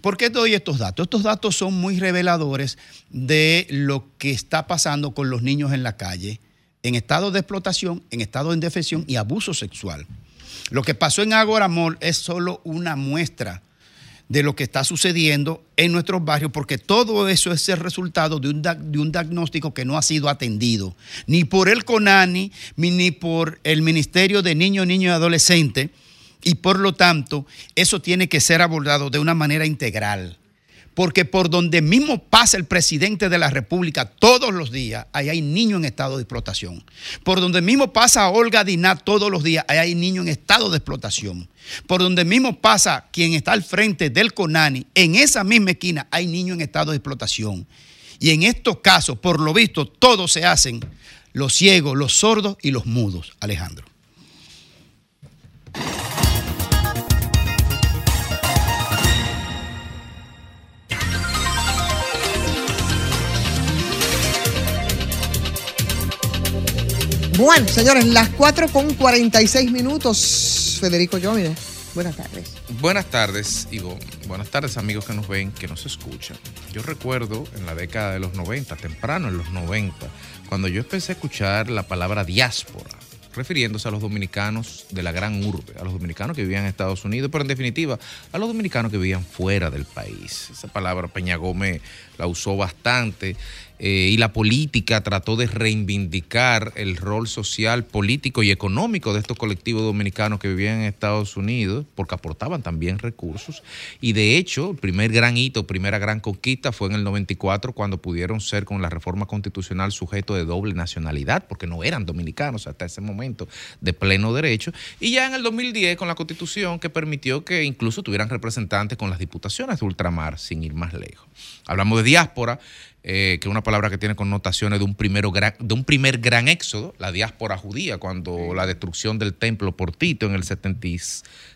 ¿Por qué doy estos datos? Estos datos son muy reveladores de lo que está pasando con los niños en la calle, en estado de explotación, en estado de indefensión y abuso sexual. Lo que pasó en Agora es solo una muestra de lo que está sucediendo en nuestros barrios, porque todo eso es el resultado de un, de un diagnóstico que no ha sido atendido, ni por el CONANI, ni por el Ministerio de Niños, Niños y Adolescentes, y por lo tanto, eso tiene que ser abordado de una manera integral. Porque por donde mismo pasa el presidente de la República todos los días, ahí hay niños en estado de explotación. Por donde mismo pasa Olga Dinat todos los días, ahí hay niños en estado de explotación. Por donde mismo pasa quien está al frente del CONANI, en esa misma esquina hay niños en estado de explotación. Y en estos casos, por lo visto, todos se hacen los ciegos, los sordos y los mudos, Alejandro. Bueno, señores, las 4 con 46 minutos. Federico Jóvenes, buenas tardes. Buenas tardes, Ivo. Buenas tardes, amigos que nos ven, que nos escuchan. Yo recuerdo en la década de los 90, temprano en los 90, cuando yo empecé a escuchar la palabra diáspora, refiriéndose a los dominicanos de la gran urbe, a los dominicanos que vivían en Estados Unidos, pero en definitiva a los dominicanos que vivían fuera del país. Esa palabra Peña Gómez la usó bastante eh, y la política trató de reivindicar el rol social, político y económico de estos colectivos dominicanos que vivían en Estados Unidos, porque aportaban también recursos. Y de hecho, el primer gran hito, primera gran conquista fue en el 94, cuando pudieron ser con la reforma constitucional sujeto de doble nacionalidad, porque no eran dominicanos hasta ese momento de pleno derecho. Y ya en el 2010, con la constitución que permitió que incluso tuvieran representantes con las diputaciones de ultramar, sin ir más lejos. Hablamos de diáspora, eh, que es una palabra que tiene connotaciones de un, primero gran- de un primer gran éxodo, la diáspora judía, cuando la destrucción del templo por Tito en el 70 y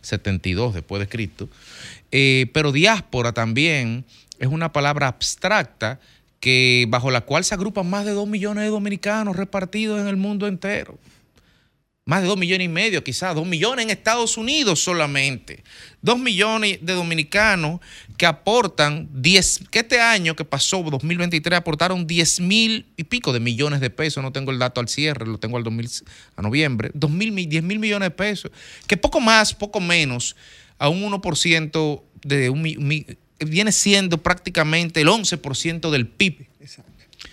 72 después de Cristo. Eh, pero diáspora también es una palabra abstracta que bajo la cual se agrupan más de dos millones de dominicanos repartidos en el mundo entero. Más de dos millones y medio, quizás, dos millones en Estados Unidos solamente. Dos millones de dominicanos que aportan 10, que este año que pasó, 2023, aportaron 10 mil y pico de millones de pesos. No tengo el dato al cierre, lo tengo al 2000, a noviembre. 2 mil, mi- 10 mil millones de pesos. Que poco más, poco menos, a un 1% de un viene siendo prácticamente el 11% del PIB.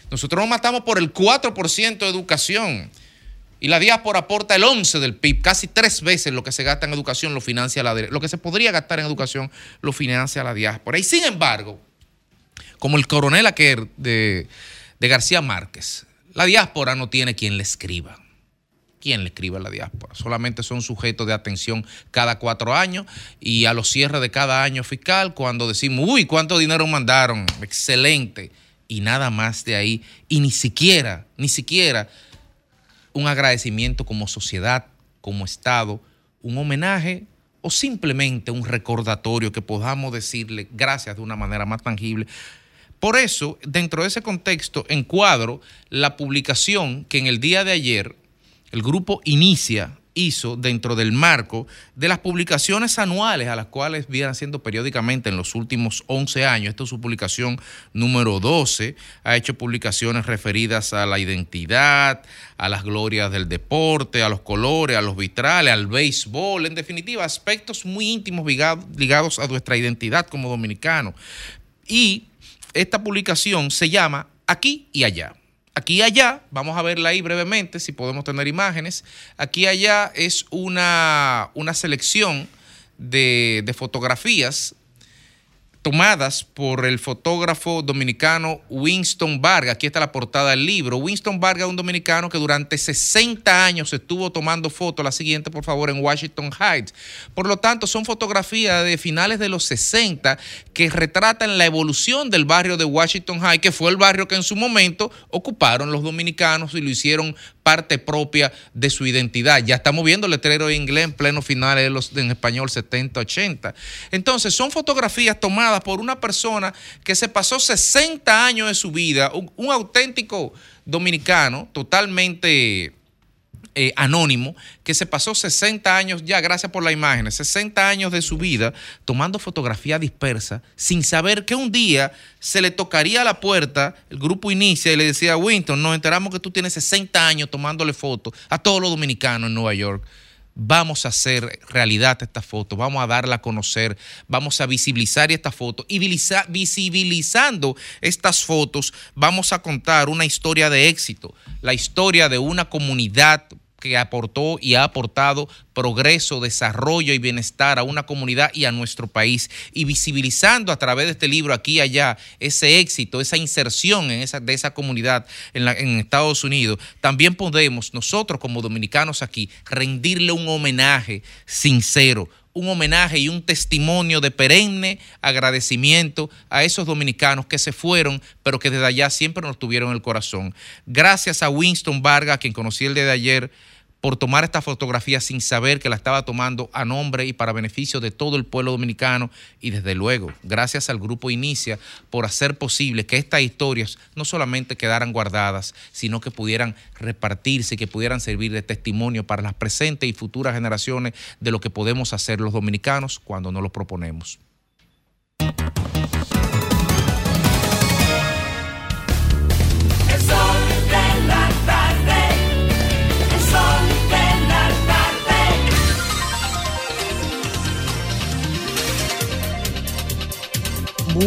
Nosotros nos matamos por el 4% de educación. Y la diáspora aporta el 11 del PIB, casi tres veces lo que se gasta en educación lo financia la. Lo que se podría gastar en educación lo financia la diáspora. Y sin embargo, como el coronel aquel de, de García Márquez, la diáspora no tiene quien le escriba. ¿Quién le escribe a la diáspora? Solamente son sujetos de atención cada cuatro años y a los cierres de cada año fiscal, cuando decimos, uy, ¿cuánto dinero mandaron? Excelente. Y nada más de ahí. Y ni siquiera, ni siquiera un agradecimiento como sociedad, como Estado, un homenaje o simplemente un recordatorio que podamos decirle gracias de una manera más tangible. Por eso, dentro de ese contexto, encuadro la publicación que en el día de ayer el grupo Inicia hizo dentro del marco de las publicaciones anuales a las cuales vienen haciendo periódicamente en los últimos 11 años. Esta es su publicación número 12. Ha hecho publicaciones referidas a la identidad, a las glorias del deporte, a los colores, a los vitrales, al béisbol, en definitiva, aspectos muy íntimos ligado- ligados a nuestra identidad como dominicanos. Y esta publicación se llama Aquí y Allá. Aquí y allá, vamos a verla ahí brevemente, si podemos tener imágenes. Aquí allá es una, una selección de fotografías tomadas por el fotógrafo dominicano Winston Vargas. Aquí está la portada del libro. Winston Vargas un dominicano que durante 60 años estuvo tomando fotos, la siguiente por favor, en Washington Heights. Por lo tanto, son fotografías de finales de los 60 que retratan la evolución del barrio de Washington Heights, que fue el barrio que en su momento ocuparon los dominicanos y lo hicieron parte propia de su identidad. Ya estamos viendo el letrero en inglés en pleno finales de los, en español 70-80. Entonces, son fotografías tomadas por una persona que se pasó 60 años de su vida, un, auténtico dominicano, totalmente eh, anónimo, que se pasó 60 años ya, gracias por la imagen, 60 años de su vida tomando fotografía dispersa, sin saber que un día se le tocaría a la puerta, el grupo inicia y le decía, Winston, nos enteramos que tú tienes 60 años tomándole fotos a todos los dominicanos en Nueva York. Vamos a hacer realidad esta foto, vamos a darla a conocer, vamos a visibilizar esta foto. Y visibiliza- visibilizando estas fotos vamos a contar una historia de éxito, la historia de una comunidad que aportó y ha aportado progreso, desarrollo y bienestar a una comunidad y a nuestro país. Y visibilizando a través de este libro aquí y allá ese éxito, esa inserción en esa, de esa comunidad en, Estados Unidos, también podemos nosotros como dominicanos aquí rendirle un homenaje sincero, un homenaje y un testimonio de perenne agradecimiento a esos dominicanos que se fueron, pero que desde allá siempre nos tuvieron el corazón. Gracias a Winston Vargas, quien conocí el día de ayer, por tomar esta fotografía sin saber que la estaba tomando a nombre y para beneficio de todo el pueblo dominicano. Y desde luego, gracias al grupo Inicia por hacer posible que estas historias no solamente quedaran guardadas, sino que pudieran repartirse, que pudieran servir de testimonio para las presentes y futuras generaciones de lo que podemos hacer los dominicanos cuando nos lo proponemos.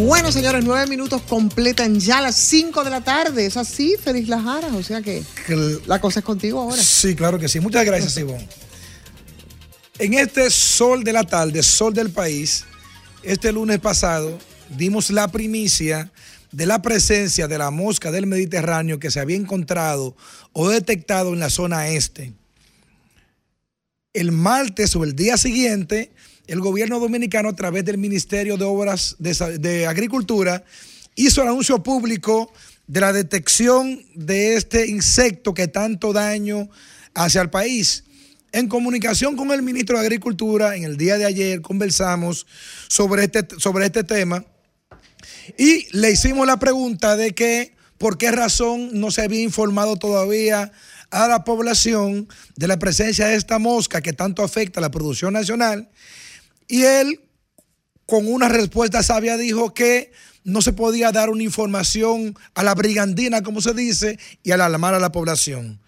Bueno, señores, nueve minutos completan ya las cinco de la tarde. Es así, Feliz Lajara. O sea que la cosa es contigo ahora. Sí, claro que sí. Muchas gracias, Ivonne. En este sol de la tarde, sol del país, este lunes pasado dimos la primicia de la presencia de la mosca del Mediterráneo que se había encontrado o detectado en la zona este. El martes o el día siguiente, el gobierno dominicano a través del Ministerio de Obras de, Agricultura hizo el anuncio público de la detección de este insecto que tanto daño hace al país. En comunicación con el ministro de Agricultura, en el día de ayer conversamos sobre este, sobre este tema y le hicimos la pregunta de que por qué razón no se había informado todavía a la población de la presencia de esta mosca que tanto afecta a la producción nacional. Y él, con una respuesta sabia, dijo que no se podía dar una información a la brigandina, como se dice, y alarmar a la población.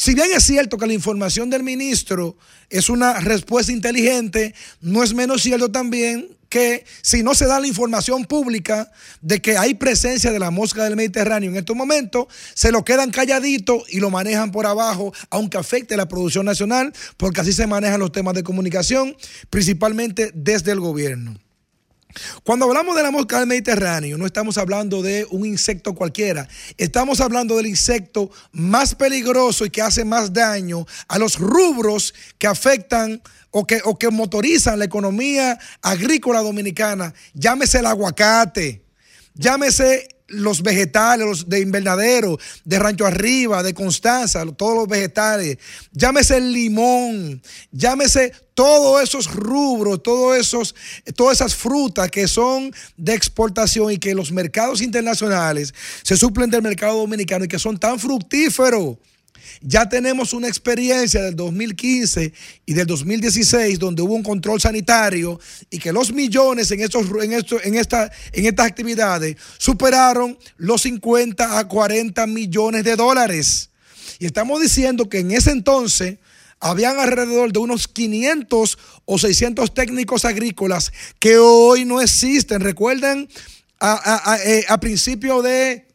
Si bien es cierto que la información del ministro es una respuesta inteligente, no es menos cierto también que si no se da la información pública de que hay presencia de la mosca del Mediterráneo en estos momentos, se lo quedan calladito y lo manejan por abajo, aunque afecte la producción nacional, porque así se manejan los temas de comunicación, principalmente desde el gobierno. Cuando hablamos de la mosca del Mediterráneo, no estamos hablando de un insecto cualquiera, estamos hablando del insecto más peligroso y que hace más daño a los rubros que afectan o que, o que motorizan la economía agrícola dominicana. Llámese el aguacate, llámese los vegetales los de invernadero, de Rancho Arriba, de Constanza, todos los vegetales, llámese el limón, llámese todos esos rubros, todos esos, todas esas frutas que son de exportación y que los mercados internacionales se suplen del mercado dominicano y que son tan fructíferos. Ya tenemos una experiencia del 2015 y del 2016 donde hubo un control sanitario y que los millones en, estos, en, esto- en, esta, en estas actividades superaron los 50 a 40 millones de dólares. Y estamos diciendo que en ese entonces habían alrededor de unos 500 o 600 técnicos agrícolas que hoy no existen. Recuerden, a, a- a- eh, a principio de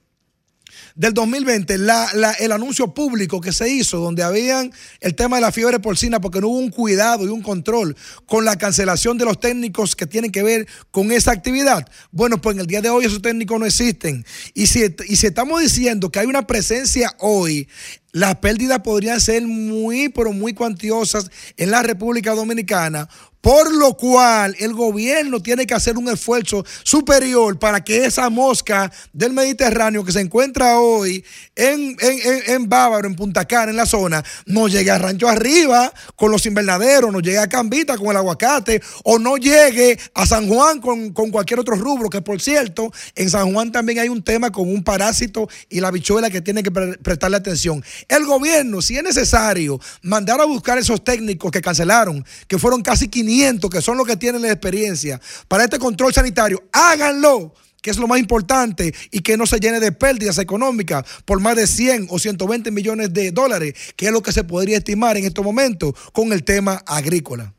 del 2020, la- la- el anuncio público que se hizo, donde habían el tema de la fiebre porcina, porque no hubo un cuidado y un control con la cancelación de los técnicos que tienen que ver con esa actividad. Bueno, pues en el día de hoy esos técnicos no existen. Y si, y si estamos diciendo que hay una presencia hoy, las pérdidas podrían ser muy, pero muy cuantiosas en la República Dominicana. Por lo cual el gobierno tiene que hacer un esfuerzo superior para que esa mosca del Mediterráneo que se encuentra hoy en, en, en- en Bávaro, en Punta Cana, en la zona, no llegue a Rancho Arriba con los invernaderos, no llegue a Cambita con el aguacate, o no llegue a San Juan con, con cualquier otro rubro, que por cierto, en San Juan también hay un tema con un parásito y la bichuela que tiene que pre- prestarle atención. El gobierno, si es necesario, mandar a buscar esos técnicos que cancelaron, que fueron casi 500, que son los que tienen la experiencia, para este control sanitario, háganlo que es lo más importante, y que no se llene de pérdidas económicas por más de 100 o 120 millones de dólares, que es lo que se podría estimar en estos momentos con el tema agrícola.